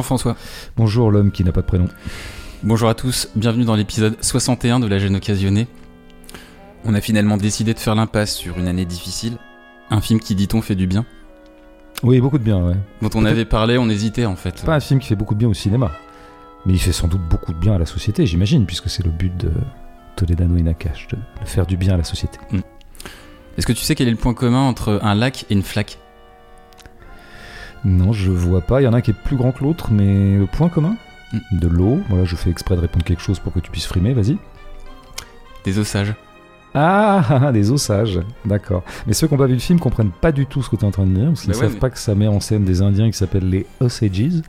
Bonjour François. Bonjour l'homme qui n'a pas de prénom. Bonjour à tous, bienvenue dans l'épisode 61 de La gêne occasionnée. On a finalement décidé de faire l'impasse sur une année difficile, un film qui, dit-on, fait du bien. Oui, beaucoup de bien, ouais. Dont on avait parlé, on hésitait en fait. Pas un film qui fait beaucoup de bien au cinéma, mais il fait sans doute beaucoup de bien à la société, j'imagine, puisque c'est le but de Toledano et Nakash, de de faire du bien à la société. Est-ce que tu sais quel est le point commun entre un lac et une flaque? Non, je vois pas. Il y en a un qui est plus grand que l'autre, mais le point commun Mm. De l'eau. Voilà, je fais exprès de répondre quelque chose pour que tu puisses frimer, vas-y. Des ossages. Ah, ah, ah, des ossages, d'accord. Mais ceux qui n'ont pas vu le film comprennent pas du tout ce que tu es en train de dire, parce qu'ils Bah ne ouais, savent mais- pas que ça met en scène des Indiens qui s'appellent les Osages, et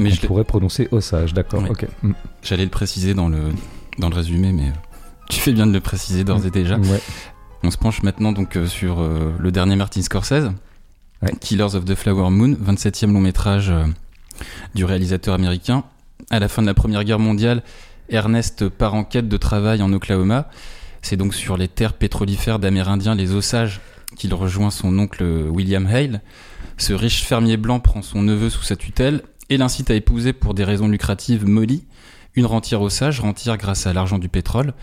Mais je pourrait prononcer Osage, d'accord, ok. Mm. j'allais le préciser dans le, dans le résumé, mais euh, tu fais bien de le préciser d'ores et déjà. Ouais. On se penche maintenant donc euh, sur euh, le dernier Martin Scorsese, Killers of the Flower Moon, 27e long métrage euh, du réalisateur américain. À la fin de la Première Guerre mondiale, Ernest part en quête de travail en Oklahoma. C'est donc sur les terres pétrolifères d'Amérindiens, les Osages, qu'il rejoint son oncle William Hale. Ce riche fermier blanc prend son neveu sous sa tutelle et l'incite à épouser pour des raisons lucratives Molly, une rentière Osage, rentière grâce à l'argent du pétrole.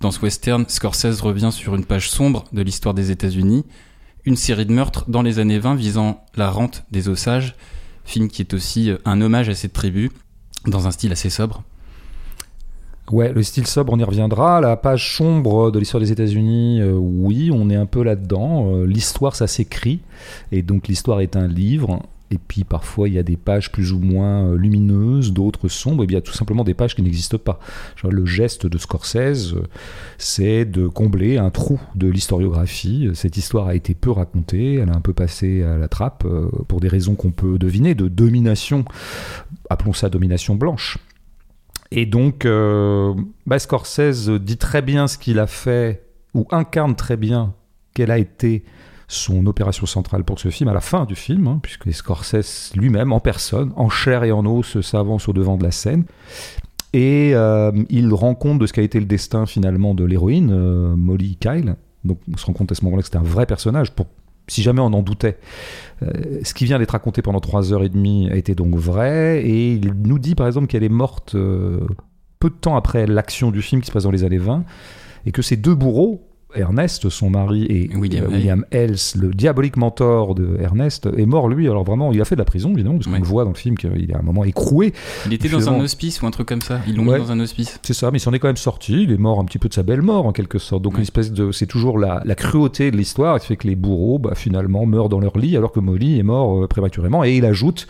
Dans ce western, Scorsese revient sur une page sombre de l'histoire des États-Unis, une série de meurtres dans les années 20 visant la rente des Osages, film qui est aussi euh, un hommage à cette tribu, dans un style assez sobre. Ouais, le style sobre, on y reviendra. La page sombre de l'histoire des États-Unis, euh, oui, on est un peu là-dedans. Euh, l'histoire, ça s'écrit, et donc l'histoire est un livre. Et puis parfois, il y a des pages plus ou moins euh, lumineuses, d'autres sombres, et bien il y a tout simplement des pages qui n'existent pas. Le geste de Scorsese, euh, c'est de combler un trou de l'historiographie. Cette histoire a été peu racontée, elle a un peu passé à la trappe euh, pour des raisons qu'on peut deviner, de domination, appelons ça domination blanche. Et donc, bah, Scorsese dit très bien ce qu'il a fait, ou incarne très bien quelle a été son opération centrale pour ce film, à la fin du film, hein, puisque Scorsese lui-même, en personne, en chair et en os, s'avance au devant de la scène. Et euh, il rend compte de ce qu'a été le destin finalement de l'héroïne, euh, Molly Kyle. Donc on se rend compte à ce moment-là que c'était un vrai personnage. Pour, si jamais on en doutait, Euh, ce qui vient d'être raconté pendant trois heures et demie a été donc vrai. Et il nous dit par exemple qu'elle est morte peu de temps après l'action du film qui se passe dans les années 20, et que ces deux bourreaux, Ernest, son mari, et William euh. William Hales, le diabolique mentor de Ernest, est mort lui. Alors vraiment, il a fait de la prison, évidemment, parce qu'on Ouais. le voit dans le film qu'il est à un moment écroué. Il était dans un hospice ou un truc comme ça. Ils l'ont Ouais. mis dans un hospice. C'est ça, mais il s'en est quand même sorti. Il est mort un petit peu de sa belle mort, en quelque sorte. Donc, Ouais. une espèce de. C'est toujours la, la cruauté de l'histoire qui fait que les bourreaux, bah, finalement, meurent dans leur lit, alors que Molly est mort euh, prématurément. Et il ajoute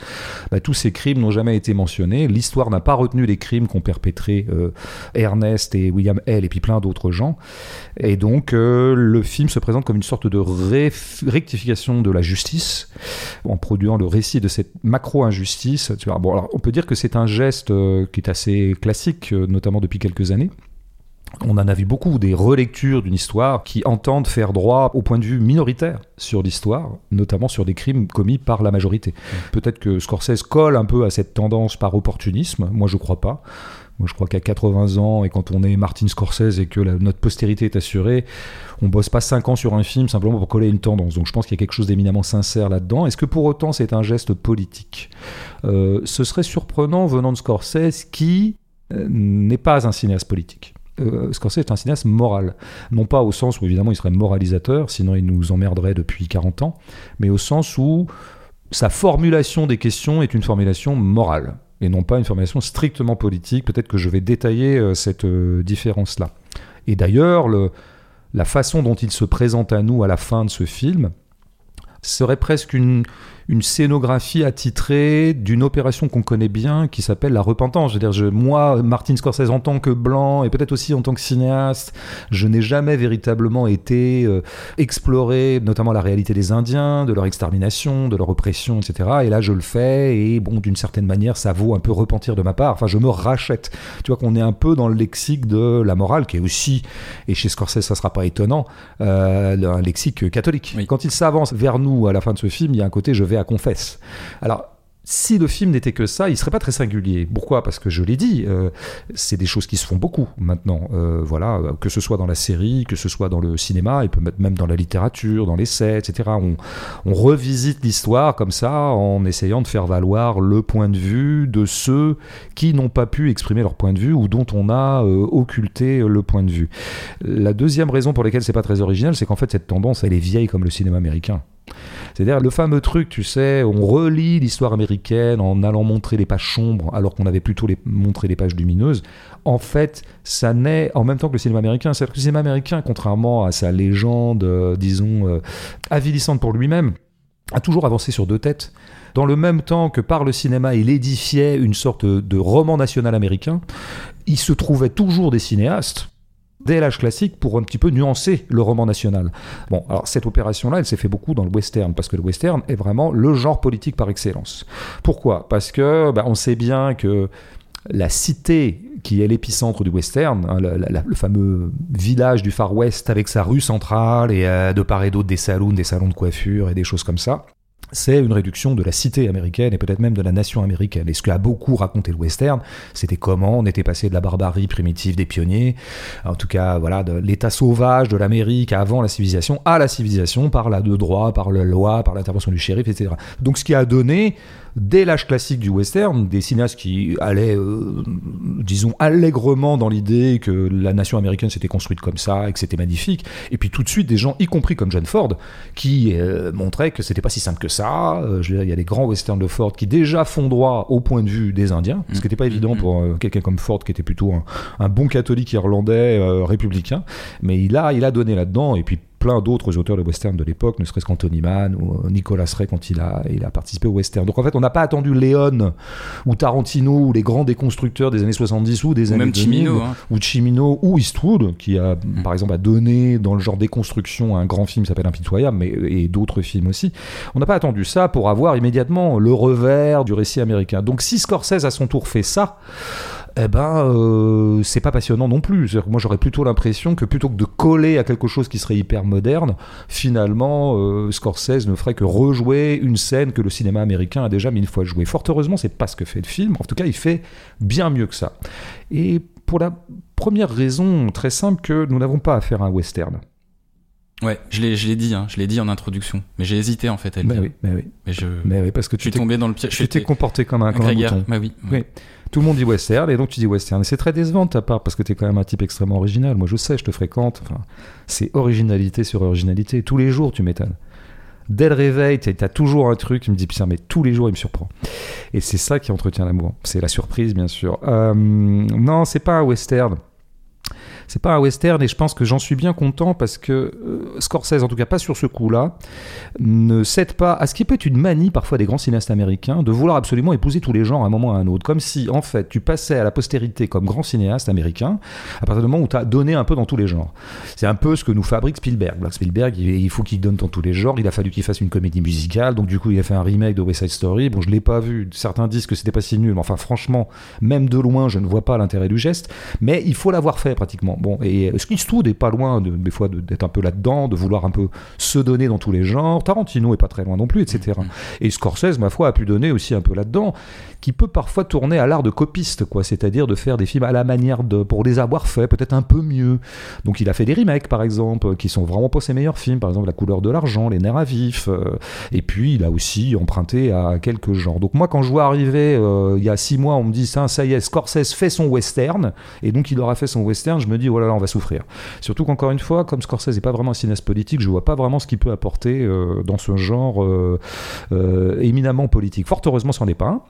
bah, tous ces crimes n'ont jamais été mentionnés. L'histoire n'a pas retenu les crimes qu'ont perpétrés euh, Ernest et William Hale et puis plein d'autres gens. Et donc, euh, le film se présente comme une sorte de ré- rectification de la justice, en produisant le récit de cette macro-injustice. Bon, alors, on peut dire que c'est un geste euh, qui est assez classique, euh, notamment depuis quelques années. On en a vu beaucoup, des relectures d'une histoire qui entendent faire droit au point de vue minoritaire sur l'histoire, notamment sur des crimes commis par la majorité. Peut-être que Scorsese colle un peu à cette tendance par opportunisme, moi je crois pas. Moi je crois qu'à 80 ans, et quand on est Martin Scorsese et que notre postérité est assurée, on bosse pas 5 ans sur un film simplement pour coller une tendance. Donc je pense qu'il y a quelque chose d'éminemment sincère là-dedans. Est-ce que pour autant c'est un geste politique? Euh, Ce serait surprenant venant de Scorsese qui euh, n'est pas un cinéaste politique. Euh, Scorsese est un cinéaste moral. Non pas au sens où évidemment il serait moralisateur, sinon il nous emmerderait depuis 40 ans, mais au sens où sa formulation des questions est une formulation morale et non pas une formulation strictement politique. Peut-être que je vais détailler euh, cette euh, différence-là. Et d'ailleurs, le- la façon dont il se présente à nous à la fin de ce film serait presque une, une scénographie attitrée d'une opération qu'on connaît bien qui s'appelle la repentance. Je veux dire, je, moi, Martin Scorsese, en tant que blanc et peut-être aussi en tant que cinéaste, je n'ai jamais véritablement été euh, exploré, notamment la réalité des Indiens, de leur extermination, de leur oppression, etc. Et là, je le fais et bon, d'une certaine manière, ça vaut un peu repentir de ma part. Enfin, je me rachète. Tu vois qu'on est un peu dans le lexique de la morale, qui est aussi, et chez Scorsese, ça sera pas étonnant, euh, un lexique catholique. Oui. Quand il s'avance vers nous à la fin de ce film, il y a un côté je vais à confesse. Alors, si le film n'était que ça, il serait pas très singulier. Pourquoi? Parce que je l'ai dit, euh, c'est des choses qui se font beaucoup maintenant. Euh, voilà, que ce soit dans la série, que ce soit dans le cinéma, et peut même dans la littérature, dans l'essai, etc. On, revisite l'histoire comme ça en essayant de faire valoir le point de vue de ceux qui n'ont pas pu exprimer leur point de vue ou dont on a euh, occulté le point de vue. La deuxième raison pour laquelle c'est pas très original, c'est qu'en fait cette tendance, elle est vieille comme le cinéma américain. C'est-à-dire le fameux truc, tu sais, on relit l'histoire américaine en allant montrer les pages sombres alors qu'on avait plutôt montré les pages lumineuses. En fait, ça naît en même temps que le cinéma américain. C'est-à-dire que le cinéma américain, contrairement à sa légende, euh, disons, euh, avilissante pour lui-même, a toujours avancé sur deux têtes. Dans le même temps que par le cinéma, il édifiait une sorte de roman national américain, il se trouvait toujours des cinéastes dès l'âge classique pour un petit peu nuancer le roman national. Bon, alors cette opération-là, elle s'est fait beaucoup dans le western, parce que le western est vraiment le genre politique par excellence. Pourquoi? Parce que bah, on sait bien que la cité qui est l'épicentre du western, hein, le fameux village du Far West avec sa rue centrale et euh, de part et d'autre des salons, des salons de coiffure et des choses comme ça, c'est une réduction de la cité américaine et peut-être même de la nation américaine. Et ce qu'a beaucoup raconté le western, c'était comment on était passé de la barbarie primitive des pionniers, en tout cas voilà, de l'état sauvage de l'Amérique avant la civilisation, à la civilisation par la de droit, par la loi, par l'intervention du shérif, etc. Donc ce qui a donné dès l'âge classique du western, des cinéastes qui allaient, euh, disons, allègrement dans l'idée que la nation américaine s'était construite comme ça et que c'était magnifique. Et puis tout de suite, des gens, y compris comme John Ford, qui euh, montraient que c'était pas si simple que ça. Euh, je veux dire, il y a des grands westerns de Ford qui déjà font droit au point de vue des Indiens, ce qui n'était pas évident pour quelqu'un comme Ford, qui était plutôt un, un bon catholique irlandais républicain. Mais il a, il a donné là-dedans. Et puis plein d'autres auteurs de western de l'époque, ne serait-ce qu'Anthony Mann ou euh, Nicolas Ray quand il a, il a participé au western. Donc en fait, on n'a pas attendu Léon ou Tarantino ou les grands déconstructeurs des années 70 ou des années même 2000, Chimino, hein. ou Chimino ou Eastwood qui a mm. par exemple a donné dans le genre déconstruction un grand film qui s'appelle Impitoyable mais et d'autres films aussi. On n'a pas attendu ça pour avoir immédiatement le revers du récit américain. Donc si Scorsese à son tour fait ça, eh ben, euh, c'est pas passionnant non plus. Moi, j'aurais plutôt l'impression que plutôt que de coller à quelque chose qui serait hyper moderne, finalement, euh, Scorsese ne ferait que rejouer une scène que le cinéma américain a déjà mille fois jouée. Fort heureusement, c'est pas ce que fait le film. En tout cas, il fait bien mieux que ça. Et pour la première raison très simple que nous n'avons pas affaire à un western. Ouais, je l'ai, je l'ai dit, hein, je l'ai dit en introduction, mais j'ai hésité en fait à le mais Oui, mais oui. Mais je, mais oui, parce que tu es tombé dans le piège. Tu t'es comporté comme un, comme un. Bah oui. oui. Tout le monde dit western, et donc tu dis western. Et c'est très décevant de ta part, parce que tu es quand même un type extrêmement original. Moi, je sais, je te fréquente. C'est originalité sur originalité. Tous les jours, tu m'étonnes. Dès le réveil, tu as toujours un truc qui me dit putain, mais tous les jours, il me surprend. Et c'est ça qui entretient l'amour. C'est la surprise, bien sûr. Euh, non, c'est pas un western c'est pas un western et je pense que j'en suis bien content parce que euh, Scorsese, en tout cas pas sur ce coup-là, ne cède pas à ce qui peut être une manie parfois des grands cinéastes américains de vouloir absolument épouser tous les genres à un moment ou à un autre. Comme si en fait tu passais à la postérité comme grand cinéaste américain à partir du moment où tu as donné un peu dans tous les genres. C'est un peu ce que nous fabrique Spielberg. Spielberg, il faut qu'il donne dans tous les genres. Il a fallu qu'il fasse une comédie musicale, donc du coup il a fait un remake de West Side Story. Bon, je l'ai pas vu. Certains disent que c'était pas si nul, mais enfin franchement, même de loin, je ne vois pas l'intérêt du geste. Mais il faut l'avoir fait pratiquement. Bon, et Eastwood est pas loin, de, des fois, d'être un peu là-dedans, de vouloir un peu se donner dans tous les genres? Tarantino est pas très loin non plus, etc. Mm-hmm. Et Scorsese, ma foi, a pu donner aussi un peu là-dedans, qui peut parfois tourner à l'art de copiste, quoi. C'est-à-dire de faire des films à la manière de, pour les avoir faits, peut-être un peu mieux. Donc il a fait des remakes, par exemple, qui sont vraiment pas ses meilleurs films, par exemple La couleur de l'argent, Les nerfs à vif. Euh, et puis il a aussi emprunté à quelques genres. Donc moi, quand je vois arriver euh, il y a six mois, on me dit ça, ça y est, Scorsese fait son western, et donc il aura fait son western, je me dis, oh là là, on va souffrir. Surtout qu'encore une fois, comme Scorsese n'est pas vraiment un cinéaste politique, je vois pas vraiment ce qu'il peut apporter euh, dans ce genre euh, euh, éminemment politique. Fort heureusement, c'en est pas un.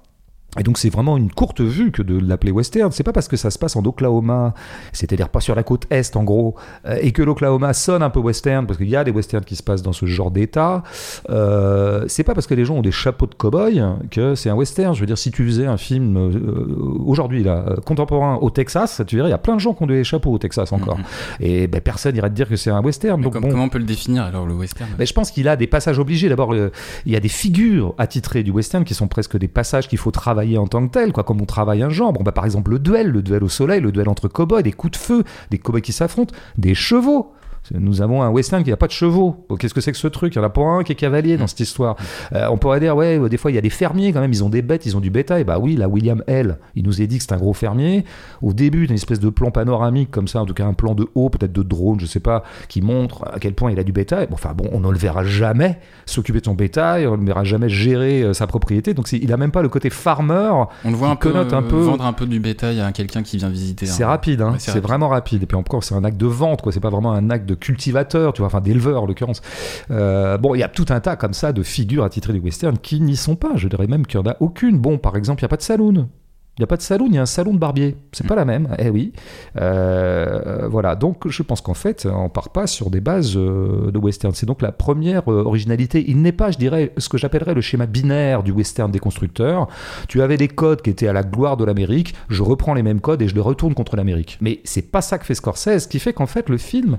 Et donc c'est vraiment une courte vue que de l'appeler western. C'est pas parce que ça se passe en Oklahoma, c'est-à-dire pas sur la côte est en gros, euh, et que l'Oklahoma sonne un peu western, parce qu'il y a des westerns qui se passent dans ce genre d'état. Euh, c'est pas parce que les gens ont des chapeaux de cow-boy que c'est un western. Je veux dire, si tu faisais un film euh, aujourd'hui là, contemporain au Texas, tu verrais, il y a plein de gens qui ont des chapeaux au Texas encore. Mm-hmm. Et ben, personne irait te dire que c'est un western. Donc, Comment on peut le définir alors le western? Ben, Je pense qu'il a des passages obligés. D'abord, il y a des figures attitrées du western qui sont presque des passages qu'il faut travailler en tant que tel, quoi, comme on travaille un genre. Bon, bah, par exemple, le duel, le duel au soleil, le duel entre cow-boys, des coups de feu, des cow-boys qui s'affrontent, des chevaux. Nous avons un western qui n'a pas de chevaux. Bon, Qu'est-ce que c'est que ce truc? Il n'y en a pas un qui est cavalier dans cette histoire. Euh, on pourrait dire, ouais, des fois il y a des fermiers quand même, ils ont des bêtes, ils ont du bétail. Bah oui, là, William L., il nous a dit que c'est un gros fermier. Au début, une espèce de plan panoramique comme ça, en tout cas un plan de haut, peut-être de drone, je sais pas, qui montre à quel point il a du bétail. Bon, enfin bon, on ne le verra jamais s'occuper de son bétail, on ne le verra jamais gérer euh, sa propriété. Donc c'est- il a même pas le côté farmer. On le voit un peu, connote un euh, peu- vendre un peu du bétail à quelqu'un qui vient visiter. C'est un- rapide, hein. Ouais, c'est c'est vraiment rapide. Et puis encore, c'est un acte de vente, quoi. C'est pas vraiment un acte de cultivateur, tu vois, enfin d'éleveur en l'occurrence. Euh, bon, il y a tout un tas comme ça de figures attitrées du western qui n'y sont pas. Je dirais même qu'il n'y en a aucune. Bon, par exemple, il n'y a pas de saloon. Il n'y a pas de saloon, il y a un salon de barbier. C'est pas la même, eh oui. Euh, voilà, donc je pense qu'en fait, on part pas sur des bases euh, de western. C'est donc la première originalité. Il n'est pas, je dirais, ce que j'appellerais le schéma binaire du western des constructeurs. Tu avais des codes qui étaient à la gloire de l'Amérique, je reprends les mêmes codes et je les retourne contre l'Amérique. Mais c'est pas ça que fait Scorsese, ce qui fait qu'en fait, le film,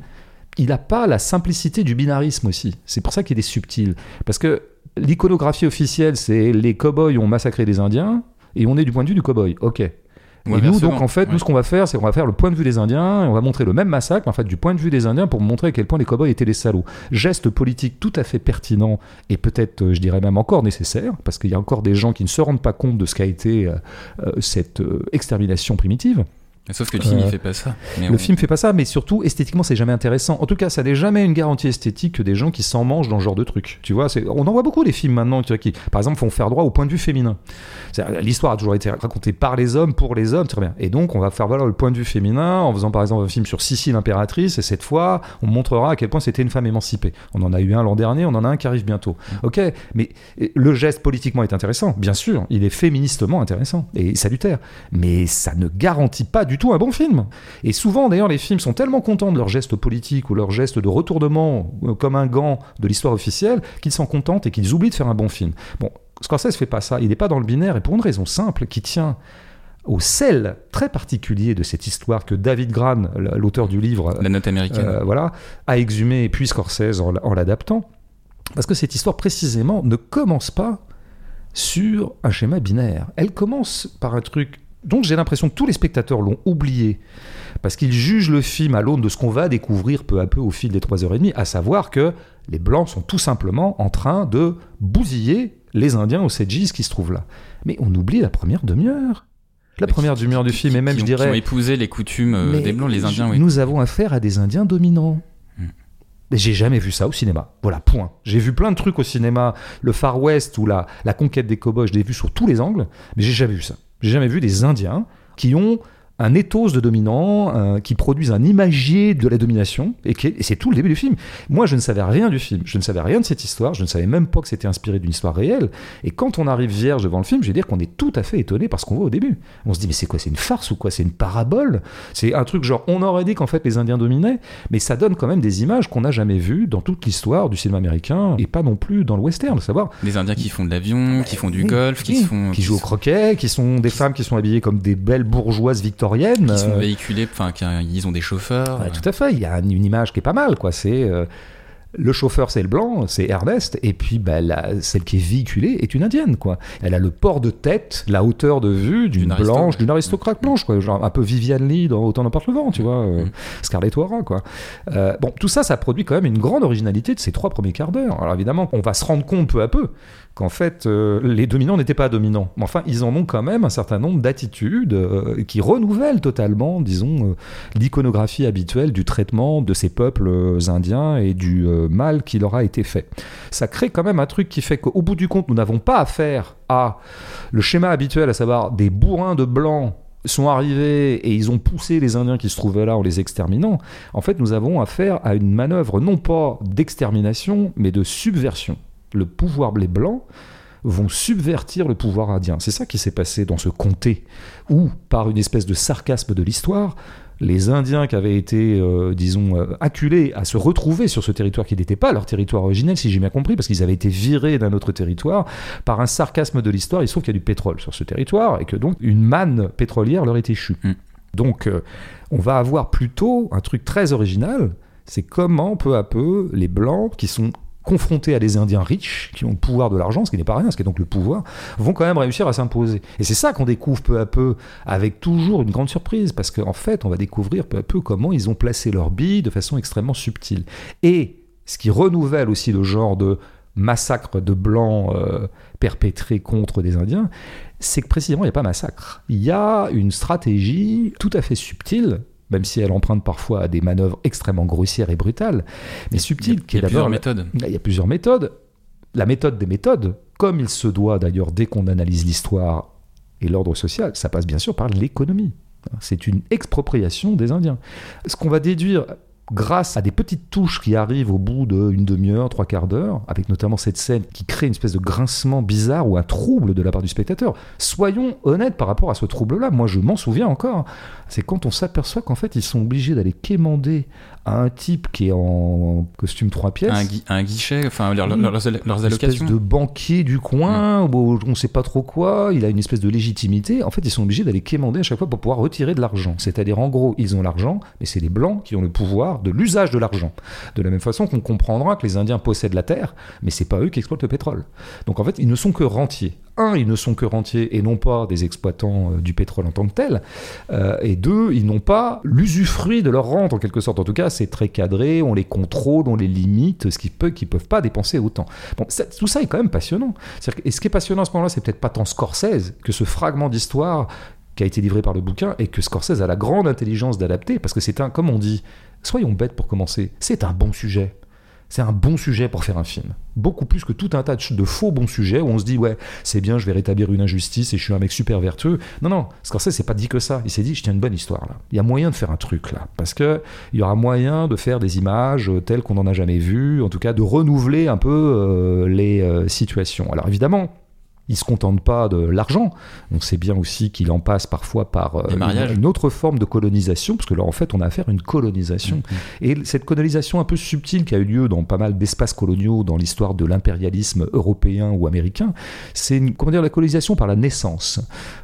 il n'a pas la simplicité du binarisme aussi. C'est pour ça qu'il est subtil. Parce que l'iconographie officielle, c'est les cow-boys ont massacré des Indiens, et on est du point de vue du cow-boy. Ok. Et nous, donc, en fait, nous, ce qu'on va faire, c'est qu'on va faire le point de vue des Indiens, et on va montrer le même massacre, mais en fait, du point de vue des Indiens, pour montrer à quel point les cow-boys étaient des salauds. Geste politique tout à fait pertinent, et peut-être, euh, je dirais même encore nécessaire, parce qu'il y a encore des gens qui ne se rendent pas compte de ce qu'a été euh, euh, cette euh, extermination primitive. Sauf que le film, Euh, il fait pas ça. Mais Le on- film fait pas ça, mais surtout esthétiquement, c'est jamais intéressant. En tout cas, ça n'est jamais une garantie esthétique que des gens qui s'en mangent dans ce genre de truc. Tu vois, on en voit beaucoup des films maintenant tu vois, qui, par exemple, font faire droit au point de vue féminin. L'histoire a toujours été racontée par les hommes, pour les hommes, très bien. Et donc, on va faire valoir le point de vue féminin en faisant par exemple un film sur Sissi l'impératrice, et cette fois, on montrera à quel point c'était une femme émancipée. On en a eu un l'an dernier, on en a un qui arrive bientôt. Ok, mais euh, le geste politiquement est intéressant, bien sûr, il est féministement intéressant et salutaire, mais ça ne garantit pas du tout un bon film. Et souvent, d'ailleurs, les films sont tellement contents de leur geste politique ou leur geste de retournement euh, comme un gant de l'histoire officielle qu'ils s'en contentent et qu'ils oublient de faire un bon film. Bon, Scorsese fait pas ça, il n'est pas dans le binaire et pour une raison simple qui tient au sel très particulier de cette histoire que David Gran, l'auteur du livre, La note américaine. euh, voilà, a exhumé puis Scorsese en, en l'adaptant. Parce que cette histoire, précisément, ne commence pas sur un schéma binaire. Elle commence par un truc dont j'ai l'impression que tous les spectateurs l'ont oublié, parce qu'ils jugent le film à l'aune de ce qu'on va découvrir peu à peu au fil des trois heures et demie, à savoir que les Blancs sont tout simplement en train de bousiller les Indiens aux Sedjis qui se trouvent là. Mais on oublie la première demi-heure. La première demi-heure du film, et même je ont- Qui ont dirais... épousé les coutumes euh, des Blancs, les Indiens, oui. Nous avons affaire à des Indiens dominants. Hmm. J'ai jamais vu ça au cinéma. Voilà, point. J'ai vu plein de trucs au cinéma, le Far West ou la, la conquête des cow-boys, je l'ai vu sur tous les angles, mais j'ai jamais vu ça. J'ai jamais vu des Indiens qui ont un ethos de dominant, euh, qui produisent un imagier de la domination, et, c'est tout le début du film. Moi, je ne savais rien du film, je ne savais rien de cette histoire, je ne savais même pas que c'était inspiré d'une histoire réelle. Et quand on arrive vierge devant le film, je vais dire qu'on est tout à fait étonné par ce qu'on voit au début. On se dit, mais c'est quoi C'est une farce ou quoi? C'est une parabole? C'est un truc genre, on aurait dit qu'en fait les Indiens dominaient, mais ça donne quand même des images qu'on n'a jamais vues dans toute l'histoire du cinéma américain, et pas non plus dans le western, à savoir Des Indiens qui font de l'avion, qui font du oui, golf, qui se font. qui jouent au croquet, qui sont des femmes qui sont habillées comme des belles bourgeoises victoriennes. Qui sont euh, véhiculés, enfin, ils ont des chauffeurs. Ouais, tout à fait. Il y a une image qui est pas mal, quoi. C'est euh, le chauffeur, c'est le blanc, c'est Ernest, et puis bah, la- celle qui est véhiculée est une indienne, quoi. Elle a le port de tête, la hauteur de vue d'une blanche, aristocrate. d'une aristocrate blanche, quoi. Genre un peu Viviane Lee dans Autant n'emporte le vent, tu vois. euh, Mm. Scarlett O'Hara, quoi. Euh, bon, tout ça, ça produit quand même une grande originalité de ces trois premiers quarts d'heure. Alors évidemment, on va se rendre compte peu à peu qu'en fait, euh, les dominants n'étaient pas dominants. Mais enfin, ils en ont quand même un certain nombre d'attitudes euh, qui renouvellent totalement, disons, euh, l'iconographie habituelle du traitement de ces peuples indiens et du mal qui leur a été fait. Ça crée quand même un truc qui fait qu'au bout du compte, nous n'avons pas affaire à le schéma habituel, à savoir des bourrins de blancs sont arrivés et ils ont poussé les Indiens qui se trouvaient là en les exterminant. En fait, nous avons affaire à une manœuvre non pas d'extermination, mais de subversion. Le pouvoir les blancs vont subvertir le pouvoir indien. C'est ça qui s'est passé dans ce comté, où, par une espèce de sarcasme de l'histoire, les Indiens qui avaient été, euh, disons, euh, acculés à se retrouver sur ce territoire qui n'était pas leur territoire originel, si j'ai bien compris, parce qu'ils avaient été virés d'un autre territoire, par un sarcasme de l'histoire, il se trouve qu'il y a du pétrole sur ce territoire, et que donc une manne pétrolière leur est échue. Mm. Donc, euh, on va avoir plutôt un truc très original, c'est comment peu à peu les Blancs, qui sont confrontés à des Indiens riches, qui ont le pouvoir de l'argent, ce qui n'est pas rien, ce qui est donc le pouvoir, vont quand même réussir à s'imposer. Et c'est ça qu'on découvre peu à peu, avec toujours une grande surprise, parce qu'en fait, on va découvrir peu à peu comment ils ont placé leur bille de façon extrêmement subtile. Et ce qui renouvelle aussi le genre de massacre de blancs euh, perpétrés contre des Indiens, c'est que précisément, il n'y a pas massacre. Il y a une stratégie tout à fait subtile, même si elle emprunte parfois à des manœuvres extrêmement grossières et brutales, mais subtile. Il y a, il y a plusieurs méthodes. Il y a plusieurs méthodes. La méthode des méthodes, comme il se doit d'ailleurs dès qu'on analyse l'histoire et l'ordre social, ça passe bien sûr par l'économie. C'est une expropriation des Indiens. Ce qu'on va déduire grâce à des petites touches qui arrivent au bout d'une demi-heure, trois quarts d'heure, avec notamment cette scène qui crée une espèce de grincement bizarre ou un trouble de la part du spectateur. Soyons honnêtes par rapport à ce trouble-là. Moi, je m'en souviens encore. C'est quand on s'aperçoit qu'en fait, ils sont obligés d'aller quémander à un type qui est en costume trois pièces. Un, guichet, enfin leurs, leurs, Une espèce de banquier du coin, mm. on ne sait pas trop quoi, il a une espèce de légitimité. En fait, ils sont obligés d'aller quémander à chaque fois pour pouvoir retirer de l'argent. C'est-à-dire, en gros, ils ont l'argent, mais c'est les Blancs qui ont le pouvoir de l'usage de l'argent. De la même façon qu'on comprendra que les Indiens possèdent la terre, mais c'est pas eux qui exploitent le pétrole. Donc en fait, ils ne sont que rentiers un, ils ne sont que rentiers et non pas des exploitants euh, du pétrole en tant que tel. Euh, et deux, ils n'ont pas l'usufruit de leur rente en quelque sorte. En tout cas, c'est très cadré, on les contrôle, on les limite, ce qui peut qu'ils peuvent pas dépenser autant. Tout ça est quand même passionnant. Et ce qui est passionnant à ce moment-là, c'est peut-être pas tant Scorsese que ce fragment d'histoire qui a été livré par le bouquin et que Scorsese a la grande intelligence d'adapter parce que c'est un, comme on dit, soyons bêtes pour commencer, c'est un bon sujet c'est un bon sujet pour faire un film. Beaucoup plus que tout un tas de faux bons sujets où on se dit, ouais, c'est bien, je vais rétablir une injustice et je suis un mec super vertueux. Non, non, Scorsese s'est pas dit que ça. Il s'est dit, je tiens une bonne histoire là. Il y a moyen de faire un truc là. Parce que il y aura moyen de faire des images telles qu'on n'en a jamais vues, en tout cas de renouveler un peu euh, les euh, situations. Alors évidemment, il se contente pas de l'argent. On sait bien aussi qu'il en passe parfois par euh, une, autre forme de colonisation, parce que là, en fait, on a affaire à une colonisation. Mm-hmm. Et cette colonisation un peu subtile qui a eu lieu dans pas mal d'espaces coloniaux dans l'histoire de l'impérialisme européen ou américain, c'est comment dire la colonisation par la naissance,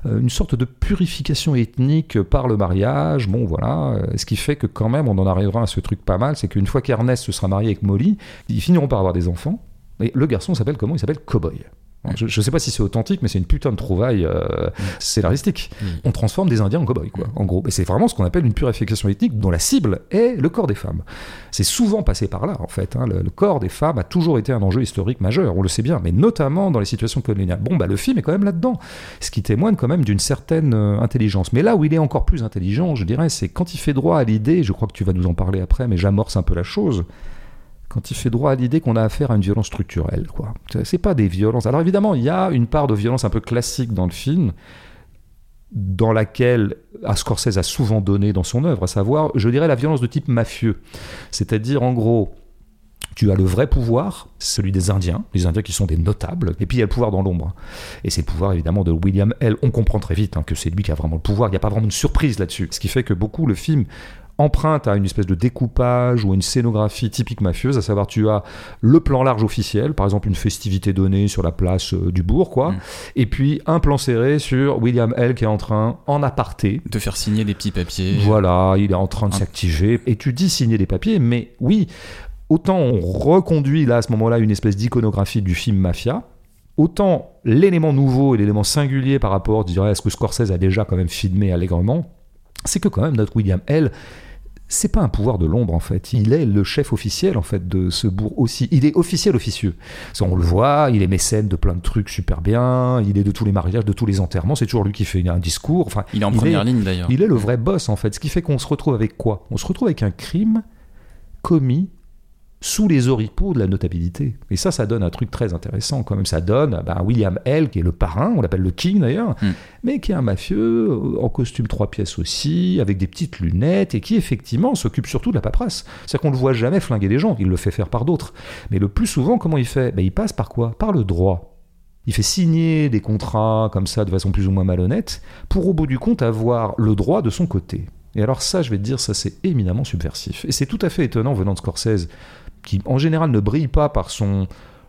euh, une sorte de purification ethnique par le mariage. Bon, voilà, euh, ce qui fait que quand même, on en arrivera à ce truc pas mal, c'est qu'une fois qu'Ernest se sera marié avec Molly, ils finiront par avoir des enfants. Et le garçon s'appelle comment Il s'appelle? Cowboy. Je, ne sais pas si c'est authentique, mais c'est une putain de trouvaille euh, mm. scénaristique. Mm. On transforme des Indiens en cow quoi, en gros. Et c'est vraiment ce qu'on appelle une purification ethnique dont la cible est le corps des femmes. C'est souvent passé par là, en fait. Hein. Le, corps des femmes a toujours été un enjeu historique majeur, on le sait bien, mais notamment dans les situations coloniales. Bon, bah, le film est quand même là-dedans, ce qui témoigne quand même d'une certaine euh, intelligence. Mais là où il est encore plus intelligent, je dirais, c'est quand il fait droit à l'idée, je crois que tu vas nous en parler après, mais j'amorce un peu la chose, quand il fait droit à l'idée qu'on a affaire à une violence structurelle. Quoi. C'est pas des violences. Alors évidemment, il y a une part de violence un peu classique dans le film, dans laquelle Scorsese a souvent donné dans son œuvre, à savoir, je dirais, la violence de type mafieux. C'est-à-dire, en gros, tu as le vrai pouvoir, celui des Indiens, les Indiens qui sont des notables, et puis il y a le pouvoir dans l'ombre. Et c'est le pouvoir évidemment de William L. On comprend très vite hein, que c'est lui qui a vraiment le pouvoir, il n'y a pas vraiment de surprise là-dessus. Ce qui fait que beaucoup, le film emprunte à une espèce de découpage ou une scénographie typique mafieuse, à savoir tu as le plan large officiel, par exemple une festivité donnée sur la place euh, du bourg, quoi, mm. et puis un plan serré sur William L qui est en train, en aparté, de faire signer des petits papiers. Voilà, il est en train de s'activer, et tu dis signer des papiers, mais oui, autant on reconduit là à ce moment-là une espèce d'iconographie du film Mafia, autant l'élément nouveau et l'élément singulier par rapport, je dirais, à ce que Scorsese a déjà quand même filmé allègrement, c'est que quand même notre William L c'est pas un pouvoir de l'ombre en fait. Il est le chef officiel en fait de ce bourg aussi. Il est officiel officieux. on le voit, il est mécène de plein de trucs super bien. Il est de tous les mariages, de tous les enterrements. C'est toujours lui qui fait un discours. Enfin, il est en première ligne d'ailleurs. Il est le vrai boss en fait. Ce qui fait qu'on se retrouve avec quoi? On se retrouve avec un crime commis sous les oripeaux de la notabilité. Et ça, ça donne un truc très intéressant quand même. Ça donne ben, William L, qui est le parrain, on l'appelle le king d'ailleurs, hmm. mais qui est un mafieux, euh, en costume trois pièces aussi, avec des petites lunettes, et qui effectivement s'occupe surtout de la paperasse. C'est-à-dire qu'on ne le voit jamais flinguer les gens, il le fait faire par d'autres. Mais le plus souvent, comment il fait? Ben, Il passe par quoi? Par le droit. Il fait signer des contrats comme ça de façon plus ou moins malhonnête, pour au bout du compte avoir le droit de son côté. Et alors ça, je vais te dire, ça c'est éminemment subversif. Et c'est tout à fait étonnant venant de Scorsese, qui en général ne brille pas par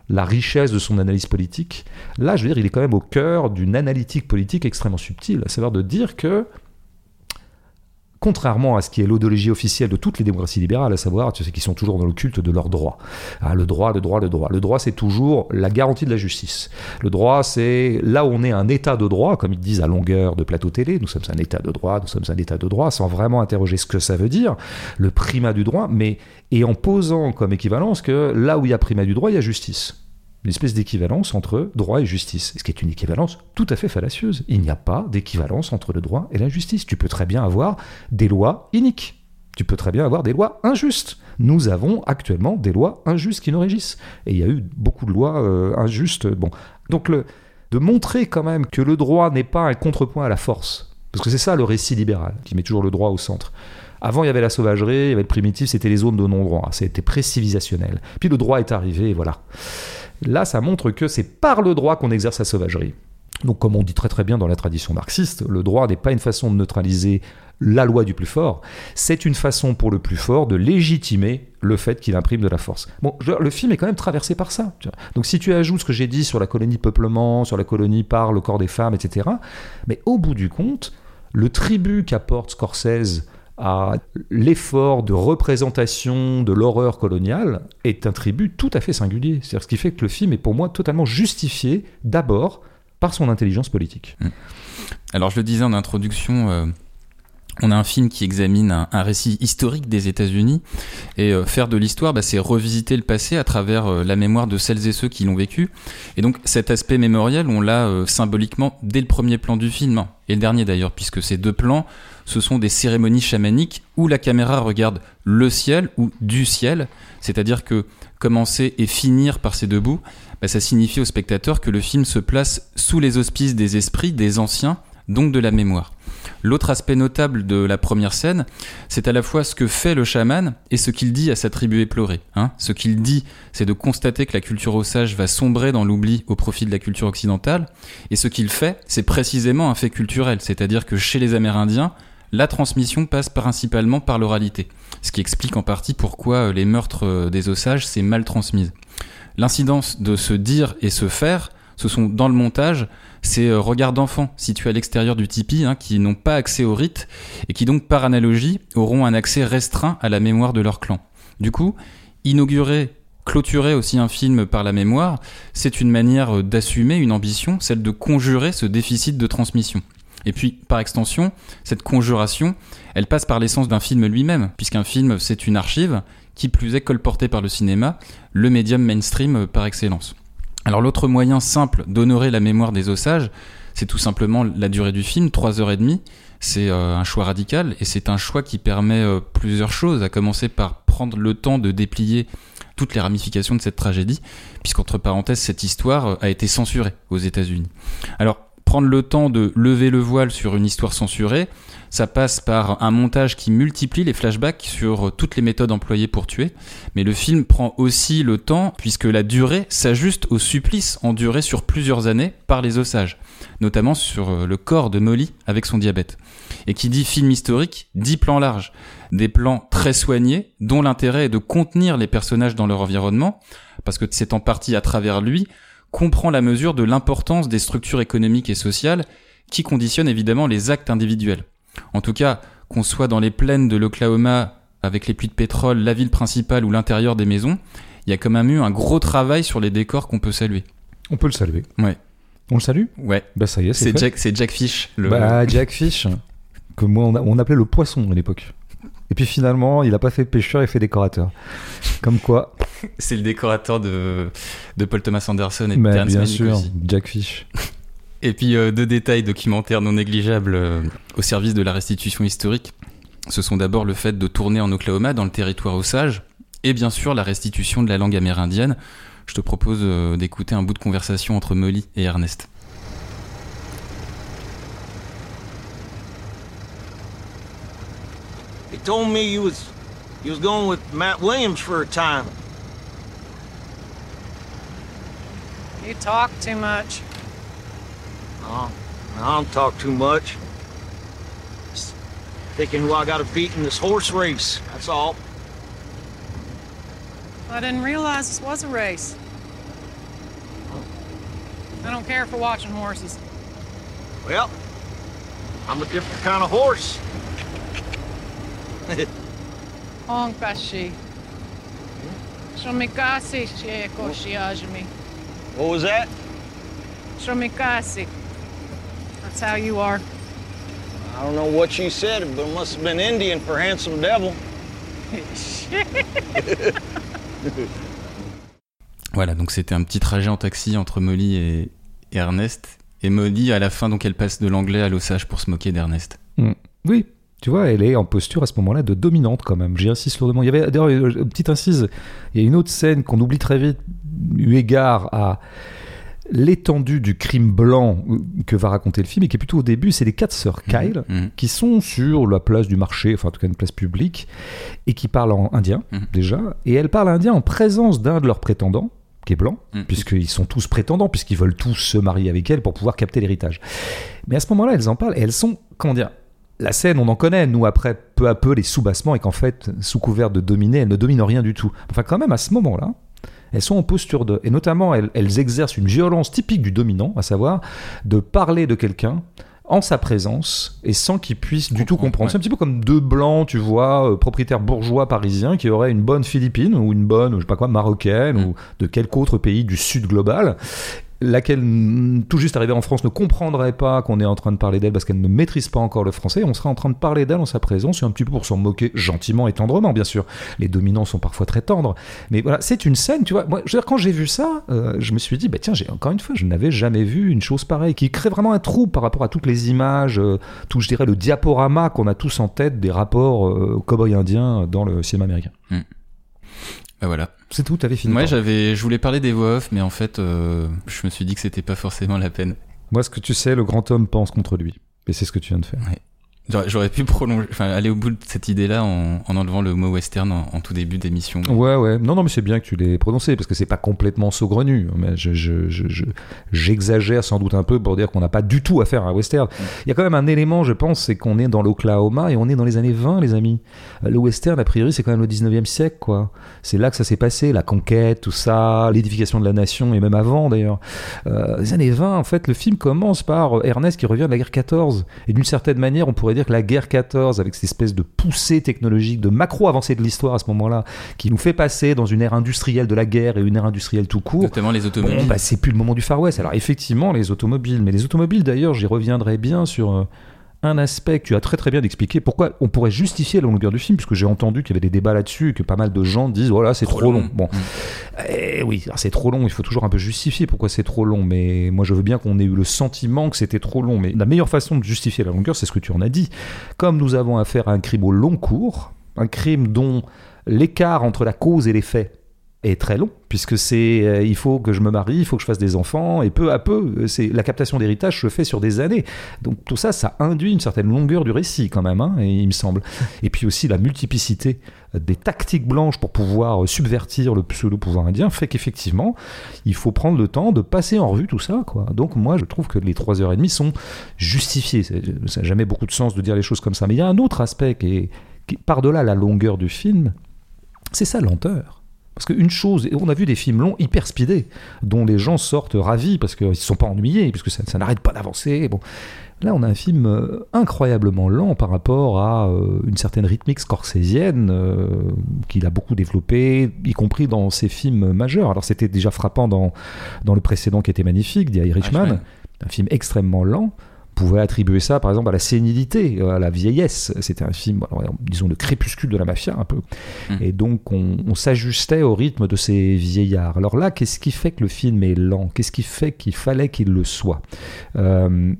la richesse de son analyse politique. Là, je veux dire, il est quand même au cœur d'une analytique politique extrêmement subtile, à savoir de dire que contrairement à ce qui est l'idéologie officielle de toutes les démocraties libérales, à savoir, sais, qui sont toujours dans le culte de leur droit. Ah, le droit, le droit, le droit. Le droit, c'est toujours la garantie de la justice. Le droit, c'est là où on est un état de droit, comme ils disent à longueur de plateau télé, nous sommes un état de droit, nous sommes un état de droit, sans vraiment interroger ce que ça veut dire, le primat du droit, mais et en posant comme équivalence que là où il y a primat du droit, il y a justice une espèce d'équivalence entre droit et justice, ce qui est une équivalence tout à fait fallacieuse. Il n'y a pas d'équivalence entre le droit et la justice. Tu peux très bien avoir des lois iniques. Tu peux très bien avoir des lois injustes. Nous avons actuellement des lois injustes qui nous régissent. Et il y a eu beaucoup de lois euh, injustes. Bon. Donc de montrer quand même que le droit n'est pas un contrepoint à la force, parce que c'est ça le récit libéral, qui met toujours le droit au centre. Avant, il y avait la sauvagerie, il y avait le primitif, c'était les zones de non-droit. C'était pré-civilisationnel. Puis le droit est arrivé, et voilà. Là, ça montre que c'est par le droit qu'on exerce la sauvagerie. Donc, comme on dit très très bien dans la tradition marxiste, le droit n'est pas une façon de neutraliser la loi du plus fort, c'est une façon pour le plus fort de légitimer le fait qu'il imprime de la force. Bon, le film est quand même traversé par ça. Donc si tu ajoutes ce que j'ai dit sur la colonie peuplement, sur la colonie par le corps des femmes, etc., mais au bout du compte, le tribut qu'apporte Scorsese à l'effort de représentation de l'horreur coloniale est un tribut tout à fait singulier. C'est ce qui fait que le film est pour moi totalement justifié d'abord par son intelligence politique. Mmh. Alors je le disais en introduction, euh, on a un film qui examine un, récit historique des États-Unis et euh, faire de l'histoire, bah, c'est revisiter le passé à travers euh, la mémoire de celles et ceux qui l'ont vécu. Et donc cet aspect mémoriel, on l'a symboliquement dès le premier plan du film hein, et le dernier d'ailleurs, puisque ces deux plans, ce sont des cérémonies chamaniques où la caméra regarde le ciel ou du ciel, c'est-à-dire que commencer et finir par ces deux bouts, bah, ça signifie au spectateur que le film se place sous les auspices des esprits des anciens, donc de la mémoire. L'autre aspect notable de la première scène, c'est à la fois ce que fait le chaman et ce qu'il dit à sa tribu éplorée. Hein. Ce qu'il dit, c'est de constater que la culture osage va sombrer dans l'oubli au profit de la culture occidentale, et ce qu'il fait, c'est précisément un fait culturel, c'est-à-dire que chez les Amérindiens, la transmission passe principalement par l'oralité, ce qui explique en partie pourquoi les meurtres euh, des osages s'est mal transmise. L'incidence de se dire et se faire, ce sont dans le montage ces euh, regards d'enfants situés à l'extérieur du tipi hein, qui n'ont pas accès au rite et qui donc par analogie auront un accès restreint à la mémoire de leur clan. Du coup, inaugurer clôturer aussi un film par la mémoire, c'est une manière euh, d'assumer une ambition, celle de conjurer ce déficit de transmission. Et puis, par extension, cette conjuration, elle passe par l'essence d'un film lui-même, puisqu'un film, c'est une archive, qui plus est colportée par le cinéma, le médium mainstream par excellence. Alors l'autre moyen simple d'honorer la mémoire des osages, c'est tout simplement la durée du film, 3 heures et demie. C'est euh, un choix radical et c'est un choix qui permet euh, plusieurs choses, à commencer par prendre le temps de déplier toutes les ramifications de cette tragédie, puisqu'entre parenthèses, cette histoire a été censurée aux États-Unis. Alors, prendre le temps de lever le voile sur une histoire censurée, ça passe par un montage qui multiplie les flashbacks sur toutes les méthodes employées pour tuer. Mais le film prend aussi le temps, puisque la durée s'ajuste au supplice enduré sur plusieurs années par les osages, notamment sur euh, le corps de Molly avec son diabète. Et qui dit film historique, dit plan large. Des plans très soignés, dont l'intérêt est de contenir les personnages dans leur environnement, parce que c'est en partie à travers lui qu'on prend la mesure de l'importance des structures économiques et sociales qui conditionnent évidemment les actes individuels. En tout cas, qu'on soit dans les plaines de l'Oklahoma avec les puits de pétrole, la ville principale ou l'intérieur des maisons, il y a quand même eu un gros travail sur les décors qu'on peut saluer. On peut le saluer. Ouais. On le salue Ouais. Bah ça y est, c'est Jack, c'est Jack Fish. Le... Bah Jack Fish, que moi on, appelait le poisson à l'époque. Et puis finalement, il a pas fait pêcheur, il fait décorateur. Comme quoi. c'est le décorateur de, de Paul Thomas Anderson et de Bien sûr, Jack Fish. Et puis euh, deux détails documentaires non négligeables euh, au service de la restitution historique. Ce sont d'abord le fait de tourner en Oklahoma, dans le territoire Osage, et bien sûr la restitution de la langue amérindienne. Je te propose euh, d'écouter un bout de conversation entre Molly et Ernest. Told me you was, you was going with Matt Williams for a time. You talk too much. Oh, I don't talk too much. Just thinking who I got to beat in this horse race, that's all. I didn't realize this was a race. I don't care for watching horses. Well, I'm a different kind of horse. Honkashi. Shomikasi Shiekoshiajimi. What was that? Shomikasi. That's how you are. I don't know what you said, but it must have been Indian for handsome devil. Voilà, donc c'était un petit trajet en taxi entre Molly et, et Ernest. Et Molly, à la fin, donc elle passe de l'anglais à l'ossage pour se moquer d'Ernest. Oui, tu vois, elle est en posture à ce moment-là de dominante quand même. J'y insiste lourdement. Il y avait d'ailleurs une petite incise. Il y a une autre scène qu'on oublie très vite, eu égard à l'étendue du crime blanc euh, que va raconter le film et qui est plutôt au début. C'est les quatre sœurs Kyle Mhm. qui sont sur la place du marché, enfin en tout cas une place publique, et qui parlent en indien Mhm. déjà. Et elles parlent indien en présence d'un de leurs prétendants qui est blanc, Mhm. puisqu'ils sont tous prétendants, puisqu'ils veulent tous se marier avec elle pour pouvoir capter l'héritage. Mais à ce moment-là, elles en parlent et elles sont, comment dire, la scène, on en connaît, nous, après, peu à peu, les sous-bassements, et qu'en fait, sous couvert de dominer, elles ne dominent rien du tout. Enfin, quand même, à ce moment-là, elles sont en posture de. Et notamment, elles, elles exercent une violence typique du dominant, à savoir de parler de quelqu'un en sa présence et sans qu'il puisse du tout Comprendre, ouais. C'est un petit peu comme deux blancs, tu vois, euh, propriétaires bourgeois parisiens qui auraient une bonne philippine ou une bonne, je sais pas quoi, marocaine Mm. ou de quelque autre pays du sud global laquelle, mm, tout juste arrivée en France, ne comprendrait pas qu'on est en train de parler d'elle parce qu'elle ne maîtrise pas encore le français. On serait en train de parler d'elle en sa présence, un petit peu pour s'en moquer gentiment et tendrement, bien sûr. Les dominants sont parfois très tendres. Mais voilà, c'est une scène, tu vois. Moi, je veux dire, quand j'ai vu ça, euh, je me suis dit, bah tiens, j'ai encore une fois, je n'avais jamais vu une chose pareille qui crée vraiment un trou par rapport à toutes les images, euh, tout, je dirais, le diaporama qu'on a tous en tête des rapports euh, cow-boy indiens dans le cinéma américain. Bah voilà. C'est tout, t'avais fini. Moi, pardon. j'avais, je voulais parler des voix off, mais en fait, euh, je me suis dit que c'était pas forcément la peine. Moi, ce que tu sais, le grand homme pense contre lui. Et c'est ce que tu viens de faire. J'aurais, j'aurais pu prolonger, enfin, aller au bout de cette idée-là en, en enlevant le mot western en, en tout début d'émission. Ouais, ouais. Non, non, mais c'est bien que tu l'aies prononcé parce que c'est pas complètement saugrenu. Mais je, je, je, je- j'exagère sans doute un peu pour dire qu'on n'a pas du tout affaire à un western. Il y a quand même un élément, je pense, c'est qu'on est dans l'Oklahoma et on est dans les années 20, les amis. Euh, Le western, a priori, c'est quand même le 19e siècle, quoi. C'est là que ça s'est passé, la conquête, tout ça, l'édification de la nation et même avant d'ailleurs. Euh, les années 20, en fait, le film commence par euh, Ernest qui revient de la guerre 14. Et d'une certaine manière, on pourrait dire que la guerre 14, avec cette espèce de poussée technologique, de macro-avancée de l'histoire à ce moment-là, qui nous fait passer dans une ère industrielle de la guerre et une ère industrielle tout court. Notamment les automobiles. Bon, bah, c'est plus le moment du Far West. Alors, effectivement, les automobiles. Mais les automobiles, d'ailleurs, j'y reviendrai bien sur euh, un aspect que tu as très très bien expliqué. Pourquoi on pourrait justifier la longueur du film, puisque j'ai entendu qu'il y avait des débats là-dessus et que pas mal de gens disent voilà, c'est Trop trop, long. long. Bon. Eh oui, c'est trop long. Il faut toujours un peu justifier pourquoi c'est trop long. Mais moi, je veux bien qu'on ait eu le sentiment que c'était trop long. Mais la meilleure façon de justifier la longueur, c'est ce que tu en as dit. Comme nous avons affaire à un crime au long cours, un crime dont l'écart entre la cause et les faits est très long, puisque c'est euh, il faut que je me marie, il faut que je fasse des enfants, et peu à peu, euh, c'est la captation d'héritage se fait sur des années. Donc tout ça, ça induit une certaine longueur du récit quand même, hein, et il me semble. Et puis aussi la multiplicité des tactiques blanches pour pouvoir subvertir le pseudo-pouvoir indien fait qu'effectivement, il faut prendre le temps de passer en revue tout ça. Quoi. Donc moi, je trouve que les trois heures et demie sont justifiées. Ça n'a jamais beaucoup de sens de dire les choses comme ça. Mais il y a un autre aspect qui est, qui, par-delà la longueur du film, c'est sa lenteur. Parce qu'une chose, on a vu des films longs hyper speedés, dont les gens sortent ravis parce qu'ils ne se sont pas ennuyés, puisque ça, ça n'arrête pas d'avancer. Bon. Là, on a un film euh, incroyablement lent par rapport à euh, une certaine rythmique scorsésienne euh, qu'il a beaucoup développée, y compris dans ses films majeurs. Alors, c'était déjà frappant dans, dans le précédent qui était magnifique, The Irishman, Irishman. un film extrêmement lent pouvait attribuer ça par exemple à la sénilité, à la vieillesse. C'était un film, alors, disons, le crépuscule de la mafia un peu. Mm. Et donc on, on s'ajustait au rythme de ces vieillards. Alors là, qu'est-ce qui fait que le film est lent? Qu'est-ce qui fait qu'il fallait qu'il le soit? Euh,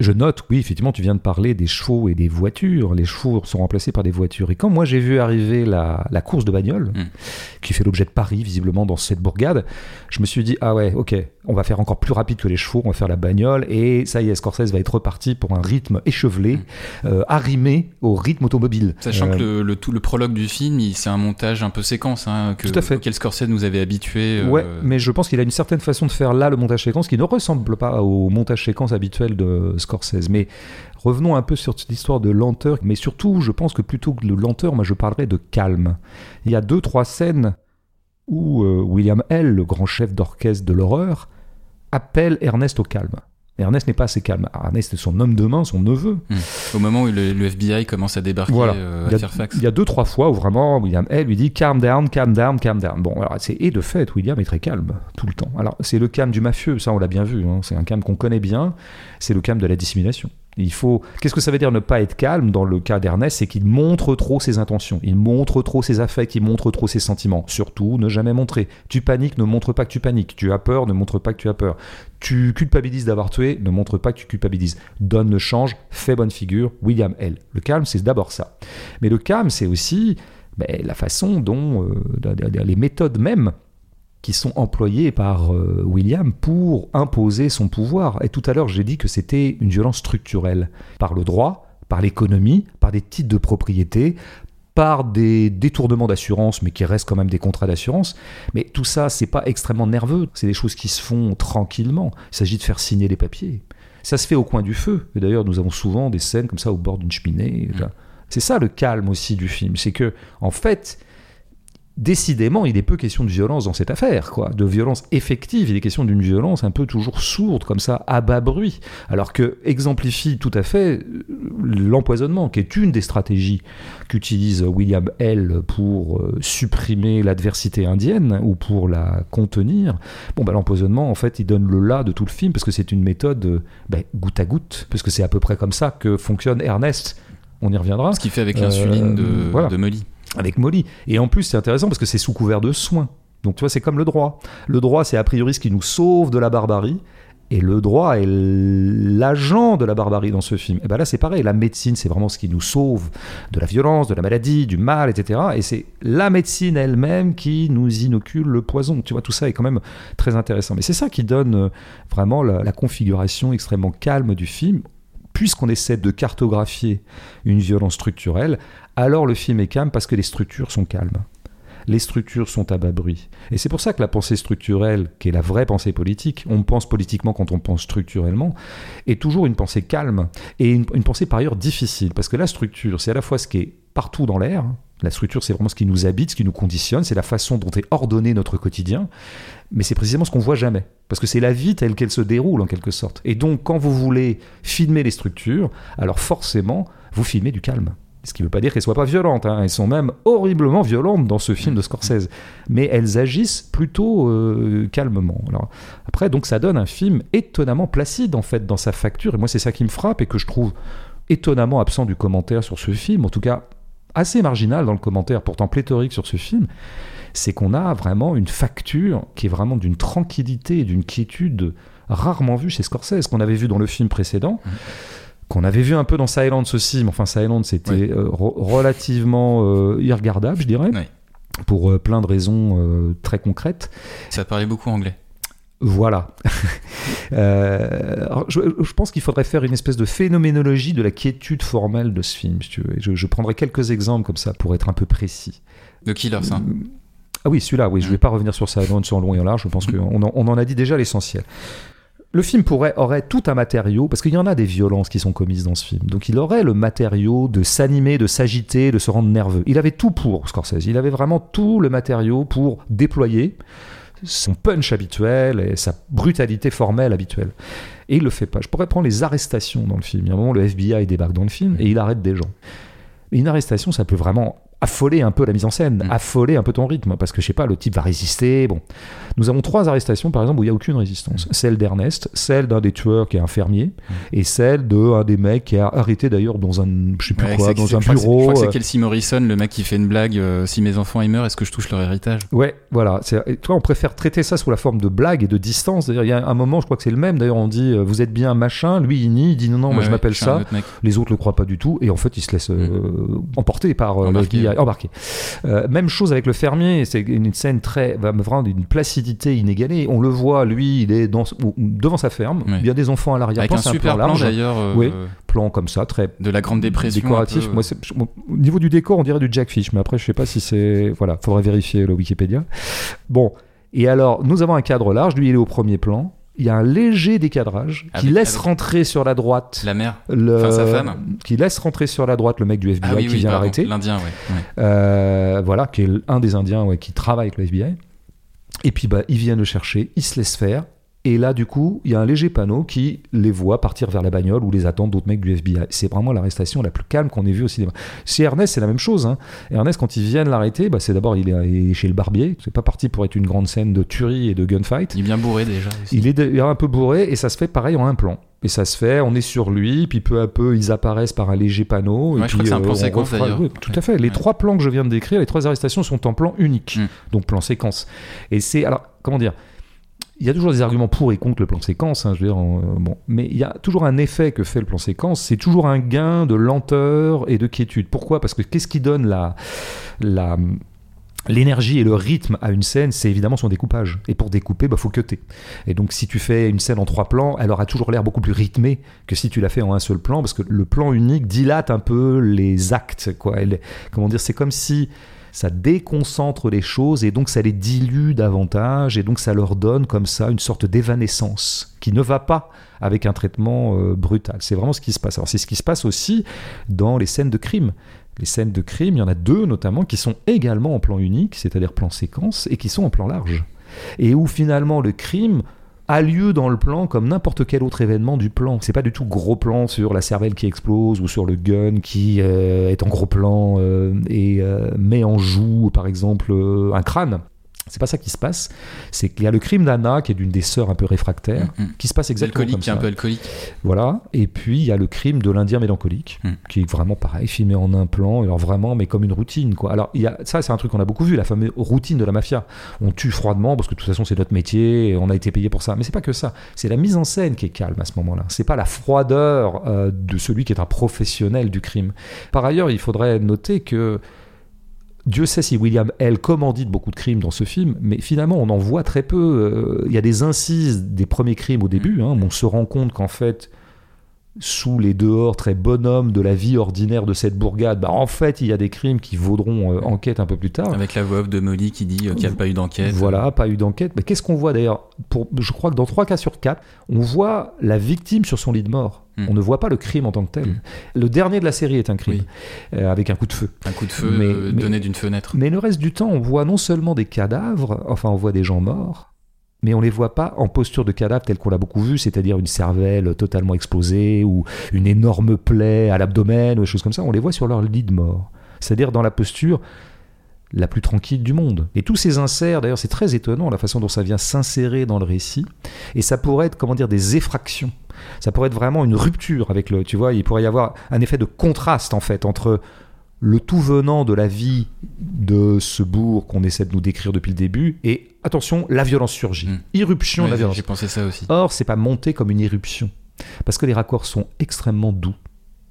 je note, oui, effectivement, tu viens de parler des chevaux et des voitures. Les chevaux sont remplacés par des voitures. Et quand moi j'ai vu arriver la, la course de bagnole, Mm. qui fait l'objet de Paris, visiblement, dans cette bourgade, je me suis dit, ah ouais, ok, on va faire encore plus rapide que les chevaux, on va faire la bagnole, et ça y est, Scorsese va être reparti pour un rythme échevelé, euh, arrimé au rythme automobile. Sachant Euh, que le, le tout, le prologue du film, il- c'est un montage un peu séquence, hein, que, Tout à fait. auquel Scorsese nous avait habitué. Ouais, mais je pense qu'il a une certaine façon de faire là le montage séquence qui ne ressemble pas au montage séquence habituel de Scorsese. Mais revenons un peu sur cette histoire de lenteur, mais surtout, je pense que plutôt que de lenteur, moi je parlerais de calme. Il y a deux, trois scènes où euh, William L., le grand chef d'orchestre de l'horreur, appelle Ernest au calme. Ernest n'est pas assez calme. Ernest est son homme de main, son neveu. Hmm. Au moment où le, le FBI commence à débarquer Voilà. euh, Il à a, Fairfax. il y a deux, trois fois où vraiment William L lui dit calm down, calm down, calm down. Bon, alors, c'est, et de fait, William est très calme tout le temps. Alors, c'est le calme du mafieux, ça on l'a bien vu. hein. C'est un calme qu'on connaît bien. C'est le calme de la dissimulation. Il faut. Qu'est-ce que ça veut dire ne pas être calme dans le cas d'Ernest C'est qu'il montre trop ses intentions, il montre trop ses affects, il montre trop ses sentiments. Surtout, ne jamais montrer. Tu paniques, ne montre pas que tu paniques. Tu as peur, ne montre pas que tu as peur. Tu culpabilises d'avoir tué, ne montre pas que tu culpabilises. Donne le change, fais bonne figure. William L. Le calme, c'est d'abord ça. Mais le calme, c'est aussi ben, la façon dont euh, les méthodes mêmes qui sont employées par euh, William pour imposer son pouvoir. Et tout à l'heure, j'ai dit que c'était une violence structurelle par le droit, par l'économie, par des titres de propriété, par des détournements d'assurance, mais qui restent quand même des contrats d'assurance. Mais tout ça, c'est pas extrêmement nerveux. C'est des choses qui se font tranquillement. Il s'agit de faire signer les papiers. Ça se fait au coin du feu. Et d'ailleurs, nous avons souvent des scènes comme ça au bord d'une cheminée. Mmh. C'est ça le calme aussi du film. C'est que, en fait, décidément, il est peu question de violence dans cette affaire, quoi, de violence effective. Il est question d'une violence un peu toujours sourde, comme ça, à bas bruit. Alors que exemplifie tout à fait euh, l'empoisonnement, qui est une des stratégies qu'utilise William L pour euh, supprimer l'adversité indienne ou pour la contenir. Bon, bah, l'empoisonnement, en fait, il donne le là de tout le film parce que c'est une méthode euh, bah, goutte à goutte, parce que c'est à peu près comme ça que fonctionne Ernest. On y reviendra. Ce qu'il fait avec l'insuline de, voilà. de Molly. Avec Molly. Et en plus, c'est intéressant parce que c'est sous couvert de soins. Donc tu vois, c'est comme le droit. Le droit, c'est a priori ce qui nous sauve de la barbarie. Et le droit est l'agent de la barbarie dans ce film. Et ben là, c'est pareil. La médecine, c'est vraiment ce qui nous sauve de la violence, de la maladie, du mal, etc. Et c'est la médecine elle-même qui nous inocule le poison. Tu vois, tout ça est quand même très intéressant. Mais c'est ça qui donne euh, vraiment la, la configuration extrêmement calme du film. Puisqu'on essaie de cartographier une violence structurelle, alors le film est calme parce que les structures sont calmes. Les structures sont à bas bruit. Et c'est pour ça que la pensée structurelle, qui est la vraie pensée politique, on pense politiquement quand on pense structurellement, est toujours une pensée calme et une, pensée par ailleurs difficile. Parce que la structure, c'est à la fois ce qui est partout dans l'air, la structure, c'est vraiment ce qui nous habite, ce qui nous conditionne, c'est la façon dont est ordonné notre quotidien, mais c'est précisément ce qu'on voit jamais. Parce que c'est la vie telle qu'elle se déroule en quelque sorte. Et donc, quand vous voulez filmer les structures, alors forcément, vous filmez du calme. Ce qui ne veut pas dire qu'elles ne soient pas violentes. hein. Elles sont même horriblement violentes dans ce film de Scorsese. Mais elles agissent plutôt euh, calmement. Alors, après, donc, ça donne un film étonnamment placide, en fait, dans sa facture. Et moi, c'est ça qui me frappe et que je trouve étonnamment absent du commentaire sur ce film. En tout cas, assez marginal dans le commentaire, pourtant pléthorique sur ce film. C'est qu'on a vraiment une facture qui est vraiment d'une tranquillité et d'une quiétude rarement vue chez Scorsese, qu'on avait vu dans le film précédent qu'on avait vu un peu dans Silence aussi, mais enfin Silence c'était euh, re- relativement euh, irregardable, je dirais, pour euh, plein de raisons très concrètes. Ça parlait beaucoup anglais. Voilà. Euh, je, je pense qu'il faudrait faire une espèce de phénoménologie de la quiétude formelle de ce film, si tu veux. Je, je prendrai quelques exemples comme ça pour être un peu précis. De Killers, hein. Ah oui, celui-là, oui, je ne vais pas revenir sur Silence en long et en large, je pense qu'on en, on en a dit déjà l'essentiel. Le film pourrait, aurait tout un matériau, parce qu'il y en a des violences qui sont commises dans ce film, donc il aurait le matériau de s'animer, de s'agiter, de se rendre nerveux. Il avait tout pour, Scorsese, il avait vraiment tout le matériau pour déployer son punch habituel et sa brutalité formelle habituelle. Et il le fait pas. Je pourrais prendre les arrestations dans le film. Il y a un moment, le FBI débarque dans le film et il arrête des gens. Une arrestation, ça peut vraiment affoler un peu la mise en scène, Mm. affoler un peu ton rythme, parce que je sais pas, le type va résister. Bon, nous avons trois arrestations, par exemple, où il y a aucune résistance. Celle d'Ernest, celle d'un des tueurs qui est un fermier, et celle de un des mecs qui a arrêté d'ailleurs dans un, je sais plus Ouais, quoi, dans un bureau. Je crois que euh, c'est Kelsey Morrison, le mec qui fait une blague euh, si mes enfants ils meurent, est-ce que je touche leur héritage? Ouais, voilà. Et Toi, on préfère traiter ça sous la forme de blague et de distance. D'ailleurs, il y a un moment, je crois que c'est le même. D'ailleurs, on dit euh, vous êtes bien machin. Lui, il nie, il dit non, non, moi je ouais, m'appelle ça. autre. Les autres le croient pas du tout. Et en fait, il se laisse euh, emporter par embarqué. Euh, même chose avec le fermier. C'est une scène très, bah, vraiment d'une placidité inégalée. On le voit, lui, il est dans, devant sa ferme. Il y a des enfants à l'arrière. Avec un super plan d'ailleurs euh, Oui. plan comme ça, très de la Grande Dépression. décoratif. Moi, au niveau du décor, on dirait du Jack Fish, mais après, je sais pas si c'est. Voilà, faudrait vérifier le Wikipédia. Bon, et alors, nous avons un cadre large. Lui, il est au premier plan. Il y a un léger décadrage qui Avec- laisse avec- rentrer sur la droite La mère. le Enfin, sa femme. qui laisse rentrer sur la droite le mec du FBI Ah oui, qui oui, vient l'arrêter. L'Indien, ouais. ouais. Euh, voilà, qui est un des Indiens ouais, qui travaille avec le FBI. Et puis bah, ils viennent le chercher, il se laisse faire. Et là, du coup, il y a un léger panneau qui les voit partir vers la bagnole ou les attendent d'autres mecs du FBI. C'est vraiment l'arrestation la plus calme qu'on ait vue au cinéma. Chez Ernest, c'est la même chose. Hein. Ernest, quand ils viennent l'arrêter, bah, c'est d'abord il est chez le barbier. C'est pas parti pour être une grande scène de tuerie et de gunfight. Il est bien bourré déjà. aussi. Il est un peu bourré et ça se fait pareil en un plan. Et ça se fait, on est sur lui, puis peu à peu ils apparaissent par un léger panneau. et Ouais, je puis, crois que c'est un euh, plan on séquence, refera- d'ailleurs. oui, tout à fait. Les Ouais. trois plans que je viens de décrire, les trois arrestations sont en plan unique, Mm. donc plan séquence. Et c'est alors comment dire? Il y a toujours des arguments pour et contre le plan séquence, hein, je veux dire, euh, mais il y a toujours un effet que fait le plan séquence, c'est toujours un gain de lenteur et de quiétude. Pourquoi? Parce que qu'est-ce qui donne la, l'énergie et le rythme à une scène, c'est évidemment son découpage. Et pour découper, il bah, faut cutter. Et donc, si tu fais une scène en trois plans, elle aura toujours l'air beaucoup plus rythmée que si tu la fais en un seul plan, parce que le plan unique dilate un peu les actes. Quoi. Comment dire C'est comme si ça déconcentre les choses et donc ça les dilue davantage et donc ça leur donne comme ça une sorte d'évanescence qui ne va pas avec un traitement euh, brutal. C'est vraiment ce qui se passe. Alors c'est ce qui se passe aussi dans les scènes de crime. Les scènes de crime, il y en a deux notamment qui sont également en plan unique, c'est-à-dire plan séquence, et qui sont en plan large. Et où finalement le crime a lieu dans le plan comme n'importe quel autre événement du plan. C'est pas du tout gros plan sur la cervelle qui explose ou sur le gun qui euh, est en gros plan euh, et euh, met en joue par exemple un crâne. C'est pas ça qui se passe. C'est qu'il y a le crime d'Anna qui est d'une des sœurs un peu réfractaires Mm, mm. qui se passe exactement Alcoolique, comme qui est un ça. peu alcoolique. Voilà. Et puis il y a le crime de l'Indien mélancolique, Hmm. qui est vraiment pareil, filmé en un plan, alors vraiment, mais comme une routine, quoi. Alors il y a, ça, c'est un truc qu'on a beaucoup vu, la fameuse routine de la mafia. On tue froidement parce que de toute façon c'est notre métier, et on a été payé pour ça. Mais c'est pas que ça. C'est la mise en scène qui est calme à ce moment-là. C'est pas la froideur euh, de celui qui est un professionnel du crime. Par ailleurs, il faudrait noter que Dieu sait si William L. commandite beaucoup de crimes dans ce film, mais finalement on en voit très peu. Euh, Il y a des incises des premiers crimes au début, hein, mais on se rend compte qu'en fait, sous les dehors très bonhommes de la vie ordinaire de cette bourgade, bah, en fait il y a des crimes qui vaudront euh, enquête un peu plus tard. Avec la voix off de Molly qui dit euh, qu'il n'y a pas eu d'enquête. Voilà, pas eu d'enquête. Mais qu'est-ce qu'on voit d'ailleurs? Pour, Je crois que dans 3 cas sur 4, on voit la victime sur son lit de mort. Mm. On ne voit pas le crime en tant que tel. Mm. Le dernier de la série est un crime, Oui. euh, avec un coup de feu. Un coup de feu mais- donné d'une fenêtre. Mais le reste du temps, on voit non seulement des cadavres, enfin on voit des gens morts, mais on les voit pas en posture de cadavre telle qu'on l'a beaucoup vu, c'est-à-dire une cervelle totalement explosée ou une énorme plaie à l'abdomen ou des choses comme ça. On les voit sur leur lit de mort, c'est-à-dire dans la posture la plus tranquille du monde. Et tous ces inserts, d'ailleurs, c'est très étonnant la façon dont ça vient s'insérer dans le récit. Et ça pourrait être, comment dire, des effractions. Ça pourrait être vraiment une rupture avec le. Tu vois, il pourrait y avoir un effet de contraste, en fait, entre le tout venant de la vie de ce bourg qu'on essaie de nous décrire depuis le début et, attention, la violence surgit. Mm. Irruption de la violence. J'ai pensé ça aussi. Or, c'est pas monté comme une éruption, parce que les raccords sont extrêmement doux.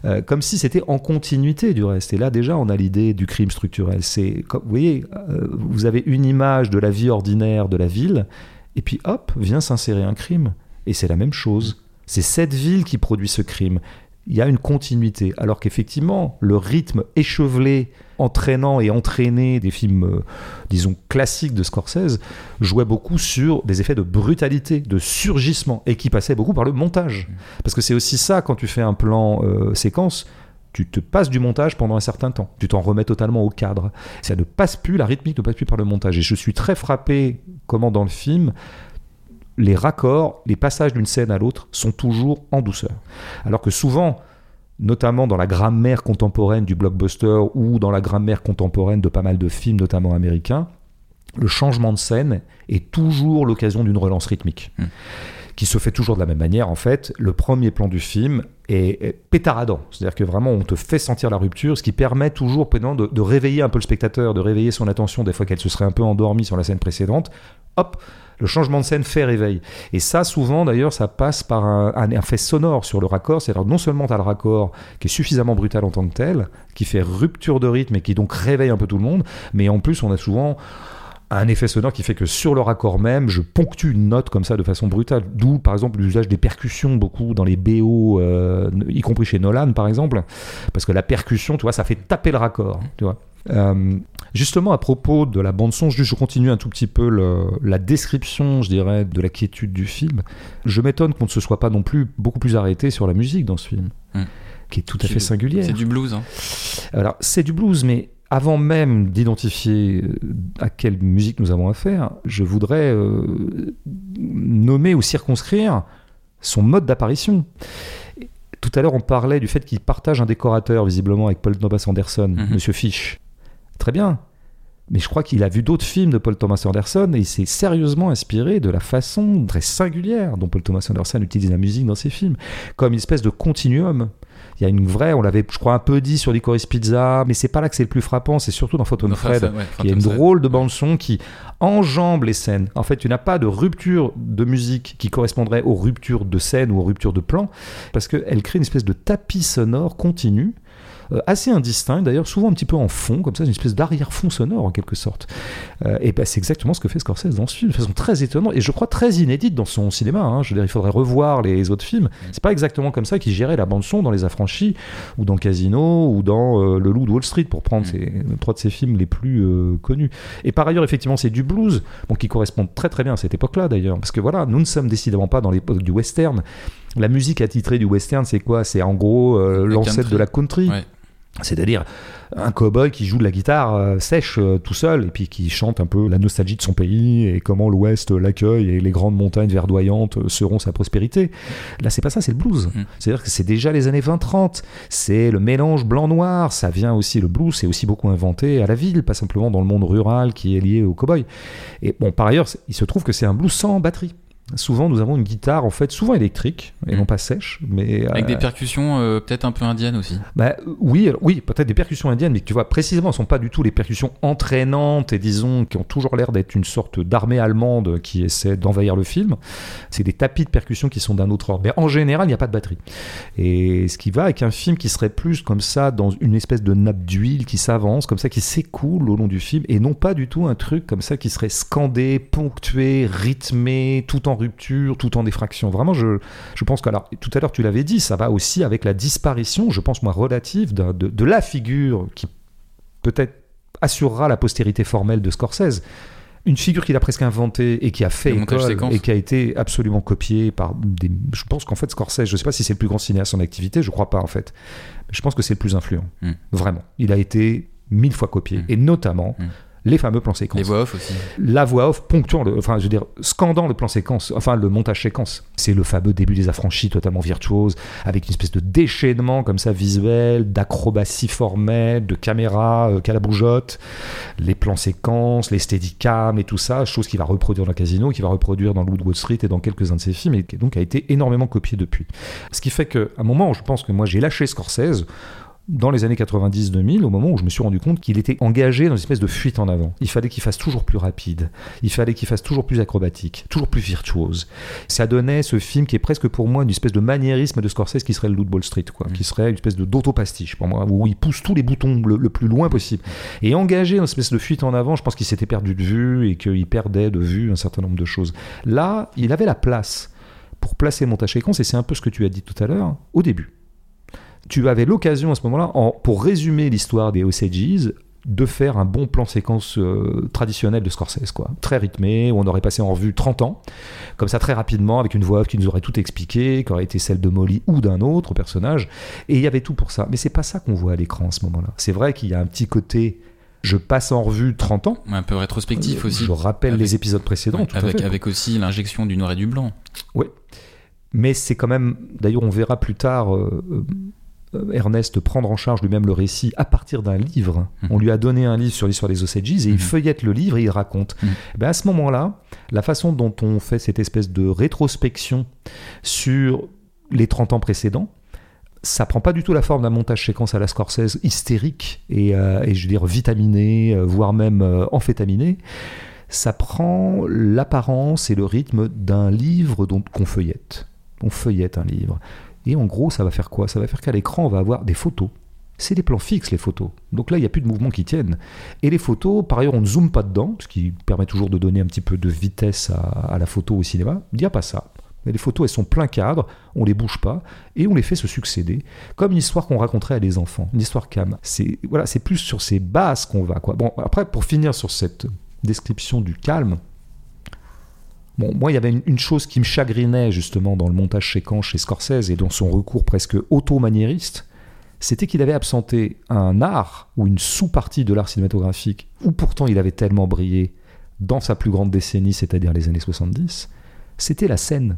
Euh, comme si c'était en continuité du reste. Et là, déjà, on a l'idée du crime structurel. C'est, vous voyez, euh, vous avez une image de la vie ordinaire de la ville, et puis hop, vient s'insérer un crime. Et c'est la même chose. C'est cette ville qui produit ce crime. Il y a une continuité. Alors qu'effectivement, le rythme échevelé, entraînant et entraîné des films, euh, disons, classiques de Scorsese, jouait beaucoup sur des effets de brutalité, de surgissement, et qui passait beaucoup par le montage. Parce que c'est aussi ça, quand tu fais un plan euh, séquence, tu te passes du montage pendant un certain temps. Tu t'en remets totalement au cadre. Ça ne passe plus, la rythmique ne passe plus par le montage. Et je suis très frappé comment dans le film, les raccords, les passages d'une scène à l'autre sont toujours en douceur. Alors que souvent, notamment dans la grammaire contemporaine du blockbuster ou dans la grammaire contemporaine de pas mal de films, notamment américains, le changement de scène est toujours l'occasion d'une relance rythmique. Mm. Qui se fait toujours de la même manière, en fait. Le premier plan du film est, pétaradant. C'est-à-dire que vraiment, on te fait sentir la rupture, ce qui permet toujours de, de réveiller un peu le spectateur, de réveiller son attention, des fois qu'elle se serait un peu endormie sur la scène précédente. Hop, le changement de scène fait réveil. Et ça, souvent, d'ailleurs, ça passe par un, un effet sonore sur le raccord. C'est-à-dire non seulement tu as le raccord qui est suffisamment brutal en tant que tel, qui fait rupture de rythme et qui donc réveille un peu tout le monde, mais en plus, on a souvent un effet sonore qui fait que sur le raccord même, je ponctue une note comme ça de façon brutale. D'où, par exemple, l'usage des percussions beaucoup dans les BO, euh, y compris chez Nolan, par exemple, parce que la percussion, tu vois, ça fait taper le raccord, tu vois. Euh, justement, à propos de la bande-son, je continue un tout petit peu le- la description, je dirais, de la quiétude du film. Je m'étonne qu'on ne se soit pas non plus beaucoup plus arrêté sur la musique dans ce film, Mm. qui est tout à fait singulière. C'est du blues. hein. Alors, c'est du blues, mais avant même d'identifier euh, à quelle musique nous avons affaire, je voudrais euh, nommer ou circonscrire son mode d'apparition. Tout à l'heure, on parlait du fait qu'il partage un décorateur, visiblement, avec Paul Thomas Anderson, Mhm. Monsieur Fish. Très bien. Mais je crois qu'il a vu d'autres films de Paul Thomas Anderson et il s'est sérieusement inspiré de la façon très singulière dont Paul Thomas Anderson utilise la musique dans ses films, comme une espèce de continuum. Il y a une vraie, on l'avait, je crois, un peu dit sur Licorice Pizza, mais c'est pas là que c'est le plus frappant, c'est surtout dans Phantom Fred. ça, ouais, Il y a une drôle de bande son qui enjambe les scènes. En fait, tu n'as pas de rupture de musique qui correspondrait aux ruptures de scène ou aux ruptures de plan, parce qu'elle crée une espèce de tapis sonore continu. Euh, assez indistinct d'ailleurs, souvent un petit peu en fond, comme ça, une espèce d'arrière-fond sonore en quelque sorte. Euh, et ben, c'est exactement ce que fait Scorsese dans ce film, de façon très étonnante et je crois très inédite dans son cinéma. hein. Je veux dire, il faudrait revoir les autres films. C'est pas exactement comme ça qu'il gérait la bande son dans Les Affranchis ou dans Casino ou dans euh, Le Loup de Wall Street pour prendre Mm. ces, trois de ses films les plus connus. Et par ailleurs, effectivement, c'est du blues, bon, qui correspond très très bien à cette époque-là d'ailleurs, parce que voilà, nous ne sommes décidément pas dans l'époque du western. La musique attitrée du western, c'est quoi? C'est en gros euh, l'ancêtre de la country. Ouais. C'est-à-dire un cow-boy qui joue de la guitare euh, sèche euh, tout seul et puis qui chante un peu la nostalgie de son pays et comment l'Ouest l'accueille et les grandes montagnes verdoyantes euh, seront sa prospérité. Là, c'est pas ça, c'est le blues. Mm. C'est-à-dire que c'est déjà les années 20-30. C'est le mélange blanc-noir. Ça vient aussi, le blues, c'est aussi beaucoup inventé à la ville, pas simplement dans le monde rural qui est lié au cow-boy. Et bon, par ailleurs, il se trouve que c'est un blues sans batterie. Souvent, nous avons une guitare, en fait, souvent électrique, et Mm. non pas sèche, mais Avec euh, des percussions euh, peut-être un peu indiennes aussi. bah, euh, oui, alors, oui, peut-être des percussions indiennes, mais que tu vois, précisément, ce ne sont pas du tout les percussions entraînantes et disons qui ont toujours l'air d'être une sorte d'armée allemande qui essaie d'envahir le film. C'est des tapis de percussions qui sont d'un autre ordre. Mais en général, il n'y a pas de batterie. Et ce qui va avec un film qui serait plus comme ça, dans une espèce de nappe d'huile qui s'avance, comme ça, qui s'écoule au long du film, et non pas du tout un truc comme ça qui serait scandé, ponctué, rythmé, tout en rupture, tout en effraction. Vraiment, je, je pense que, alors, tout à l'heure, tu l'avais dit, ça va aussi avec la disparition, je pense, moi, relative de, de la figure qui peut-être assurera la postérité formelle de Scorsese. Une figure qu'il a presque inventée et qui a fait école et qui a été absolument copiée par des. Je pense qu'en fait, Scorsese, je ne sais pas si c'est le plus grand cinéaste en activité, je crois pas en fait. Mais je pense que c'est le plus influent. Mm. Vraiment. Il a été mille fois copié. Mm. Et notamment Mm. Les fameux plans séquences Les voix off aussi. la voix off ponctuant, le, enfin je veux dire, scandant le plan séquence, enfin le montage séquence. C'est le fameux début des affranchis totalement virtuose, avec une espèce de déchaînement comme ça visuel, d'acrobatie formelle, de caméra euh, les plans séquences, les steadicam et tout ça, chose qu'il va reproduire dans Casino, qu'il va reproduire dans de Wall Street et dans quelques-uns de ses films, et qui donc a été énormément copié depuis. Ce qui fait qu'à un moment, je pense que moi j'ai lâché Scorsese, dans les années 90-2000, au moment où je me suis rendu compte qu'il était engagé dans une espèce de fuite en avant. Il fallait qu'il fasse toujours plus rapide, il fallait qu'il fasse toujours plus acrobatique, toujours plus virtuose. Ça donnait ce film qui est presque pour moi une espèce de maniérisme de Scorsese qui serait le Loup de Wall Street, quoi, Mm. qui serait une espèce de d'autopastiche pour moi, où il pousse tous les boutons le, le plus loin possible. Et engagé dans une espèce de fuite en avant, je pense qu'il s'était perdu de vue et qu'il perdait de vue un certain nombre de choses. Là, il avait la place pour placer séquence, et c'est un peu ce que tu as dit tout à l'heure, au début tu avais l'occasion à ce moment-là, en- pour résumer l'histoire des Osages, de faire un bon plan séquence euh, traditionnel de Scorsese, quoi. Très rythmé, où on aurait passé en revue 30 ans, comme ça très rapidement, avec une voix qui nous aurait tout expliqué, qui aurait été celle de Molly ou d'un autre personnage, et il y avait tout pour ça. Mais c'est pas ça qu'on voit à l'écran à ce moment-là. C'est vrai qu'il y a un petit côté, je passe en revue 30 ans, Un peu rétrospectif aussi. je rappelle Avec- les épisodes précédents, Ouais, tout à avec, fait. avec aussi l'injection du noir et du blanc. Mais c'est quand même, d'ailleurs, on verra plus tard euh, euh, Ernest prendre en charge lui-même le récit à partir d'un livre. Mhm. On lui a donné un livre sur l'histoire des Osages et il Mhm. feuillette le livre et il raconte. Ben, à ce moment-là, la façon dont on fait cette espèce de rétrospection sur les 30 ans précédents, ça prend pas du tout la forme d'un montage séquence à la Scorsese hystérique et, euh, et je veux dire vitaminé, euh, voire même euh, amphétaminé. Ça prend l'apparence et le rythme d'un livre dont qu'on feuillette. On feuillette un livre. Et en gros, ça va faire quoi? Ça va faire qu'à l'écran, on va avoir des photos. C'est des plans fixes, les photos. Donc là, il n'y a plus de mouvements qui tiennent. Et les photos, par ailleurs, on ne zoome pas dedans, ce qui permet toujours de donner un petit peu de vitesse à, la photo au cinéma. Il n'y a pas ça. Mais les photos, elles sont plein cadre, on les bouge pas, et on les fait se succéder, comme une histoire qu'on raconterait à des enfants, une histoire calme. C'est voilà, plus sur ces bases qu'on va. Quoi. Bon, après, pour finir sur cette description du calme, Bon, moi, il y avait une, une chose qui me chagrinait justement dans le montage séquence chez Scorsese et dans son recours presque auto-maniériste, c'était qu'il avait absenté un art ou une sous-partie de l'art cinématographique, où pourtant il avait tellement brillé dans sa plus grande décennie, c'est-à-dire les années 70, c'était la scène.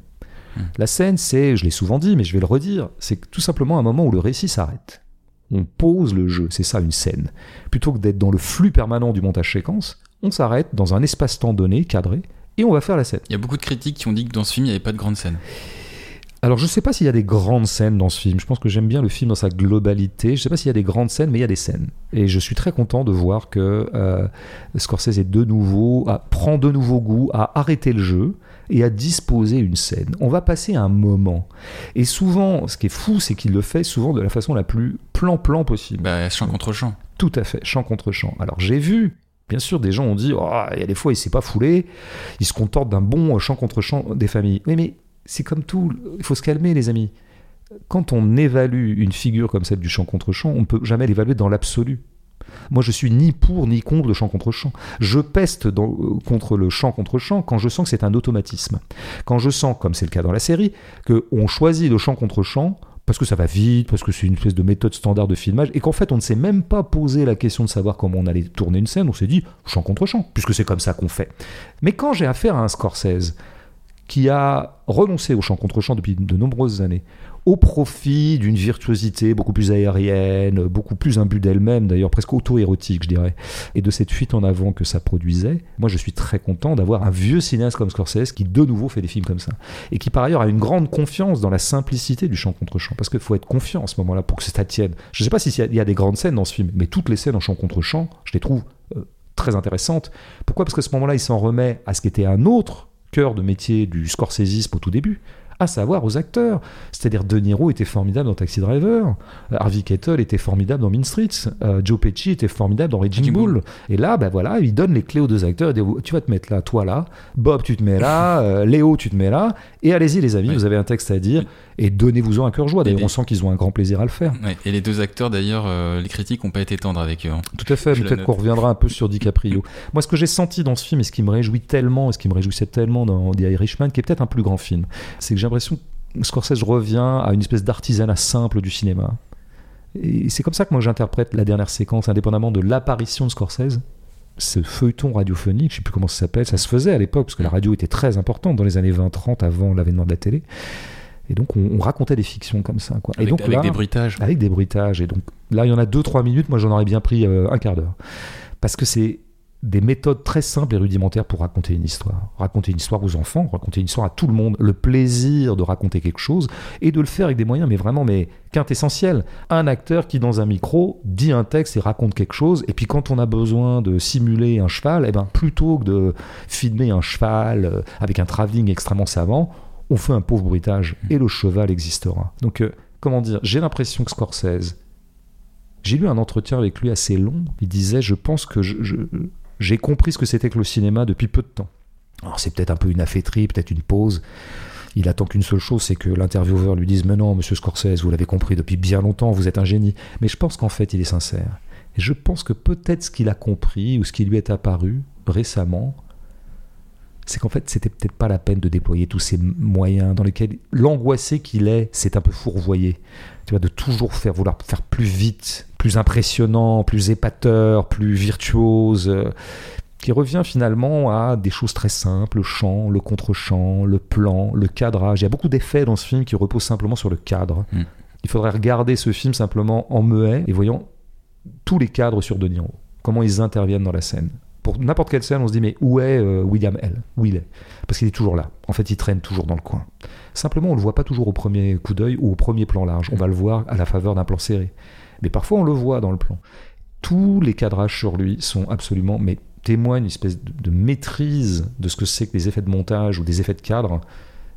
Hmm. La scène, c'est, je l'ai souvent dit, mais je vais le redire, c'est tout simplement un moment où le récit s'arrête. On pose le jeu, c'est ça une scène. Plutôt que d'être dans le flux permanent du montage séquence, on s'arrête dans un espace-temps donné, cadré, et on va faire la scène. Il y a beaucoup de critiques qui ont dit que dans ce film, il n'y avait pas de grande scène. Alors je ne sais pas s'il y a des grandes scènes dans ce film. Je pense que j'aime bien le film dans sa globalité. Je ne sais pas s'il y a des grandes scènes, mais il y a des scènes. Et je suis très content de voir que euh, Scorsese est de nouveau, à, prend de nouveau goût à arrêter le jeu et à disposer une scène. On va passer un moment. Et souvent, ce qui est fou, c'est qu'il le fait souvent de la façon la plus plan-plan possible. Bah, champ contre champ. Tout à fait, champ contre champ. Alors j'ai vu, bien sûr, des gens ont dit, oh, il y a des fois il s'est pas foulé, il se contente d'un bon champ contre champ des familles. Mais c'est comme tout, il faut se calmer les amis. Quand on évalue une figure comme celle du champ contre champ, on ne peut jamais l'évaluer dans l'absolu. Moi, je suis ni pour ni contre le champ contre champ. Je peste contre le champ contre champ quand je sens que c'est un automatisme. Quand je sens, comme c'est le cas dans la série, qu'on choisit le champ contre champ parce que ça va vite, parce que c'est une espèce de méthode standard de filmage, et qu'en fait on ne s'est même pas posé la question de savoir comment on allait tourner une scène, on s'est dit champ contre champ, puisque c'est comme ça qu'on fait. Mais quand j'ai affaire à un Scorsese qui a renoncé au champ contre champ depuis de nombreuses années, au profit d'une virtuosité beaucoup plus aérienne, beaucoup plus imbue d'elle-même, d'ailleurs presque auto-érotique, je dirais, et de cette fuite en avant que ça produisait, moi je suis très content d'avoir un vieux cinéaste comme Scorsese qui de nouveau fait des films comme ça, et qui par ailleurs a une grande confiance dans la simplicité du champ contre champ, parce qu'il faut être confiant à ce moment-là pour que ça tienne. Je ne sais pas s'il y, a- des grandes scènes dans ce film, mais toutes les scènes en champ contre champ, je les trouve euh, très intéressantes. Pourquoi? Parce qu'à ce moment-là, il s'en remet à ce qui était un autre cœur de métier du scorsésisme au tout début, à savoir aux acteurs. C'est-à-dire De Niro était formidable dans Taxi Driver, euh, Harvey Keitel était formidable dans Mean Streets, euh, Joe Pesci était formidable dans Raging Bull. Bull. Et là, ben voilà, il donne les clés aux deux acteurs. Il dit, tu vas te mettre là, toi là, Bob tu te mets là, euh, Léo tu te mets là, et allez-y les amis, vous avez un texte à dire, et donnez-vous-en un cœur joie. D'ailleurs, on sent qu'ils ont un grand plaisir à le faire. Ouais. Et les deux acteurs, d'ailleurs, euh, les critiques n'ont pas été tendres avec eux. hein. Tout à fait, peut-être qu'on reviendra un peu sur DiCaprio. Moi, ce que j'ai senti dans ce film, et ce qui me réjouit tellement, et ce qui me réjouissait tellement dans The Irishman, qui est peut-être un plus grand film, c'est que j'ai l'impression que Scorsese revient à une espèce d'artisanat simple du cinéma. Et c'est comme ça que moi j'interprète la dernière séquence, indépendamment de l'apparition de Scorsese. Ce feuilleton radiophonique, je sais plus comment ça s'appelle, ça se faisait à l'époque, parce que la radio était très importante dans les années 20-30 avant l'avènement de la télé. Et donc on, on racontait des fictions comme ça. Quoi. Avec, et donc avec là, des bruitages. avec des bruitages. Et donc là, il y en a 2-3 minutes. Moi, j'en aurais bien pris euh, un quart d'heure. Parce que c'est des méthodes très simples et rudimentaires pour raconter une histoire. Raconter une histoire aux enfants, raconter une histoire à tout le monde. Le plaisir de raconter quelque chose et de le faire avec des moyens, mais vraiment, mais quintessentiels. Un acteur qui, dans un micro, dit un texte et raconte quelque chose. Et puis, quand on a besoin de simuler un cheval, eh ben, plutôt que de filmer un cheval euh, avec un travelling extrêmement savant, on fait un pauvre bruitage et le cheval existera. Donc, euh, comment dire, j'ai l'impression que Scorsese, j'ai lu un entretien avec lui assez long, il disait, je pense que j'ai compris ce que c'était que le cinéma depuis peu de temps. Alors c'est peut-être un peu une affaîtrie, peut-être une pause. Il attend qu'une seule chose, c'est que l'intervieweur lui dise, mais non, monsieur Scorsese, vous l'avez compris depuis bien longtemps, vous êtes un génie. Mais je pense qu'en fait, il est sincère. Et je pense que peut-être ce qu'il a compris, ou ce qui lui est apparu récemment, c'est qu'en fait, c'était peut-être pas la peine de déployer tous ces moyens dans lesquels l'angoissé qu'il est, c'est un peu fourvoyé. Tu vois, de toujours faire, vouloir faire plus vite, plus impressionnant, plus épateur, plus virtuose, euh, qui revient finalement à des choses très simples, le chant, le contre-chant, le plan, le cadrage. Il y a beaucoup d'effets dans ce film qui reposent simplement sur le cadre. Mm. Il faudrait regarder ce film simplement en muet et voyant tous les cadres sur De Niro, comment ils interviennent dans la scène. Pour n'importe quelle scène, on se dit mais où est euh, William L? Où il est? Parce qu'il est toujours là. En fait, il traîne toujours dans le coin. Simplement, on le voit pas toujours au premier coup d'œil ou au premier plan large. On va le voir à la faveur d'un plan serré. Mais parfois, on le voit dans le plan. Tous les cadrages sur lui sont absolument, mais témoignent une espèce de, maîtrise de ce que c'est que les effets de montage ou des effets de cadre,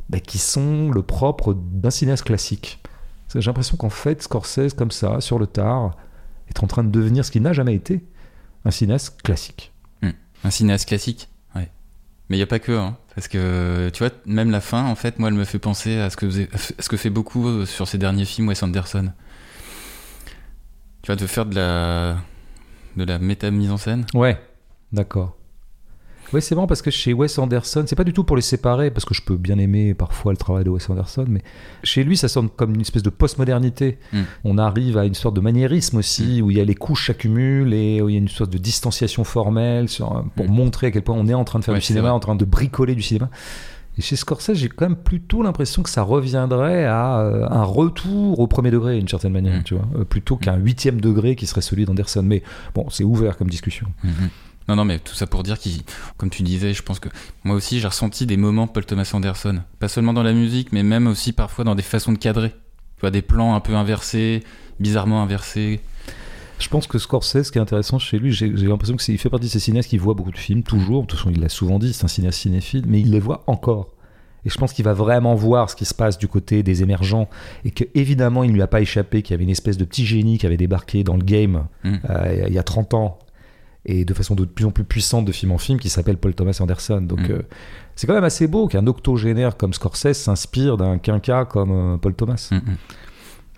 bah, qui sont le propre d'un cinéaste classique. J'ai l'impression qu'en fait, Scorsese, comme ça, sur le tard, est en train de devenir ce qu'il n'a jamais été, un cinéaste classique. Un cinéaste classique, ouais. Mais il n'y a pas que, hein, parce que tu vois, même la fin, en fait, moi, elle me fait penser à ce que, faisait- à ce que fait beaucoup euh, sur ses derniers films Wes Anderson. Tu vois, de faire de la, de la méta mise en scène. Ouais, d'accord. Ouais, c'est marrant parce que chez Wes Anderson, c'est pas du tout pour les séparer, parce que je peux bien aimer parfois le travail de Wes Anderson, mais chez lui, ça sonne comme une espèce de postmodernité. Mm. On arrive à une sorte de maniérisme aussi, où il y a les couches s'accumulent et où il y a une sorte de distanciation formelle sur- pour Mm. montrer à quel point on est en train de faire Ouais, du cinéma, en train de bricoler du cinéma. Et chez Scorsese, j'ai quand même plutôt l'impression que ça reviendrait à euh, un retour au premier degré, d'une certaine manière, tu vois, euh, plutôt qu'un huitième degré qui serait celui d'Anderson. Mais bon, c'est ouvert comme discussion. Non, non, mais tout ça pour dire qu'il, comme tu disais, je pense que moi aussi j'ai ressenti des moments Paul Thomas Anderson. Pas seulement dans la musique, mais même aussi parfois dans des façons de cadrer. Tu vois, des plans un peu inversés, bizarrement inversés. Je pense que Scorsese, ce qui est intéressant chez lui, j'ai l'impression qu'il fait partie de ces cinéastes qui voient beaucoup de films, toujours. De toute façon, il l'a souvent dit, c'est un cinéaste cinéphile, mais il les voit encore. Et je pense qu'il va vraiment voir ce qui se passe du côté des émergents et que évidemment il ne lui a pas échappé qu'il y avait une espèce de petit génie qui avait débarqué dans le game Mm. euh, il y a 30 ans et de façon de plus en plus puissante de film en film qui s'appelle Paul Thomas Anderson. Donc Mm. euh, c'est quand même assez beau qu'un octogénaire comme Scorsese s'inspire d'un quinca comme euh, Paul Thomas. Mhm.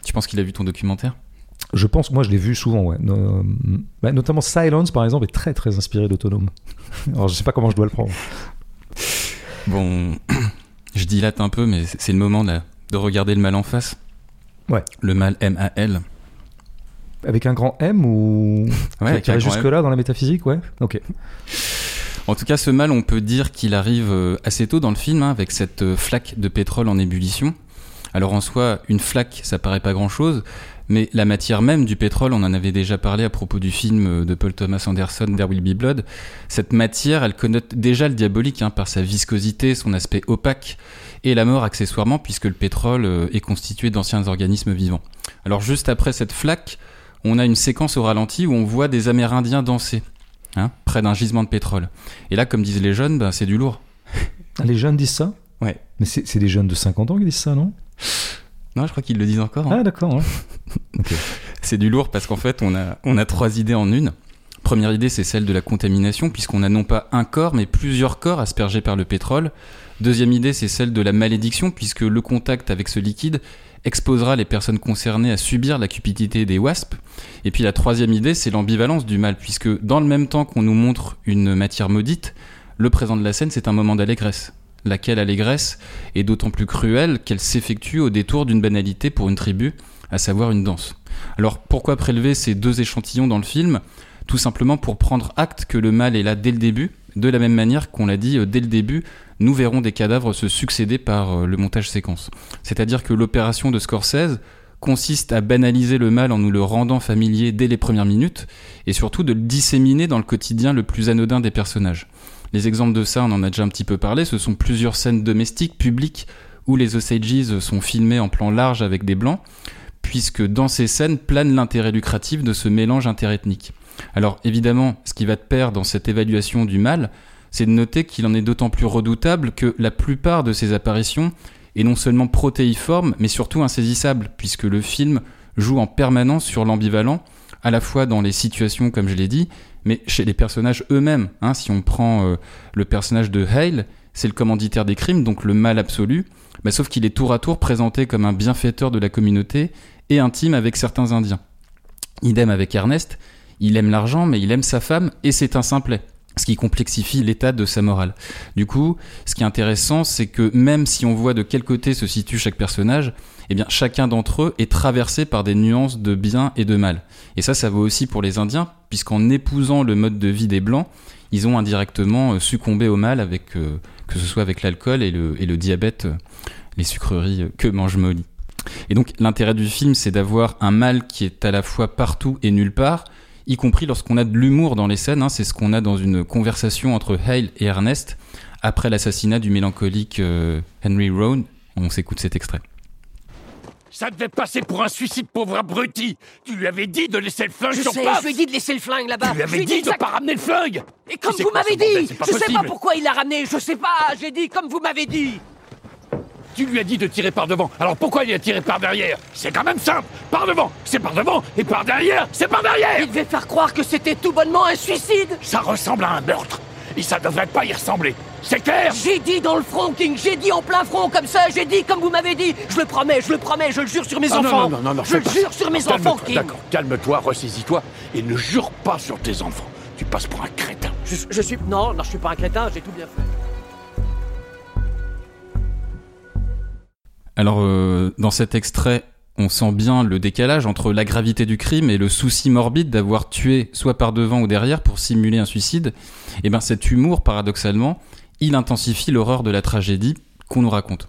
Tu penses qu'il a vu ton documentaire? Je pense, moi je l'ai vu souvent, ouais. No- bah, notamment Silence par exemple est très très inspiré d'Autonome. Alors je sais pas comment je dois le prendre. Bon, je dilate un peu, mais c'est c'est le moment là, de regarder le mal en face. Ouais. Le mal M-A-L. Avec un grand M ou Ouais, avec qui un irait grand M. jusque là dans la métaphysique, ouais. Ok. En tout cas, ce mal, on peut dire qu'il arrive euh, assez tôt dans le film, hein, avec cette euh, flaque de pétrole en ébullition. Alors en soi, une flaque, ça paraît pas grand-chose, mais la matière même du pétrole, on en avait déjà parlé à propos du film euh, de Paul Thomas Anderson, There Will Be Blood. Cette matière, elle connote déjà le diabolique hein, par sa viscosité, son aspect opaque, et la mort accessoirement, puisque le pétrole est constitué d'anciens organismes vivants. Alors juste après cette flaque, on a une séquence au ralenti où on voit des Amérindiens danser, hein, près d'un gisement de pétrole. Et là, comme disent les jeunes, ben, c'est du lourd. Ah, les jeunes disent ça Ouais. Mais c'est des jeunes de 50 ans qui disent ça, non? Non, je crois qu'ils le disent encore. hein. Ah d'accord. ouais. C'est du lourd parce qu'en fait, on a, on a trois idées en une. Première idée, c'est celle de la contamination, puisqu'on a non pas un corps, mais plusieurs corps aspergés par le pétrole. Deuxième idée, c'est celle de la malédiction, puisque le contact avec ce liquide exposera les personnes concernées à subir la cupidité des wasps. Et puis la troisième idée, c'est l'ambivalence du mal, puisque dans le même temps qu'on nous montre une matière maudite, le présent de la scène, c'est un moment d'allégresse. Laquelle allégresse est d'autant plus cruelle qu'elle s'effectue au détour d'une banalité pour une tribu, à savoir une danse. Alors pourquoi prélever ces deux échantillons dans le film? Tout simplement pour prendre acte que le mal est là dès le début, de la même manière qu'on l'a dit euh, dès le début, nous verrons des cadavres se succéder par euh, le montage séquence. C'est-à-dire que l'opération de Scorsese consiste à banaliser le mal en nous le rendant familier dès les premières minutes, et surtout de le disséminer dans le quotidien le plus anodin des personnages. Les exemples de ça, on en a déjà un petit peu parlé, ce sont plusieurs scènes domestiques, publiques, où les Osages sont filmés en plan large avec des blancs, puisque dans ces scènes plane l'intérêt lucratif de ce mélange interethnique. Alors évidemment, ce qui va te perdre dans cette évaluation du mal, c'est de noter qu'il en est d'autant plus redoutable que la plupart de ces apparitions est non seulement protéiforme, mais surtout insaisissable, puisque le film joue en permanence sur l'ambivalent, à la fois dans les situations, comme je l'ai dit, mais chez les personnages eux-mêmes. hein. si on prend euh, le personnage de Hale, c'est le commanditaire des crimes, donc le mal absolu, bah, sauf qu'il est tour à tour présenté comme un bienfaiteur de la communauté et intime avec certains Indiens. Idem avec Ernest, il aime l'argent, mais il aime sa femme et c'est un simplet, ce qui complexifie l'état de sa morale. Du coup, ce qui est intéressant, c'est que même si on voit de quel côté se situe chaque personnage, eh bien chacun d'entre eux est traversé par des nuances de bien et de mal. Et ça, ça vaut aussi pour les Indiens, puisqu'en épousant le mode de vie des Blancs, ils ont indirectement euh, succombé au mal, avec, euh, que ce soit avec l'alcool et le, diabète, euh, les sucreries que mange Molly. Et donc l'intérêt du film, c'est d'avoir un mal qui est à la fois partout et nulle part, y compris lorsqu'on a de l'humour dans les scènes. hein. c'est ce qu'on a dans une conversation entre Hale et Ernest après l'assassinat du mélancolique euh, Henry Roan. On s'écoute cet extrait. Ça devait passer pour un suicide, pauvre abruti Tu lui avais dit de laisser le flingue Je sur sais, place je lui ai dit de laisser le flingue là-bas. Tu lui avais lui ai dit de exact- pas ramener le flingue Et comme vous m'avez dit pas Je sais pas pourquoi il l'a ramené, je sais pas J'ai dit comme vous m'avez dit Tu lui as dit de tirer par devant, alors pourquoi il a tiré par derrière? C'est quand même simple. Par devant, c'est par devant, et par derrière, c'est par derrière. Il devait faire croire que c'était tout bonnement un suicide. Ça ressemble à un meurtre. Et ça devrait pas y ressembler. C'est clair? J'ai dit dans le front, King, j'ai dit en plein front comme ça, j'ai dit comme vous m'avez dit. Je le promets, je le promets, je le jure sur mes Ah, enfants. non, non, non, non, Je le jure sur mes enfants, King. D'accord, calme-toi, ressaisis-toi, et ne jure pas sur tes enfants. Tu passes pour un crétin. Je, je suis. Non, non, je suis pas un crétin, j'ai tout bien fait. Alors, euh, dans cet extrait, on sent bien le décalage entre la gravité du crime et le souci morbide d'avoir tué soit par devant ou derrière pour simuler un suicide. Et ben, cet humour, paradoxalement, il intensifie l'horreur de la tragédie qu'on nous raconte.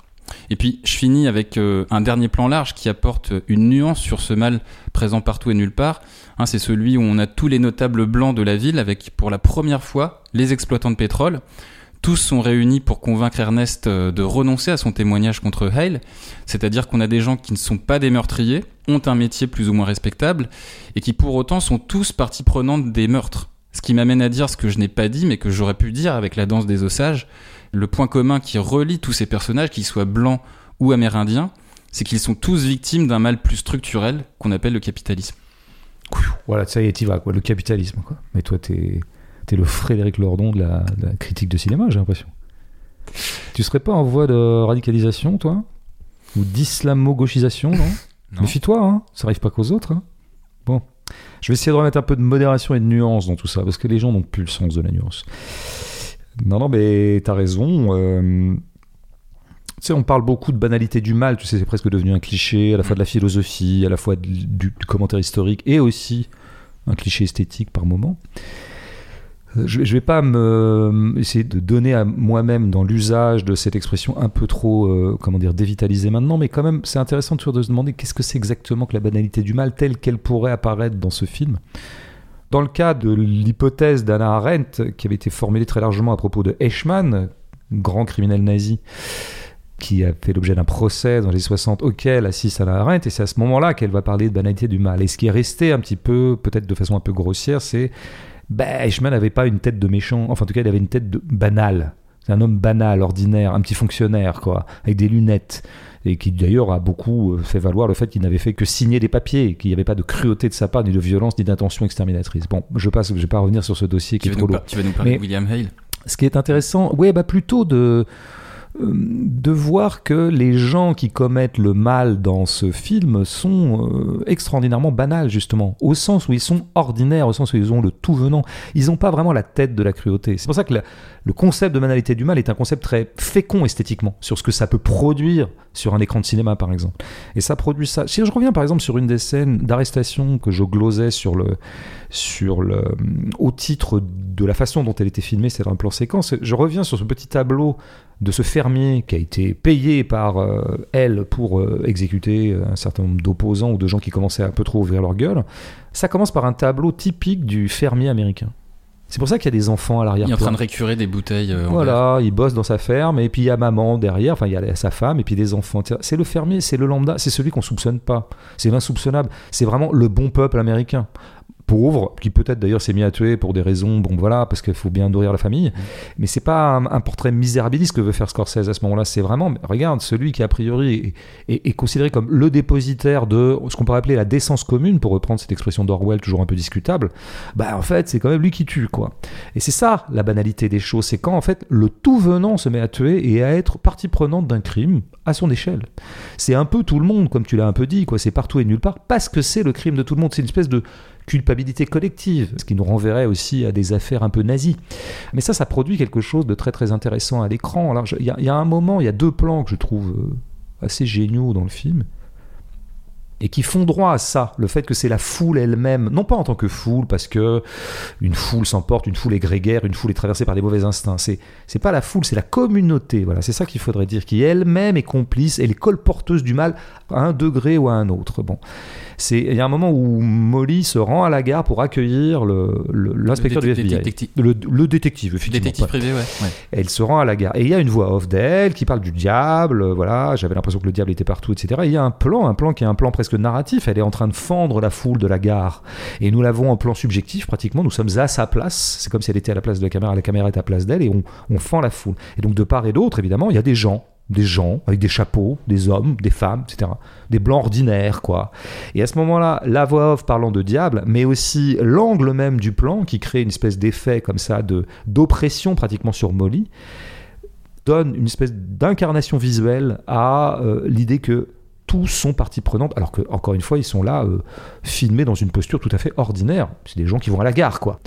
Et puis, je finis avec euh, un dernier plan large qui apporte une nuance sur ce mal présent partout et nulle part. Hein, c'est celui où on a tous les notables blancs de la ville avec, pour la première fois, les exploitants de pétrole. Tous sont réunis pour convaincre Ernest euh, de renoncer à son témoignage contre Hale. C'est-à-dire qu'on a des gens qui ne sont pas des meurtriers, ont un métier plus ou moins respectable, et qui pour autant sont tous partie prenante des meurtres. Ce qui m'amène à dire ce que je n'ai pas dit, mais que j'aurais pu dire avec la danse des ossages. Le point commun qui relie tous ces personnages, qu'ils soient blancs ou amérindiens, c'est qu'ils sont tous victimes d'un mal plus structurel qu'on appelle le capitalisme. Voilà, ça y est, quoi. Le capitalisme. Mais toi, t'es es le Frédéric Lordon de la, de la critique de cinéma, j'ai l'impression. Tu serais pas en voie de radicalisation, toi? Ou d'islamo-gauchisation, non, Non. Méfie-toi, hein. Ça arrive pas qu'aux autres, hein. Bon. Je vais essayer de remettre un peu de modération et de nuance dans tout ça, parce que les gens n'ont plus le sens de la nuance. Non, non, mais t'as raison. euh, Tu sais, on parle beaucoup de banalité du mal, tu sais, c'est presque devenu un cliché, à la fois de la philosophie, à la fois du, du commentaire historique, et aussi un cliché esthétique par moment. Euh, Je, je vais pas me essayer de donner à moi-même dans l'usage de cette expression un peu trop, euh, comment dire, dévitalisée maintenant, mais quand même, c'est intéressant toujours de se demander qu'est-ce que c'est exactement que la banalité du mal telle qu'elle pourrait apparaître dans ce film. Dans le cas de l'hypothèse d'Anna Arendt, qui avait été formulée très largement à propos de Eichmann, grand criminel nazi, qui a fait l'objet d'un procès dans les 60 auquel assiste Anna Arendt, et c'est à ce moment-là qu'elle va parler de banalité du mal. Et ce qui est resté un petit peu, peut-être de façon un peu grossière, c'est ben, Eichmann n'avait pas une tête de méchant, enfin en tout cas il avait une tête de banale. C'est un homme banal, ordinaire, un petit fonctionnaire, quoi, avec des lunettes, et qui d'ailleurs a beaucoup euh, fait valoir le fait qu'il n'avait fait que signer des papiers, qu'il n'y avait pas de cruauté de sa part, ni de violence, ni d'intention exterminatrice. Bon, je passe, je vais pas revenir sur ce dossier qui Tu est trop lourd. tu vas nous parler Mais- de William Hale? Ce qui est intéressant, ouais, bah plutôt de de voir que les gens qui commettent le mal dans ce film sont euh, extraordinairement banals justement, au sens où ils sont ordinaires, au sens où ils ont le tout venant. Ils n'ont pas vraiment la tête de la cruauté. C'est pour ça que le concept de banalité du mal est un concept très fécond esthétiquement sur ce que ça peut produire sur un écran de cinéma par exemple. Et ça produit ça. Si je reviens par exemple sur une des scènes d'arrestation que je glosais sur le sur le au titre de la façon dont elle était filmée, c'est un plan séquence. Je reviens sur ce petit tableau de ce fermier qui a été payé par euh, elle pour euh, exécuter un certain nombre d'opposants ou de gens qui commençaient à un peu trop ouvrir leur gueule. Ça commence par un tableau typique du fermier américain. C'est pour ça qu'il y a des enfants à Il est en train de récurer des bouteilles euh. Voilà, il bosse dans sa ferme et puis il y a maman derrière, enfin il y a sa femme et puis des enfants. C'est le fermier, c'est le lambda, c'est celui qu'on soupçonne pas. C'est l'insoupçonnable. C'est vraiment le bon peuple américain. Pauvre, qui peut-être d'ailleurs s'est mis à tuer pour des raisons, bon voilà, parce qu'il faut bien nourrir la famille. Mais c'est pas un, un portrait misérabiliste que veut faire Scorsese à ce moment-là. C'est vraiment, regarde, celui qui a priori est, est- est considéré comme le dépositaire de ce qu'on pourrait appeler la décence commune, pour reprendre cette expression d'Orwell toujours un peu discutable. Bah en fait, c'est quand même lui qui tue, quoi. Et c'est ça la banalité des choses, c'est quand en fait le tout venant se met à tuer et à être partie prenante d'un crime à son échelle. C'est un peu tout le monde, comme tu l'as un peu dit, quoi. C'est partout et nulle part parce que c'est le crime de tout le monde. C'est une espèce de culpabilité collective, ce qui nous renverrait aussi à des affaires un peu nazies. Mais ça, ça produit quelque chose de très très intéressant à l'écran. Alors, je- il y, a- il y a un moment, il y a deux plans que je trouve euh, assez géniaux dans le film et qui font droit à ça, le fait que c'est la foule elle-même, non pas en tant que foule, parce que une foule s'emporte, une foule est grégaire, une foule est traversée par des mauvais instincts. C'est c'est pas la foule, c'est la communauté. Voilà, c'est ça qu'il faudrait dire, qui elle-même est complice, elle est colporteuse du mal à un degré ou à un autre. Bon, c'est il y a un moment où Molly se rend à la gare pour accueillir le- le- l'inspecteur Le du FBI, détective- le, le détective, effectivement. Détective privé, ouais. ouais. Elle se rend à la gare. Et il y a une voix off d'elle qui parle du diable. euh, Voilà, j'avais l'impression que le diable était partout, etc. Et il y a un plan, un plan qui est un plan presque narratif. Elle est en train de fendre la foule de la gare. Et nous l'avons en plan subjectif, pratiquement. Nous sommes à sa place. C'est comme si elle était à la place de la caméra. La caméra est à la place d'elle et on, on fend la foule. Et donc, de part et d'autre, évidemment, il y a des gens. Des gens avec des chapeaux, des hommes, des femmes, etc. Des blancs ordinaires, quoi. Et à ce moment-là, la voix off parlant de diable, mais aussi l'angle même du plan qui crée une espèce d'effet comme ça de d'oppression pratiquement sur Molly, donne une espèce d'incarnation visuelle à euh, l'idée que tous sont partie prenante, alors que encore une fois, ils sont là euh, filmés dans une posture tout à fait ordinaire. C'est des gens qui vont à la gare, quoi.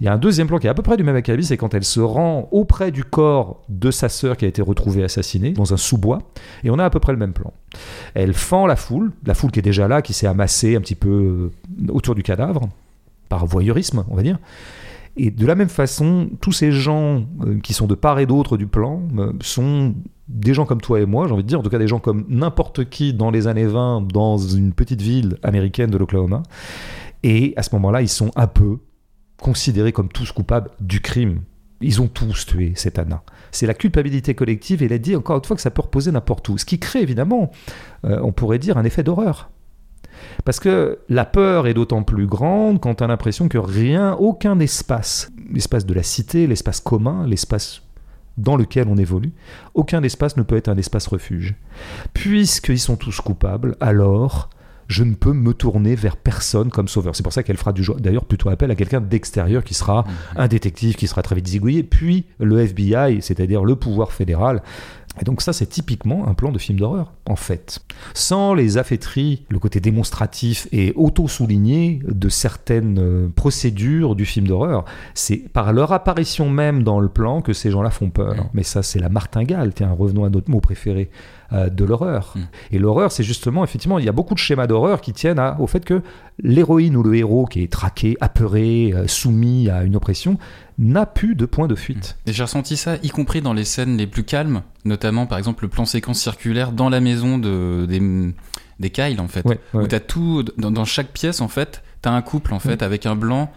Il y a un deuxième plan qui est à peu près du même acabit, c'est quand elle se rend auprès du corps de sa sœur qui a été retrouvée assassinée dans un sous-bois, et on a à peu près le même plan. Elle fend la foule, la foule qui est déjà là, qui s'est amassée un petit peu euh, autour du cadavre, par voyeurisme, on va dire. Et de la même façon, tous ces gens euh, qui sont de part et d'autre du plan euh, sont des gens comme toi et moi, j'ai envie de dire, en tout cas des gens comme n'importe qui dans les années 20 dans une petite ville américaine de l'Oklahoma. Et à ce moment-là, ils sont un peu considérés comme tous coupables du crime. Ils ont tous tué cette Anna. C'est la culpabilité collective et il a dit encore une fois que ça peut reposer n'importe où. Ce qui crée évidemment, euh, on pourrait dire, un effet d'horreur. Parce que la peur est d'autant plus grande quand tu as l'impression que rien, aucun espace, l'espace de la cité, l'espace commun, l'espace dans lequel on évolue, aucun espace ne peut être un espace refuge. Puisqu'ils sont tous coupables, alors je ne peux me tourner vers personne comme sauveur. C'est pour ça qu'elle fera d'ailleurs plutôt appel à quelqu'un d'extérieur qui sera un détective qui sera très vite zigouillé, puis le FBI, c'est-à-dire le pouvoir fédéral. Et donc ça, c'est typiquement un plan de film d'horreur, en fait. Sans les affaîtries, le côté démonstratif et auto-souligné de certaines euh, procédures du film d'horreur, c'est par leur apparition même dans le plan que ces gens-là font peur. Mais ça, c'est la martingale. Tiens, revenons à notre mot préféré euh, de l'horreur. Et l'horreur, c'est justement, effectivement, il y a beaucoup de schémas d'horreur qui tiennent à- au fait que l'héroïne ou le héros qui est traqué, apeuré, euh, soumis à une oppression, n'a plus de point de fuite. Et j'ai ressenti ça, y compris dans les scènes les plus calmes, notamment par exemple le plan séquence circulaire dans la maison de, des, des Kyle en fait. Ouais, ouais. Où t'as tout, dans, dans chaque pièce en fait, t'as un couple en fait avec un blanc,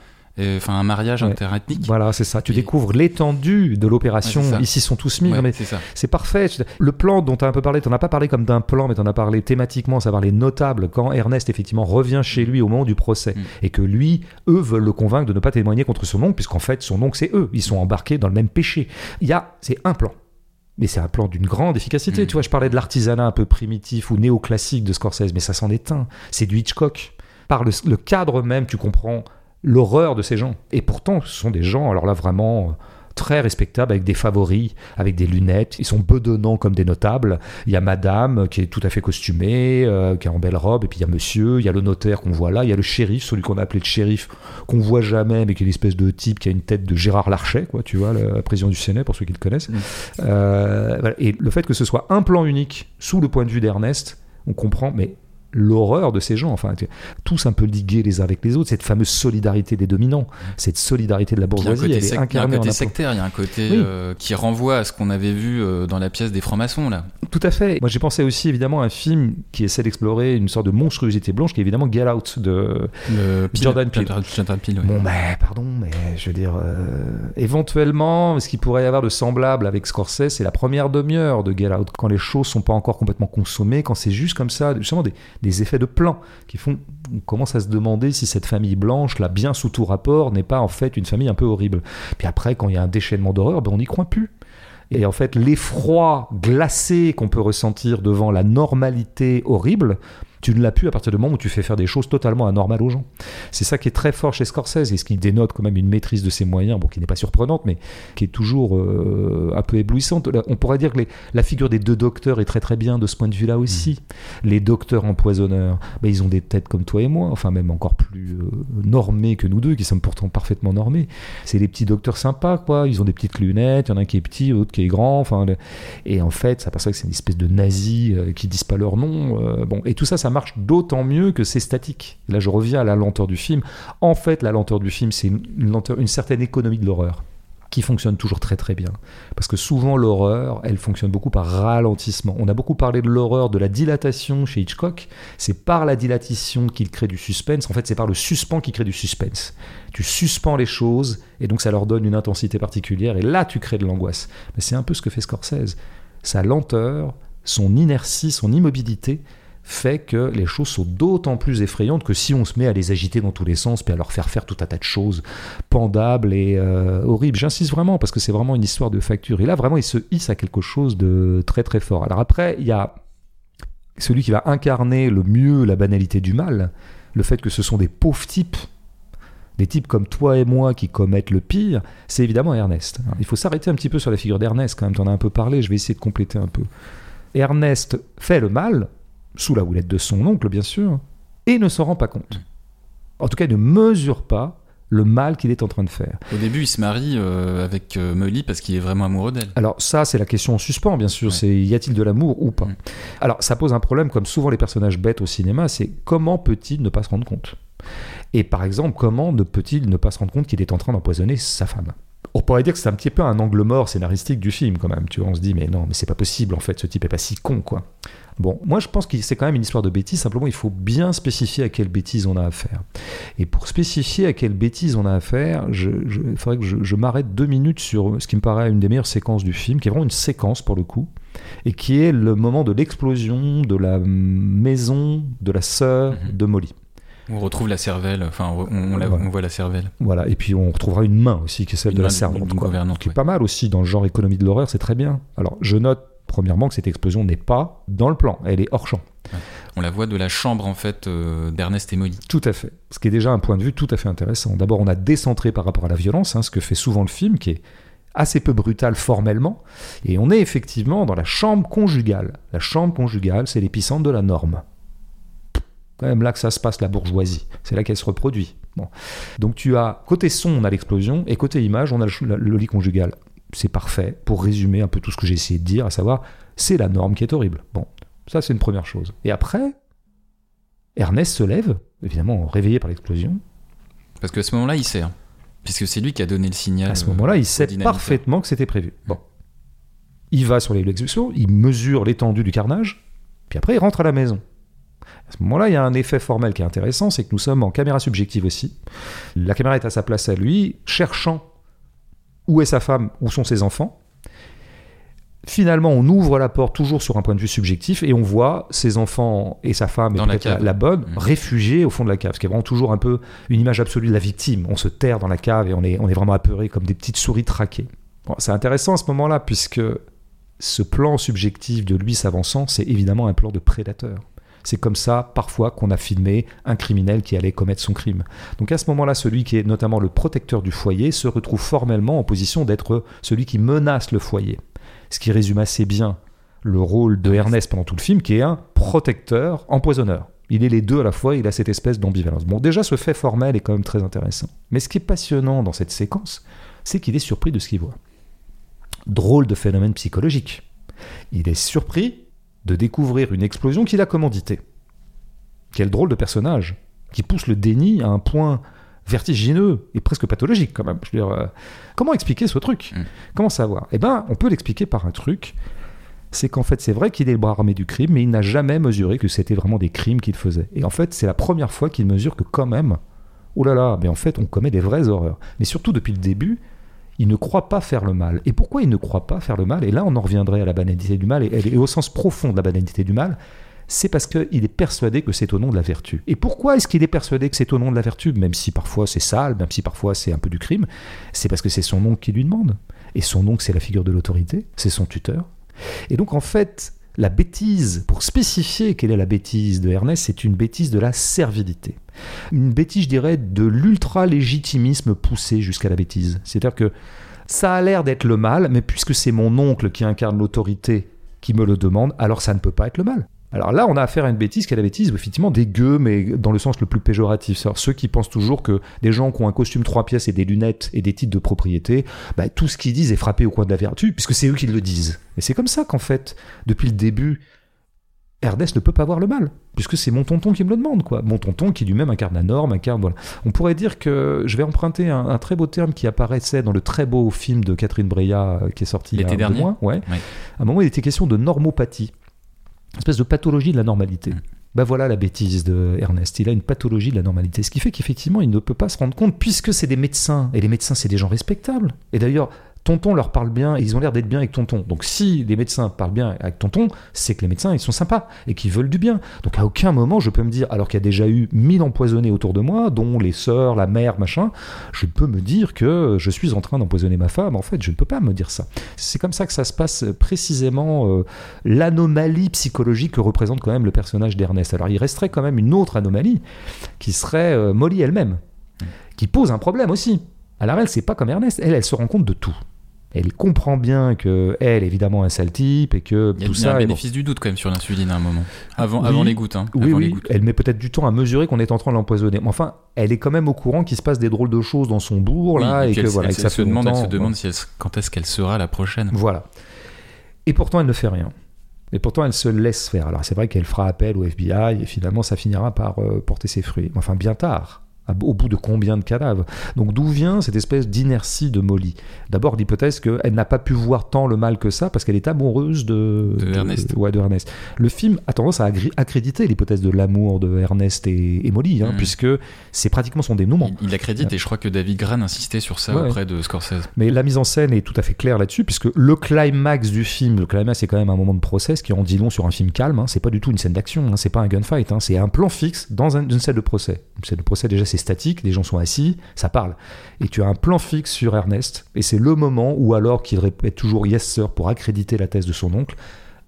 enfin un mariage Ouais. interethnique. Voilà, c'est ça. Tu Et- découvres l'étendue de l'opération. Ouais, ça. Ici sont tous mis. Ouais, Non, mais c'est parfait. Le plan dont tu as un peu parlé, tu n'en as pas parlé comme d'un plan, mais tu en as parlé thématiquement, savoir les notables, quand Ernest effectivement revient chez lui au moment du procès, Mm. et que lui, eux veulent le convaincre de ne pas témoigner contre son oncle, puisqu'en fait, son oncle, c'est eux. Ils sont embarqués dans le même péché. Il y a, c'est un plan. Mais c'est un plan d'une grande efficacité. Mm. Tu vois, je parlais de l'artisanat un peu primitif ou néoclassique de Scorsese, mais ça s'en est un. C'est du Hitchcock. Par le, le cadre même, tu comprends l'horreur de ces gens. Et pourtant, ce sont des gens, alors là, vraiment euh, très respectables, avec des favoris, avec des lunettes. Ils sont bedonnants comme des notables. Il y a madame qui est tout à fait costumée, euh, qui est en belle robe, et puis il y a monsieur, il y a le notaire qu'on voit là, il y a le shérif, celui qu'on a appelé le shérif, qu'on voit jamais, mais qui est une espèce de type qui a une tête de Gérard Larcher, quoi, tu vois, le président du Sénat, pour ceux qui le connaissent. Mm. Euh. Et le fait que ce soit un plan unique, sous le point de vue d'Ernest, on comprend, mais l'horreur de ces gens, enfin, tous un peu ligués les uns avec les autres, cette fameuse solidarité des dominants, cette solidarité de la bourgeoisie, elle est il y a un côté sectaire, il y a un côté Oui. euh, qui renvoie à ce qu'on avait vu euh, dans la pièce des francs-maçons là. Tout à fait. Moi, j'ai pensé aussi évidemment à un film qui essaie d'explorer une sorte de monstruosité blanche, qui est évidemment Get Out de Le Jordan Peele. Peele, ouais. Bon, ben, pardon, mais je veux dire, euh, éventuellement, ce qu'il pourrait y avoir de semblable avec Scorsese, c'est la première demi-heure de Get Out, quand les choses sont pas encore complètement consommées, quand c'est juste comme ça, justement des, des effets de plan qui font, on commence à se demander si cette famille blanche, là, bien sous tout rapport, n'est pas en fait une famille un peu horrible. Puis après, quand il y a un déchaînement d'horreur, ben, on n'y croit plus. Et en fait, l'effroi glacé qu'on peut ressentir devant la normalité horrible, tu ne l'as plus à partir du moment où tu fais faire des choses totalement anormales aux gens. C'est ça qui est très fort chez Scorsese et ce qui dénote quand même une maîtrise de ses moyens, bon, qui n'est pas surprenante, mais qui est toujours euh, un peu éblouissante. On pourrait dire que les- la figure des deux docteurs est très très bien de ce point de vue-là aussi. Les docteurs empoisonneurs, ben, ils ont des têtes comme toi et moi, enfin même encore plus euh, normés que nous deux, qui sommes pourtant parfaitement normés. C'est les petits docteurs sympas, quoi. Ils ont des petites lunettes, il y en a un qui est petit, l'autre qui est grand, enfin. le- Et en fait, ça s'aperçoit que c'est une espèce de nazis euh, qui disent pas leur nom. euh, bon, et tout ça, ça marche d'autant mieux que c'est statique. Là, je reviens à la lenteur du film. En fait, la lenteur du film, c'est une, une certaine économie de l'horreur qui fonctionne toujours très très bien. Parce que souvent l'horreur, elle fonctionne beaucoup par ralentissement. On a beaucoup parlé de l'horreur, de la dilatation chez Hitchcock. C'est par la dilatation qu'il crée du suspense. En fait, c'est par le suspens qu'il crée du suspense. Tu suspends les choses et donc ça leur donne une intensité particulière et là tu crées de l'angoisse. Mais c'est un peu ce que fait Scorsese. Sa lenteur, son inertie, son immobilité fait que les choses sont d'autant plus effrayantes que si on se met à les agiter dans tous les sens puis à leur faire faire tout un tas de choses pendables et euh, horribles. J'insiste vraiment parce que c'est vraiment une histoire de facture. Et là, vraiment, il se hisse à quelque chose de très très fort. Alors après, il y a celui qui va incarner le mieux la banalité du mal, le fait que ce sont des pauvres types des types comme toi et moi qui commettent le pire, c'est évidemment Ernest. Il faut s'arrêter un petit peu sur la figure d'Ernest quand même, tu en as un peu parlé, je vais essayer de compléter un peu. Ernest fait le mal, sous la houlette de son oncle bien sûr, et ne s'en rend pas compte. En tout cas, il ne mesure pas le mal qu'il est en train de faire. Au début, il se marie euh, avec euh, Molly parce qu'il est vraiment amoureux d'elle. Alors ça, c'est la question en suspens, bien sûr. Ouais. C'est y a-t-il de l'amour ou pas? Mm. Alors ça pose un problème, comme souvent les personnages bêtes au cinéma, c'est comment peut-il ne pas se rendre compte? Et par exemple, comment ne peut-il ne pas se rendre compte qu'il est en train d'empoisonner sa femme? On pourrait dire que c'est un petit peu un angle mort scénaristique du film quand même. Tu vois, on se dit mais non, mais c'est pas possible en fait. Ce type est pas si con quoi. Bon, moi je pense que c'est quand même une histoire de bêtise. Simplement, il faut bien spécifier à quelle bêtise on a affaire. Et pour spécifier à quelle bêtise on a affaire, je- je- il faudrait que je, je m'arrête deux minutes sur ce qui me paraît une des meilleures séquences du film, qui est vraiment une séquence pour le coup, et qui est le moment de l'explosion de la maison de la sœur Mhm. de Molly. On retrouve la cervelle, enfin, on, on la- Voilà. on voit la cervelle. Voilà, et puis on retrouvera une main aussi, qui est celle Une de la servante. qui est ouais. pas mal aussi dans le genre économie de l'horreur, c'est très bien. Alors, je note premièrement que cette explosion n'est pas dans le plan, elle est hors champ. On la voit de la chambre, en fait, euh, d'Ernest et Molly. Tout à fait. Ce qui est déjà un point de vue tout à fait intéressant. D'abord, on a décentré par rapport à la violence, hein, ce que fait souvent le film, qui est assez peu brutal formellement, et on est effectivement dans la chambre conjugale. La chambre conjugale, c'est l'épicentre de la norme. Quand même là que ça se passe, la bourgeoisie. C'est là qu'elle se reproduit. Bon. Donc tu as, côté son, on a l'explosion, et côté image, on a le lit conjugal. C'est parfait pour résumer un peu tout ce que j'ai essayé de dire, à savoir, c'est la norme qui est horrible. Bon, ça c'est une première chose. Et après, Ernest se lève, évidemment réveillé par l'explosion. Parce que à ce moment-là, il sait. hein. Puisque c'est lui qui a donné le signal. À ce euh, moment-là, il au sait parfaitement que c'était prévu. Bon. Il va sur les lieux d'exécution, il mesure l'étendue du carnage, puis après il rentre à la maison. À ce moment-là, il y a un effet formel qui est intéressant, c'est que nous sommes en caméra subjective aussi. La caméra est à sa place à lui, cherchant où est sa femme, où sont ses enfants. Finalement, on ouvre la porte toujours sur un point de vue subjectif et on voit ses enfants et sa femme, et peut-être la, bonne, Mhm. réfugiés au fond de la cave. Ce qui est vraiment toujours un peu une image absolue de la victime. On se terre dans la cave et on est, on est vraiment apeuré comme des petites souris traquées. Bon, c'est intéressant à ce moment-là, puisque ce plan subjectif de lui s'avançant, c'est évidemment un plan de prédateur. C'est comme ça, parfois, qu'on a filmé un criminel qui allait commettre son crime. Donc à ce moment-là, celui qui est notamment le protecteur du foyer se retrouve formellement en position d'être celui qui menace le foyer. Ce qui résume assez bien le rôle de Ernest pendant tout le film, qui est un protecteur empoisonneur. Il est les deux à la fois, il a cette espèce d'ambivalence. Bon, déjà, ce fait formel est quand même très intéressant. Mais ce qui est passionnant dans cette séquence, c'est qu'il est surpris de ce qu'il voit. Drôle de phénomène psychologique. Il est surpris de découvrir une explosion qu'il a commanditée. Quel drôle de personnage, qui pousse le déni à un point vertigineux et presque pathologique quand même. Je veux dire, euh, comment expliquer ce truc? Mm. Comment savoir? Eh ben, on peut l'expliquer par un truc. C'est qu'en fait, c'est vrai qu'il est le bras armé du crime, mais il n'a jamais mesuré que c'était vraiment des crimes qu'il faisait. Et en fait, c'est la première fois qu'il mesure que quand même, oh là là, mais en fait, on commet des vraies horreurs. Mais surtout depuis le début, il ne croit pas faire le mal. Et pourquoi il ne croit pas faire le mal? Et là, on en reviendrait à la banalité du mal, et, au sens profond de la banalité du mal, c'est parce qu'il est persuadé que c'est au nom de la vertu. Et pourquoi est-ce qu'il est persuadé que c'est au nom de la vertu, même si parfois c'est sale, même si parfois c'est un peu du crime C'est parce que c'est son oncle qui lui demande. Et son oncle, c'est la figure de l'autorité, c'est son tuteur. Et donc en fait, la bêtise, pour spécifier quelle est la bêtise de Ernest, c'est une bêtise de la servilité. Une bêtise, je dirais, de l'ultra-légitimisme poussé jusqu'à la bêtise. C'est-à-dire que ça a l'air d'être le mal, mais puisque c'est mon oncle qui incarne l'autorité qui me le demande, alors ça ne peut pas être le mal. Alors là, on a affaire à une bêtise qui est la bêtise, effectivement, des gueux, mais dans le sens le plus péjoratif. C'est-à-dire ceux qui pensent toujours que des gens qui ont un costume trois pièces et des lunettes et des titres de propriété, bah, tout ce qu'ils disent est frappé au coin de la vertu, puisque c'est eux qui le disent. Et c'est comme ça qu'en fait, depuis le début, Ernest ne peut pas voir le mal, puisque c'est mon tonton qui me le demande, quoi. Mon tonton qui lui-même incarne la norme, incarne, voilà. On pourrait dire que, je vais emprunter un, un très beau terme qui apparaissait dans le très beau film de Catherine Breillat euh, qui est sorti il y a L'été dernier mois. Ouais. Ouais. À un moment, il était question de normopathie, une espèce de pathologie de la normalité. Mm. Ben voilà la bêtise de Ernest. Il a une pathologie de la normalité. Ce qui fait qu'effectivement, il ne peut pas se rendre compte, puisque c'est des médecins. Et les médecins, c'est des gens respectables. Et d'ailleurs, Tonton leur parle bien ils ont l'air d'être bien avec Tonton. Donc si les médecins parlent bien avec Tonton, c'est que les médecins, ils sont sympas et qu'ils veulent du bien. Donc à aucun moment, je peux me dire, alors qu'il y a déjà eu mille empoisonnés autour de moi, dont les sœurs, la mère, machin, je peux me dire que je suis en train d'empoisonner ma femme. En fait, je ne peux pas me dire ça. C'est comme ça que ça se passe précisément euh, l'anomalie psychologique que représente quand même le personnage d'Ernest. Alors il resterait quand même une autre anomalie qui serait euh, Molly elle-même, qui pose un problème aussi. Alors elle, c'est pas comme Ernest, elle, elle se rend compte de tout. Elle comprend bien que elle, évidemment, un sale type et que Il y a, tout il y a ça. un bon. bénéfice du doute quand même sur l'insuline à un moment. Avant, Oui. avant les gouttes. Hein. Oui, avant les gouttes. elle met peut-être du temps à mesurer qu'on est en train de l'empoisonner. Enfin, elle est quand même au courant qu'il se passe des drôles de choses dans son bourg, là, et et, puis que elle, voilà, elle et que ça se fait demande, elle se demande si elle quand est-ce qu'elle sera la prochaine. Voilà. Et pourtant, elle ne fait rien. Et pourtant, elle se laisse faire. Alors, c'est vrai qu'elle fera appel au FBI et finalement, ça finira par euh, porter ses fruits. Enfin, bien tard. Au bout de combien de cadavres Donc, d'où vient cette espèce d'inertie de Molly? D'abord, l'hypothèse qu'elle n'a pas pu voir tant le mal que ça parce qu'elle est amoureuse de, De Ernest. ouais, de Ernest. Le film a tendance à accréditer l'hypothèse de l'amour de Ernest et, et Molly, hein, Mhm. puisque c'est pratiquement son dénouement. Il, il accrédite et je crois que David Gran insistait sur ça Ouais. auprès de Scorsese. Mais la mise en scène est tout à fait claire là-dessus, puisque le climax du film, le climax c'est quand même un moment de procès qui en dit long sur un film calme, hein. c'est pas du tout une scène d'action, hein. c'est pas un gunfight, c'est un plan fixe dans un- une scène de procès. Une scène de procès déjà c'est statique, les gens sont assis, ça parle. Et tu as un plan fixe sur Ernest, et c'est le moment où alors qu'il répète toujours yes sir pour accréditer la thèse de son oncle,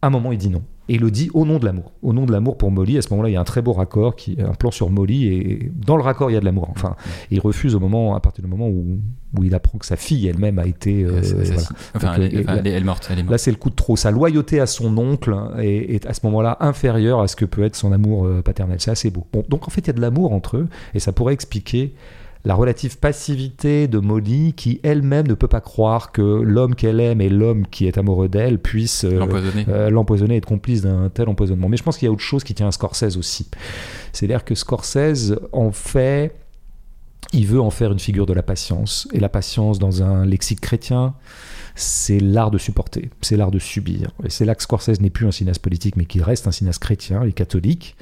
à un moment il dit non. Et il le dit au nom de l'amour. Au nom de l'amour pour Molly, à ce moment-là il y a un très beau raccord, qui, un plan sur Molly, et dans le raccord il y a de l'amour. Enfin, il refuse au moment, à partir du moment où, où il apprend que sa fille elle-même a été... euh, Elle s'est voilà. assassinée. Enfin, Donc, elle, est, elle elle morte. Elle est morte. Là, c'est le coup de trop. Sa loyauté à son oncle est, est à ce moment-là inférieure à ce que peut être son amour euh, paternel. C'est assez beau. Bon, donc en fait, il y a de l'amour entre eux, et ça pourrait expliquer la relative passivité de Molly, qui elle-même ne peut pas croire que l'homme qu'elle aime et l'homme qui est amoureux d'elle puissent euh, L'empoisonner. euh, et être complice d'un tel empoisonnement. Mais je pense qu'il y a autre chose qui tient à Scorsese aussi. C'est-à-dire que Scorsese en fait, il veut en faire une figure de la patience. Et la patience dans un lexique chrétien, c'est l'art de supporter, c'est l'art de subir. Et c'est là que Scorsese n'est plus un cinéaste politique, mais qu'il reste un cinéaste chrétien et catholique.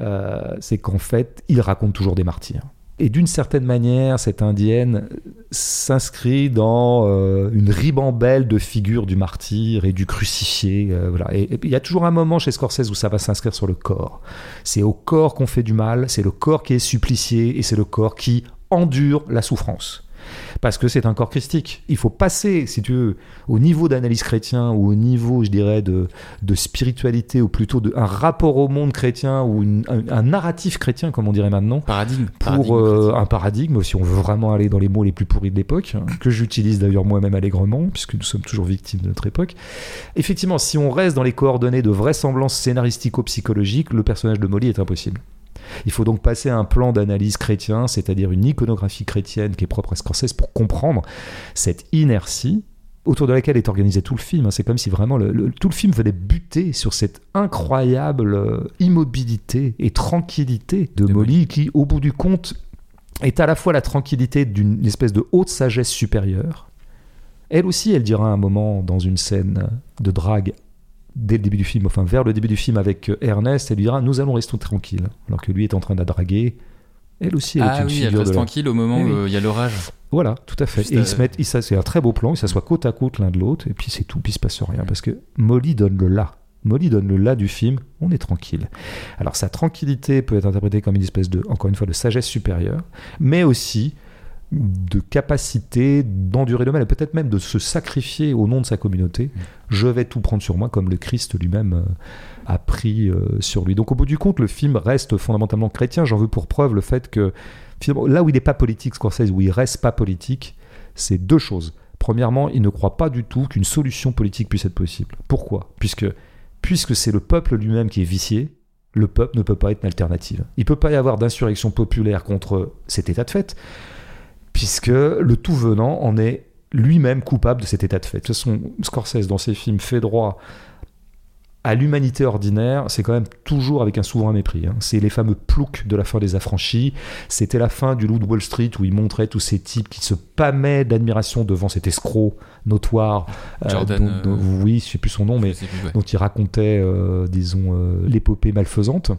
Euh, c'est qu'en fait, il raconte toujours des martyrs. Et d'une certaine manière, cette indienne s'inscrit dans euh, une ribambelle de figures du martyr et du crucifié. euh, voilà. Et il y a toujours un moment chez Scorsese où ça va s'inscrire sur le corps. C'est au corps qu'on fait du mal, c'est le corps qui est supplicié et c'est le corps qui endure la souffrance. Parce que c'est un corps christique. Il faut passer, si tu veux, au niveau d'analyse chrétien ou au niveau, je dirais, de, de spiritualité ou plutôt de, un rapport au monde chrétien ou une- un, un narratif chrétien, comme on dirait maintenant, Paradigme. pour Paradigme euh, un paradigme, si on veut vraiment aller dans les mots les plus pourris de l'époque, hein, que j'utilise d'ailleurs moi-même allègrement, puisque nous sommes toujours victimes de notre époque. Effectivement, si on reste dans les coordonnées de vraisemblance scénaristico-psychologique, le personnage de Molly est impossible. Il faut donc passer à un plan d'analyse chrétien, c'est-à-dire une iconographie chrétienne qui est propre à Scorsese pour comprendre cette inertie autour de laquelle est organisé tout le film. C'est comme si vraiment le- le- tout le film venait buter sur cette incroyable euh, immobilité et tranquillité de De Molly qui, au bout du compte, est à la fois la tranquillité d'une espèce de haute sagesse supérieure. Elle aussi, elle dira un moment dans une scène de drague dès le début du film, enfin vers le début du film avec euh, Ernest, elle lui dira Nous allons rester tranquilles. Alors que lui est en train de la draguer. Elle aussi, elle est Ah une oui, elle figure reste de tranquille au moment où oui. euh, il y a l'orage. Voilà, tout à fait. Juste et ils se mettent, ils- ça, c'est un très beau plan, ils s'assoient côte à côte l'un de l'autre, et puis c'est tout, puis il se passe rien. Parce que Molly donne le là. Molly donne le là du film, on est tranquille. Alors sa tranquillité peut être interprétée comme une espèce de, encore une fois, de sagesse supérieure, mais aussi de capacité d'endurer le mal, et peut-être même de se sacrifier au nom de sa communauté. Je vais tout prendre sur moi, comme le Christ lui-même euh, a pris euh, sur lui. Donc au bout du compte, le film reste fondamentalement chrétien. J'en veux pour preuve le fait que finalement, là où il n'est pas politique, Scorsese, où il reste pas politique, c'est deux choses. Premièrement, il ne croit pas du tout qu'une solution politique puisse être possible. Pourquoi? Puisque puisque c'est le peuple lui-même qui est vicié, le peuple ne peut pas être une alternative. Il ne peut pas y avoir d'insurrection populaire contre cet état de fait, puisque le tout venant en est lui-même coupable de cet état de fait. De toute façon, Scorsese, dans ses films, fait droit à l'humanité ordinaire, c'est quand même toujours avec un souverain mépris. hein. C'est les fameux ploucs de la fin des affranchis. C'était la fin du Loup de Wall Street où il montrait tous ces types qui se pâmaient d'admiration devant cet escroc notoire. euh, Jordan, dont- dont- euh, oui, je sais plus son nom, mais plus, ouais. dont il racontait, euh, disons, l'épopée malfaisante.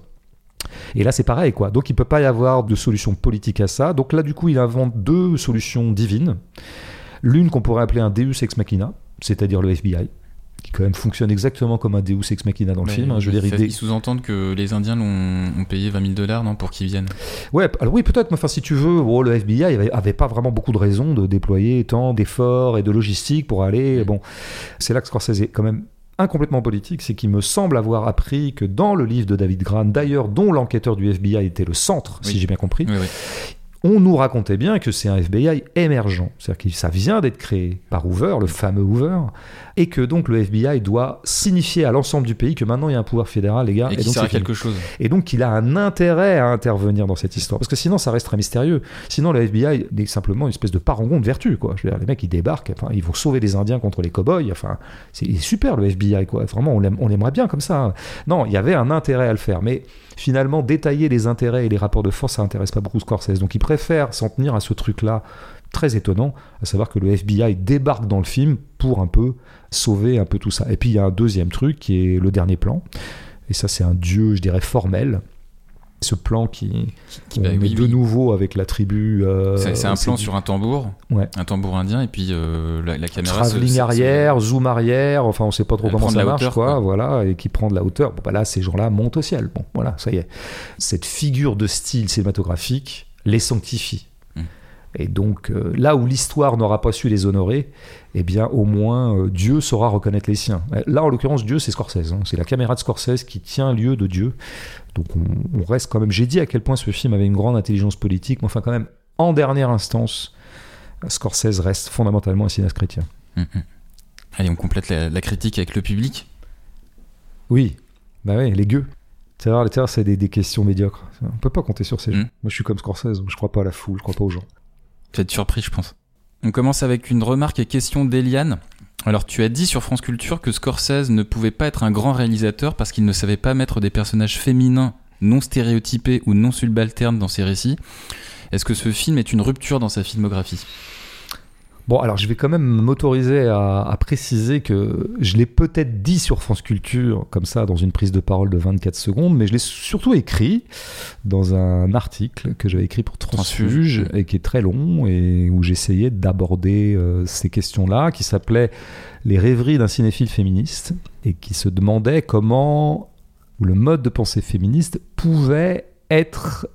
Et là, c'est pareil, quoi. Donc, il peut pas y avoir de solution politique à ça. Donc là, du coup, il invente deux solutions divines. L'une qu'on pourrait appeler un Deus ex machina, c'est-à-dire le FBI, qui quand même fonctionne exactement comme un Deus ex machina dans le film. hein. Je veux ils, sous-entendent que les Indiens l'ont ont payé 20 000 dollars non, pour qu'ils viennent. Ouais, alors oui, peut-être, mais enfin, si tu veux, bon, le FBI avait, avait pas vraiment beaucoup de raisons de déployer tant d'efforts et de logistique pour aller. Bon, c'est là que Scorsese est quand même incomplètement politique, c'est qu'il me semble avoir appris que dans le livre de David Gran, d'ailleurs, dont l'enquêteur du FBI était le centre, si j'ai bien compris, Oui, oui. on nous racontait bien que c'est un FBI émergent. C'est-à-dire que ça vient d'être créé par Hoover, le fameux Hoover, et que donc le FBI doit signifier à l'ensemble du pays que maintenant il y a un pouvoir fédéral, les gars. Et donc sert à quelque chose. Et donc qu'il a un intérêt à intervenir dans cette histoire. Parce que sinon, ça reste très mystérieux. Sinon, le FBI est simplement une espèce de parangon de vertu, quoi. Je veux dire, les mecs, ils débarquent, enfin, ils vont sauver les Indiens contre les cow-boys. Enfin, c'est il est super, le FBI, quoi. Vraiment, on l'aime- on l'aimerait bien comme ça. Non, il y avait un intérêt à le faire. Mais finalement, détailler les intérêts et les rapports de force, ça intéresse pas beaucoup Scorsese. Donc, il préfère s'en tenir à ce truc-là très étonnant, à savoir que le FBI débarque dans le film pour un peu sauver un peu tout ça. Et puis, il y a un deuxième truc qui est le dernier plan. Et ça, c'est un dieu, je dirais, formel. Ce plan qui, Qui- on bah est de oui. nouveau avec la tribu. euh, C'est un plan sur un tambour, Ouais. un tambour indien, et puis euh, la, la caméra. travelling arrière, zoom arrière, enfin on sait pas trop comment ça marche, hauteur, quoi, quoi. voilà, et qui prend de la hauteur. Bon, bah là, ces gens-là montent au ciel. Bon, voilà, ça y est. Cette figure de style cinématographique les sanctifie. Et donc, euh, là où l'histoire n'aura pas su les honorer, eh bien, au moins, euh, Dieu saura reconnaître les siens. Euh, Là, en l'occurrence, Dieu, c'est Scorsese. hein. C'est la caméra de Scorsese qui tient lieu de Dieu. Donc, on, on reste quand même. J'ai dit à quel point ce film avait une grande intelligence politique, mais enfin, quand même, en dernière instance, Scorsese reste fondamentalement un cinéaste chrétien. Mm, mm. Allez, on complète la, la critique avec le public. Oui, bah oui, les gueux. C'est vrai, les c'est des, des questions médiocres. On peut pas compter sur ces gens. Mm. Moi, je suis comme Scorsese, je crois pas à la foule, je crois pas aux gens. Tu vas être surpris, je pense. On commence avec une remarque et question d'Eliane. Alors, tu as dit sur France Culture que Scorsese ne pouvait pas être un grand réalisateur parce qu'il ne savait pas mettre des personnages féminins non stéréotypés ou non subalternes dans ses récits. Est-ce que ce film est une rupture dans sa filmographie? Bon, alors je vais quand même m'autoriser à, à préciser que je l'ai peut-être dit sur France Culture, comme ça, dans une prise de parole de 24 secondes, mais je l'ai surtout écrit dans un article que j'avais écrit pour Transfuge, Transfuge. et qui est très long, et où j'essayais d'aborder euh, ces questions-là, qui s'appelait Les rêveries d'un cinéphile féministe, et qui se demandait comment le mode de pensée féministe pouvait être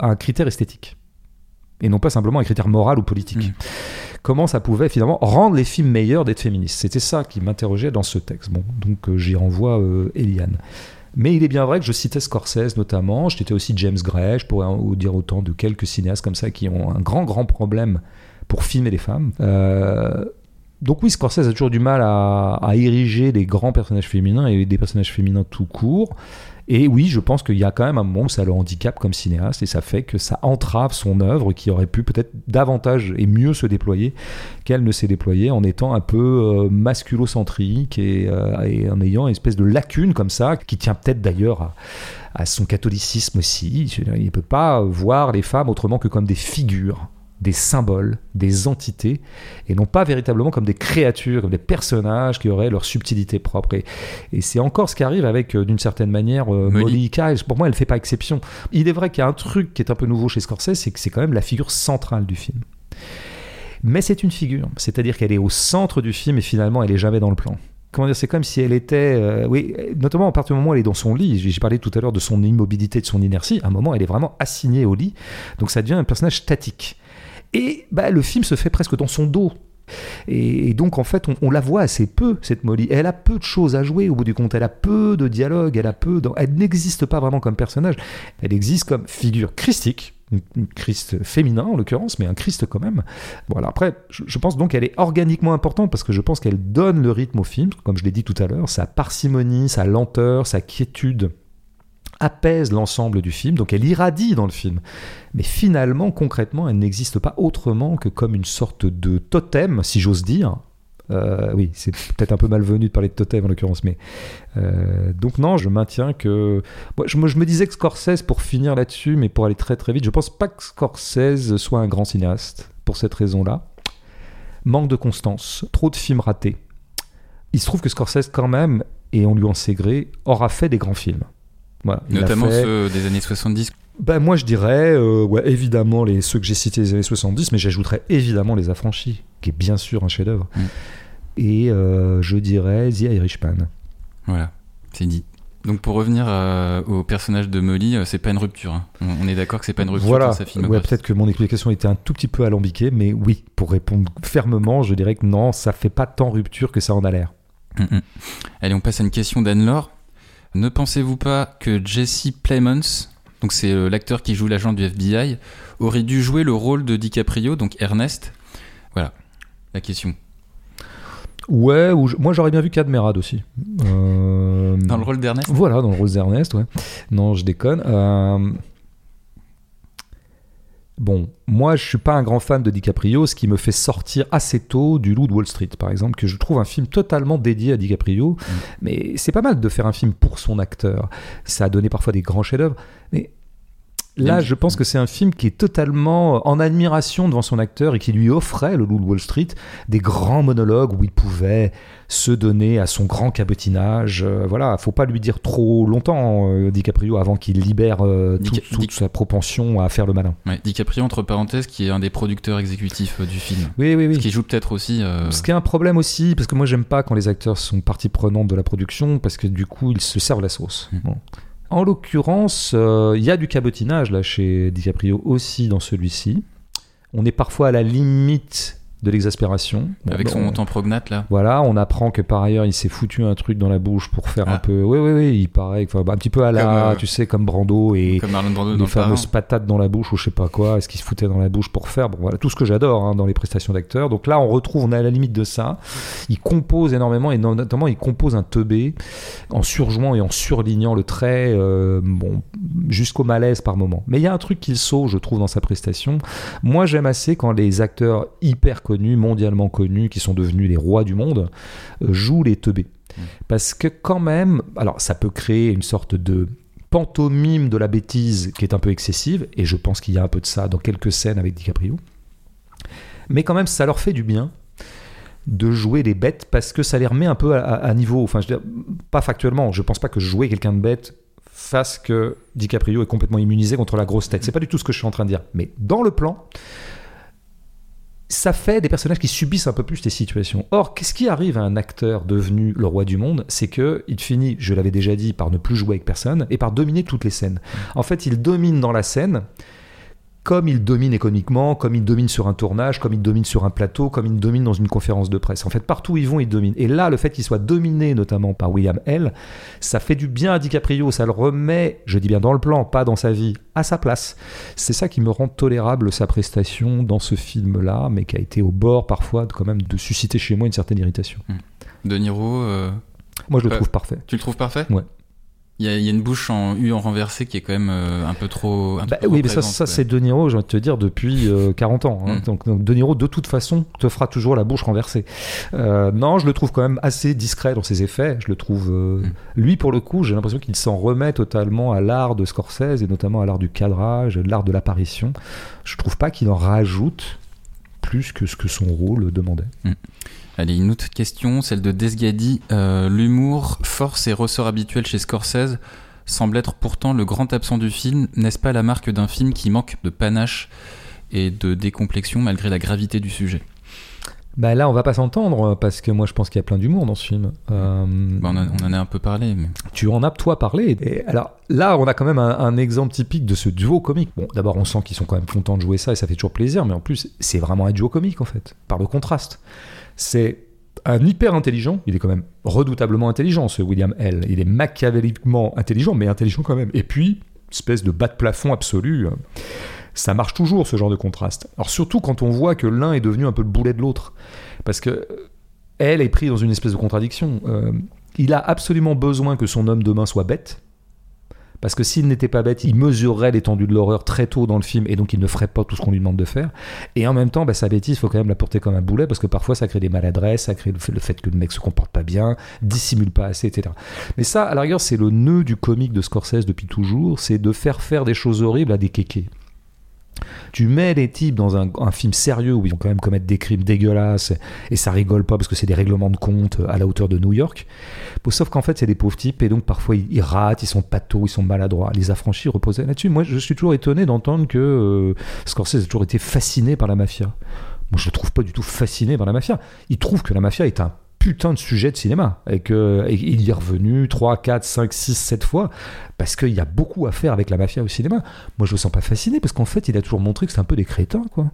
un critère esthétique, et non pas simplement un critère moral ou politique Mm. comment ça pouvait finalement rendre les films meilleurs d'être féministes? C'était ça qui m'interrogeait dans ce texte. Bon, donc euh, j'y renvoie euh, Eliane. Mais il est bien vrai que je citais Scorsese notamment, je citais aussi James Gray, je pourrais en dire autant de quelques cinéastes comme ça qui ont un grand, grand problème pour filmer les femmes. Euh, donc oui, Scorsese a toujours du mal à, ériger des grands personnages féminins et des personnages féminins tout court. Et oui, je pense qu'il y a quand même un moment où ça le handicap comme cinéaste et ça fait que ça entrave son œuvre qui aurait pu peut-être davantage et mieux se déployer qu'elle ne s'est déployée en étant un peu euh, masculocentrique et, euh, et en ayant une espèce de lacune comme ça qui tient peut-être d'ailleurs à, à son catholicisme aussi. Il ne peut pas voir les femmes autrement que comme des figures des symboles, des entités, et non pas véritablement comme des créatures, comme des personnages qui auraient leur subtilité propre. Et, et c'est encore ce qui arrive avec, euh, d'une certaine manière, euh, Molly. Kyles. Pour moi, elle ne fait pas exception. Il est vrai qu'il y a un truc qui est un peu nouveau chez Scorsese, c'est que c'est quand même la figure centrale du film. Mais c'est une figure, c'est-à-dire qu'elle est au centre du film et finalement elle est jamais dans le plan. Comment dire, c'est comme si elle était, euh, oui, notamment à partir du moment où elle est dans son lit. J'ai j'ai parlé tout à l'heure de son immobilité, de son inertie. À un moment, elle est vraiment assignée au lit, donc ça devient un personnage statique. Et bah, le film se fait presque dans son dos. Et, donc, en fait, on, la voit assez peu, cette Molly. Elle a peu de choses à jouer au bout du compte. Elle a peu de dialogue, elle a peu. Elle n'existe pas vraiment comme personnage. Elle existe comme figure christique, un Christ féminin en l'occurrence, mais un Christ quand même. Voilà. Après, je pense donc qu'elle est organiquement importante parce que je pense qu'elle donne le rythme au film, comme je l'ai dit tout à l'heure, sa parcimonie, sa lenteur, sa quiétude apaise l'ensemble du film, donc elle irradie dans le film. Mais finalement, concrètement, elle n'existe pas autrement que comme une sorte de totem, si j'ose dire. Euh, oui, c'est peut-être un peu malvenu de parler de totem en l'occurrence, mais euh, donc non, je maintiens que me, je me disais que Scorsese, pour finir là-dessus, mais pour aller très très vite, je pense pas que Scorsese soit un grand cinéaste pour cette raison-là. Manque de constance, trop de films ratés. Il se trouve que Scorsese, quand même, et on lui en sait gré, aura fait des grands films. Voilà, Notamment ceux des années 70. ben, moi, je dirais, euh, ouais, évidemment, les, ceux que j'ai cités des années 70, mais j'ajouterais évidemment Les Affranchis, qui est bien sûr un chef-d'œuvre. Mm. Et euh, je dirais The Irishman. Voilà, c'est dit. Donc pour revenir euh, au personnage de Molly, c'est pas une rupture. hein. On, on est d'accord que c'est pas une rupture Voilà. sa Ouais, peut-être que mon explication était un tout petit peu alambiquée, mais oui, pour répondre fermement, je dirais que non, ça fait pas tant rupture que ça en a l'air. Mm, mm. Allez, on passe à une question d'Anne-Laure. Ne pensez-vous pas que Jesse Plemons donc c'est euh, l'acteur qui joue l'agent du FBI, aurait dû jouer le rôle de DiCaprio, donc Ernest? Voilà la question. Ouais, ou je- moi j'aurais bien vu Cadmerade aussi. Euh, Dans le rôle d'Ernest? Voilà, dans le rôle d'Ernest, ouais. Non, je déconne. Euh, Bon, moi je suis pas un grand fan de DiCaprio, ce qui me fait sortir assez tôt du Loup de Wall Street, par exemple, que je trouve un film totalement dédié à DiCaprio. Mais c'est pas mal de faire un film pour son acteur. Ça a donné parfois des grands chefs-d'œuvre. Mais là, je pense que c'est un film qui est totalement en admiration devant son acteur et qui lui offrait, le Loup de Wall Street, des grands monologues où il pouvait se donner à son grand cabotinage. Euh, voilà, faut pas lui dire trop longtemps, euh, DiCaprio, avant qu'il libère euh, Dica- toute, Dic- sa propension à faire le malin. Ouais, DiCaprio, entre parenthèses, qui est un des producteurs exécutifs euh, du film. Oui, oui, oui. Ce qui joue peut-être aussi. euh, Ce qui est un problème aussi, parce que moi j'aime pas quand les acteurs sont partie prenante de la production, parce que du coup ils se servent la sauce. Bon. En l'occurrence, euh, il y a du cabotinage là chez DiCaprio aussi dans celui-ci. On est parfois à la limite de l'exaspération. Bon, avec son montant prognate, là. Voilà, on apprend que par ailleurs il s'est foutu un truc dans la bouche pour faire un Ah. peu. Oui, oui, oui, il paraît, enfin, un petit peu à la, euh, tu sais, comme Brando et Comme Marlon Brando les fameuses patates dans la bouche ou je sais pas quoi, est-ce qu'il se foutait dans la bouche pour faire bon voilà tout ce que j'adore hein, dans les prestations d'acteurs donc là on retrouve on est à la limite de ça il compose énormément et notamment il compose un teubé en surjouant et en surlignant le trait euh, bon jusqu'au malaise par moment mais il y a un truc qu'il sauve je trouve dans sa prestation moi j'aime assez quand les acteurs hyper connus mondialement connus qui sont devenus les rois du monde euh, jouent les teubés parce que quand même alors ça peut créer une sorte de pantomime de la bêtise qui est un peu excessive, et je pense qu'il y a un peu de ça dans quelques scènes avec DiCaprio. Mais quand même, ça leur fait du bien de jouer les bêtes parce que ça les remet un peu à, à- à niveau. Enfin, je veux dire, pas factuellement, je pense pas que jouer quelqu'un de bête fasse que DiCaprio est complètement immunisé contre la grosse tête. C'est pas du tout ce que je suis en train de dire. Mais dans le plan, ça fait des personnages qui subissent un peu plus les situations. Or, qu'est-ce qui arrive à un acteur devenu le roi du monde C'est que il finit, je l'avais déjà dit, par ne plus jouer avec personne et par dominer toutes les scènes. En fait, il domine dans la scène comme il domine économiquement, comme il domine sur un tournage, comme il domine sur un plateau, comme il domine dans une conférence de presse. En fait, partout où ils vont, il domine. Et là, le fait qu'il soit dominé notamment par William L., ça fait du bien à DiCaprio, ça le remet, je dis bien dans le plan, pas dans sa vie, à sa place. C'est ça qui me rend tolérable sa prestation dans ce film-là, mais qui a été au bord parfois de, quand même de susciter chez moi une certaine irritation. De Niro, euh, Moi, je le Euh, trouve parfait. tu le trouves parfait? Ouais. Il y, a, il y a une bouche en U en renversé qui est quand même euh, un peu trop. un Bah peu oui, trop mais ça, c'est De Niro, j'ai envie de te dire, depuis euh, 40 ans. hein. Mm. Donc, donc De Niro, de toute façon, te fera toujours la bouche renversée. Euh, non, je le trouve quand même assez discret dans ses effets. Je le trouve. euh, Mm. Lui, pour le coup, j'ai l'impression qu'il s'en remet totalement à l'art de Scorsese et notamment à l'art du cadrage, l'art de l'apparition. Je trouve pas qu'il en rajoute plus que ce que son rôle demandait. Allez, une autre question, celle de Desgadi. Euh, L'humour, force et ressort habituel chez Scorsese semble être pourtant le grand absent du film. N'est-ce pas la marque d'un film qui manque de panache et de décomplexion malgré la gravité du sujet? Bah là, on va pas s'entendre parce que moi, je pense qu'il y a plein d'humour dans ce film. Euh, Bah, on, a- on en a un peu parlé, mais tu en as toi parlé. Et alors là, on a quand même un, un exemple typique de ce duo comique. Bon, d'abord, on sent qu'ils sont quand même contents de jouer ça et ça fait toujours plaisir, mais en plus, c'est vraiment un duo comique en fait, par le contraste. C'est un hyper intelligent, il est quand même redoutablement intelligent, ce William L. Il est machiavéliquement intelligent, mais intelligent quand même. Et puis, espèce de bas de plafond absolu. euh, Ça marche toujours ce genre de contraste. Alors surtout quand on voit que l'un est devenu un peu le boulet de l'autre, parce que euh, elle est prise dans une espèce de contradiction. Euh, il a absolument besoin que son homme demain soit bête. Parce que s'il n'était pas bête, il mesurerait l'étendue de l'horreur très tôt dans le film et donc il ne ferait pas tout ce qu'on lui demande de faire. Et en même temps, bah, sa bêtise, il faut quand même la porter comme un boulet parce que parfois ça crée des maladresses, ça crée le fait, que le mec se comporte pas bien, dissimule pas assez, etc. Mais ça, à la rigueur, c'est le nœud du comique de Scorsese depuis toujours, c'est de faire faire des choses horribles à des kékés. Tu mets les types dans un, film sérieux où ils vont quand même commettre des crimes dégueulasses et ça rigole pas parce que c'est des règlements de compte à la hauteur de New York. Sauf qu'en fait, c'est des pauvres types et donc parfois ils, ratent, ils sont patos, ils sont maladroits. Les affranchis reposaient là-dessus. Moi, je suis toujours étonné d'entendre que euh, Scorsese a toujours été fasciné par la mafia. Moi, je le trouve pas du tout fasciné par la mafia. Il trouve que la mafia est un putain de sujet de cinéma et que et il y est revenu 3, 4, 5, 6, 7 fois parce qu'il y a beaucoup à faire avec la mafia au cinéma. Moi, je le sens pas fasciné parce qu'en fait, il a toujours montré que c'est un peu des crétins, quoi.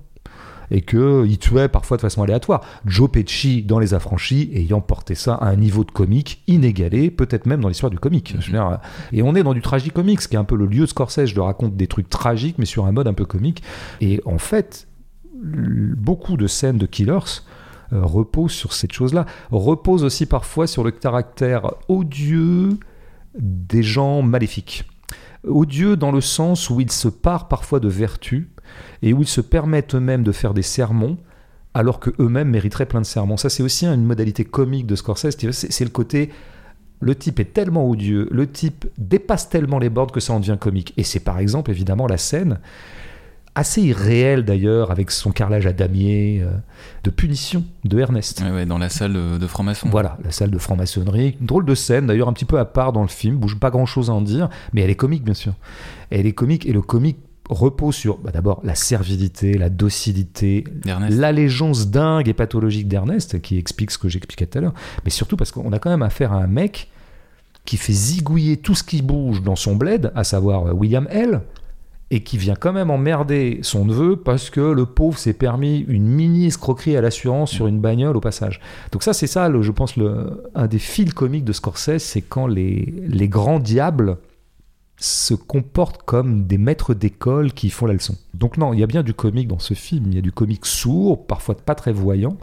et qu'il tuait parfois de façon aléatoire. Joe Pesci dans Les Affranchis ayant porté ça à un niveau de comique inégalé, peut-être même dans l'histoire du comique. Veux dire, et on est dans du tragicomique, ce qui est un peu le lieu de Scorsese. Je raconte des trucs tragiques, mais sur un mode un peu comique. Et en fait, beaucoup de scènes de Killers euh, reposent sur cette chose-là. Reposent aussi parfois sur le caractère odieux des gens maléfiques. Odieux dans le sens où ils se parent parfois de vertu et où ils se permettent eux-mêmes de faire des sermons alors que eux-mêmes mériteraient plein de sermons. Ça, c'est aussi une modalité comique de Scorsese. C'est le côté le type est tellement odieux, le type dépasse tellement les bornes que ça en devient comique. Et c'est par exemple évidemment la scène, assez irréelle d'ailleurs, avec son carrelage à damier, euh, de punition de Ernest. Ouais, ouais, dans la salle de franc-maçon. Voilà, la salle de franc-maçonnerie. Une drôle de scène, d'ailleurs un petit peu à part dans le film, bouge pas grand-chose à en dire, mais elle est comique bien sûr. Elle est comique et le comique repose sur bah, d'abord la servilité, la docilité, l'allégeance dingue et pathologique d'Ernest, qui explique ce que j'expliquais tout à l'heure, mais surtout parce qu'on a quand même affaire à un mec qui fait zigouiller tout ce qui bouge dans son bled, à savoir euh, William L., et qui vient quand même emmerder son neveu parce que le pauvre s'est permis une mini escroquerie à l'assurance sur une bagnole au passage. Donc ça, c'est ça, le- je pense, le, un des fils comiques de Scorsese, c'est quand les, les grands diables se comportent comme des maîtres d'école qui font la leçon. Donc non, il y a bien du comique dans ce film. Il y a du comique sourd, parfois pas très voyant,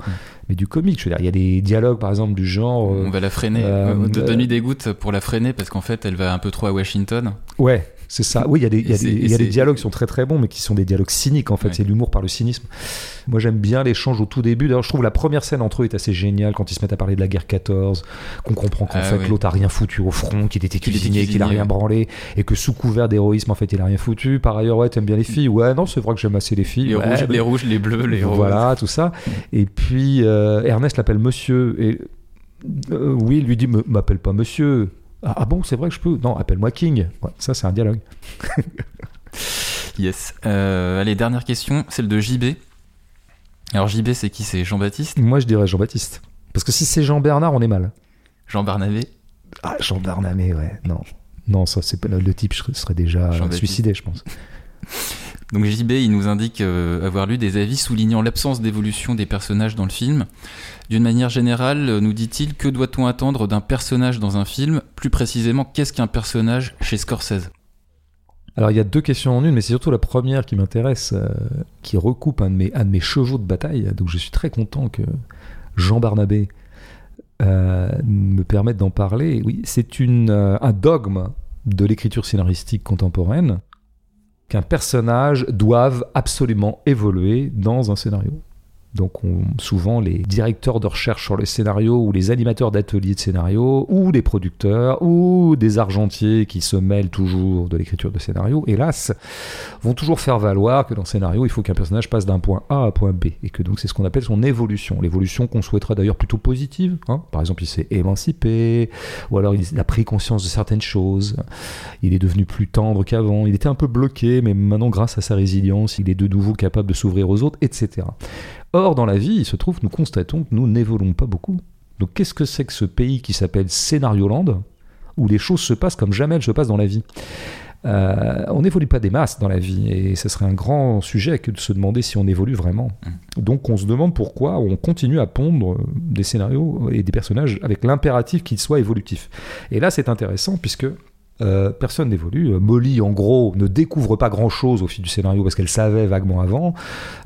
mais du comique. Je veux dire, il y a des dialogues, par exemple, du genre... euh, On va la freiner. euh, Euh, de- euh, Donne-lui des gouttes pour la freiner parce qu'en fait, elle va un peu trop à Washington. Ouais, c'est ça. Oui, il y a des, y a y a dialogues qui sont très très bons, mais qui sont des dialogues cyniques en fait. Ouais. C'est l'humour par le cynisme. Moi, j'aime bien l'échange au tout début. D'ailleurs, je trouve la première scène entre eux est assez géniale quand ils se mettent à parler de la guerre 14, qu'on comprend qu'en Ah fait ouais. l'autre a rien foutu au front, qu'il était cuisinier, qu'il a rien branlé, et que sous couvert d'héroïsme, en fait, il a rien foutu. Par ailleurs, ouais, t'aimes bien les filles. Ouais, non, c'est vrai que j'aime assez les filles. Les, Ouais, rouges, les rouges, les bleus, les roses. voilà, tout ça. Et puis euh, Ernest l'appelle monsieur. Et euh, oui, il lui dit m'appelle pas monsieur. Ah, ah bon, c'est vrai que je peux Non, appelle-moi King. Ouais, ça, c'est un dialogue. Yes. Euh, allez, dernière question, celle de JB. Alors JB, c'est qui? C'est Jean-Baptiste? Moi, je dirais Jean-Baptiste. Parce que si c'est Jean-Bernard, on est mal. Jean Barnabé? Ah, Jean Barnamé, ouais. Non. Non, ça, c'est pas le type serait- déjà Jean-Baptiste. suicidé, je pense. Donc JB, il nous indique euh, avoir lu des avis soulignant l'absence d'évolution des personnages dans le film. D'une manière générale, euh, nous dit-il, que doit-on attendre d'un personnage dans un film? Plus précisément, qu'est-ce qu'un personnage chez Scorsese? Alors, il y a deux questions en une, mais c'est surtout la première qui m'intéresse, euh, qui recoupe un de, mes, chevaux de bataille. Donc, je suis très content que Jean Barnabé me permette d'en parler. Oui, c'est un dogme de l'écriture scénaristique contemporaine qu'un personnage doive absolument évoluer dans un scénario. Donc on- souvent les directeurs de recherche sur le scénario ou les animateurs d'ateliers de scénario ou les producteurs ou des argentiers qui se mêlent toujours de l'écriture de scénario, hélas, vont toujours faire valoir que dans le scénario, il faut qu'un personnage passe d'un point A à un point B et que donc c'est ce qu'on appelle son évolution. L'évolution qu'on souhaiterait d'ailleurs plutôt positive. hein. Par exemple, il s'est émancipé ou alors il a pris conscience de certaines choses. Il est devenu plus tendre qu'avant. Il était un peu bloqué, mais maintenant, grâce à sa résilience, il est de nouveau capable de s'ouvrir aux autres, etc. Or, dans la vie, il se trouve, nous constatons que nous n'évoluons pas beaucoup. Donc, qu'est-ce que c'est que ce pays qui s'appelle Scénarioland, où les choses se passent comme jamais elles se passent dans la vie? Euh, On n'évolue pas des masses dans la vie, et ce serait un grand sujet que de se demander si on évolue vraiment. Donc, on se demande pourquoi on continue à pondre des scénarios et des personnages avec l'impératif qu'ils soient évolutifs. Et là, c'est intéressant puisque euh, personne n'évolue. Euh, Molly, en gros, ne découvre pas grand-chose au fil du scénario parce qu'elle savait vaguement avant.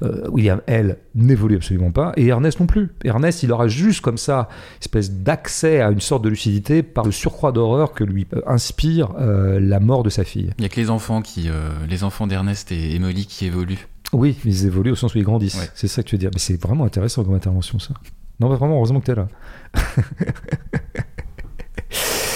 Euh, William, elle, n'évolue absolument pas. Et Ernest non plus. Ernest, il aura juste comme ça, espèce d'accès à une sorte de lucidité par le surcroît d'horreur que lui inspire euh, la mort de sa fille. Il y a que les enfants qui, les enfants d'Ernest et Emily qui évoluent. Oui, mais ils évoluent au sens où ils grandissent. Ouais. C'est ça que tu veux dire. Mais c'est vraiment intéressant comme intervention, ça. Non, mais vraiment, heureusement que tu es là.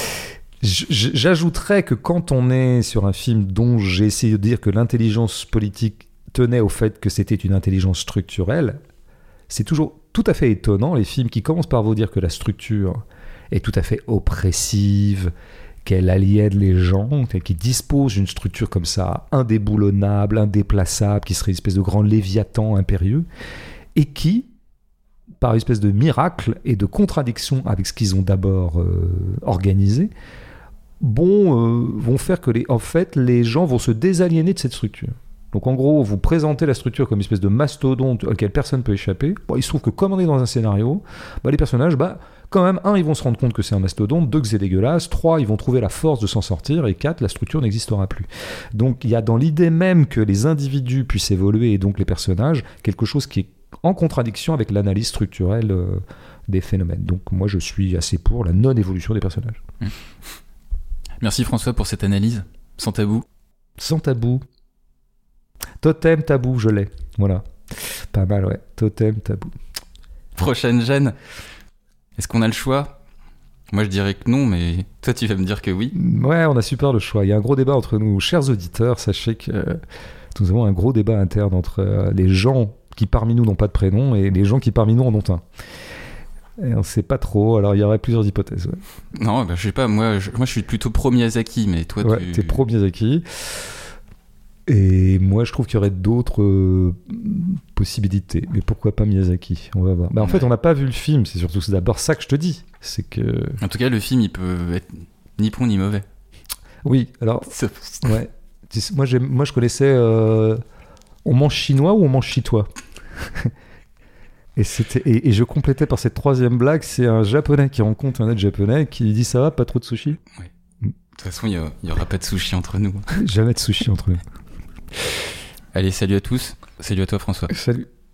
J'ajouterais que quand on est sur un film dont j'ai essayé de dire que l'intelligence politique tenait au fait que c'était une intelligence structurelle, c'est toujours tout à fait étonnant les films qui commencent par vous dire que la structure est tout à fait oppressive, qu'elle aliène les gens, qui dispose d'une structure comme ça, indéboulonnable, indéplaçable, qui serait une espèce de grand léviathan impérieux, et qui, par une espèce de miracle et de contradiction avec ce qu'ils ont d'abord euh, organisé, bon, euh, vont faire que les, en fait, les gens vont se désaliéner de cette structure. Donc en gros, vous présentez la structure comme une espèce de mastodonte auquel personne peut échapper. Bon, il se trouve que comme on est dans un scénario, bah, les personnages, bah, quand même, un, ils vont se rendre compte que c'est un mastodonte, deux, que c'est dégueulasse, trois, ils vont trouver la force de s'en sortir, et quatre, la structure n'existera plus. Donc il y a dans l'idée même que les individus puissent évoluer, et donc les personnages, quelque chose qui est en contradiction avec l'analyse structurelle euh, des phénomènes. Donc moi, je suis assez pour la non-évolution des personnages. Merci François pour cette analyse, sans tabou. Sans tabou. Totem, tabou, je l'ai. Voilà. Pas mal, ouais. Totem, tabou. Prochaine gêne. Est-ce qu'on a le choix? Moi je dirais que non, mais toi tu vas me dire que oui. Ouais, on a super le choix. Il y a un gros débat entre nous, chers auditeurs. Sachez que euh, nous avons un gros débat interne entre euh, les gens qui parmi nous n'ont pas de prénom et les gens qui parmi nous en ont un. Et on sait pas trop, alors il y aurait plusieurs hypothèses. ouais. Non, bah, je sais pas, moi je, moi je suis plutôt pro Miyazaki, mais toi Ouais, tu... t'es pro Miyazaki. Et moi, je trouve qu'il y aurait d'autres euh, possibilités. Mais pourquoi pas Miyazaki? On va voir. Bah, en fait, on n'a pas vu le film. C'est surtout c'est d'abord ça que je te dis. C'est que. En tout cas, le film il peut être ni bon ni mauvais. Oui, alors, ouais. Moi, moi je connaissais. euh, On mange chinois ou on mange chitois? et, c'était, et, et je complétais par cette troisième blague c'est un japonais qui rencontre un autre japonais qui lui dit Ça va, pas trop de sushi? De toute façon, il y, a- il y aura pas de sushi entre nous. Jamais de sushi entre eux. Allez, salut à tous. Salut à toi François. Salut.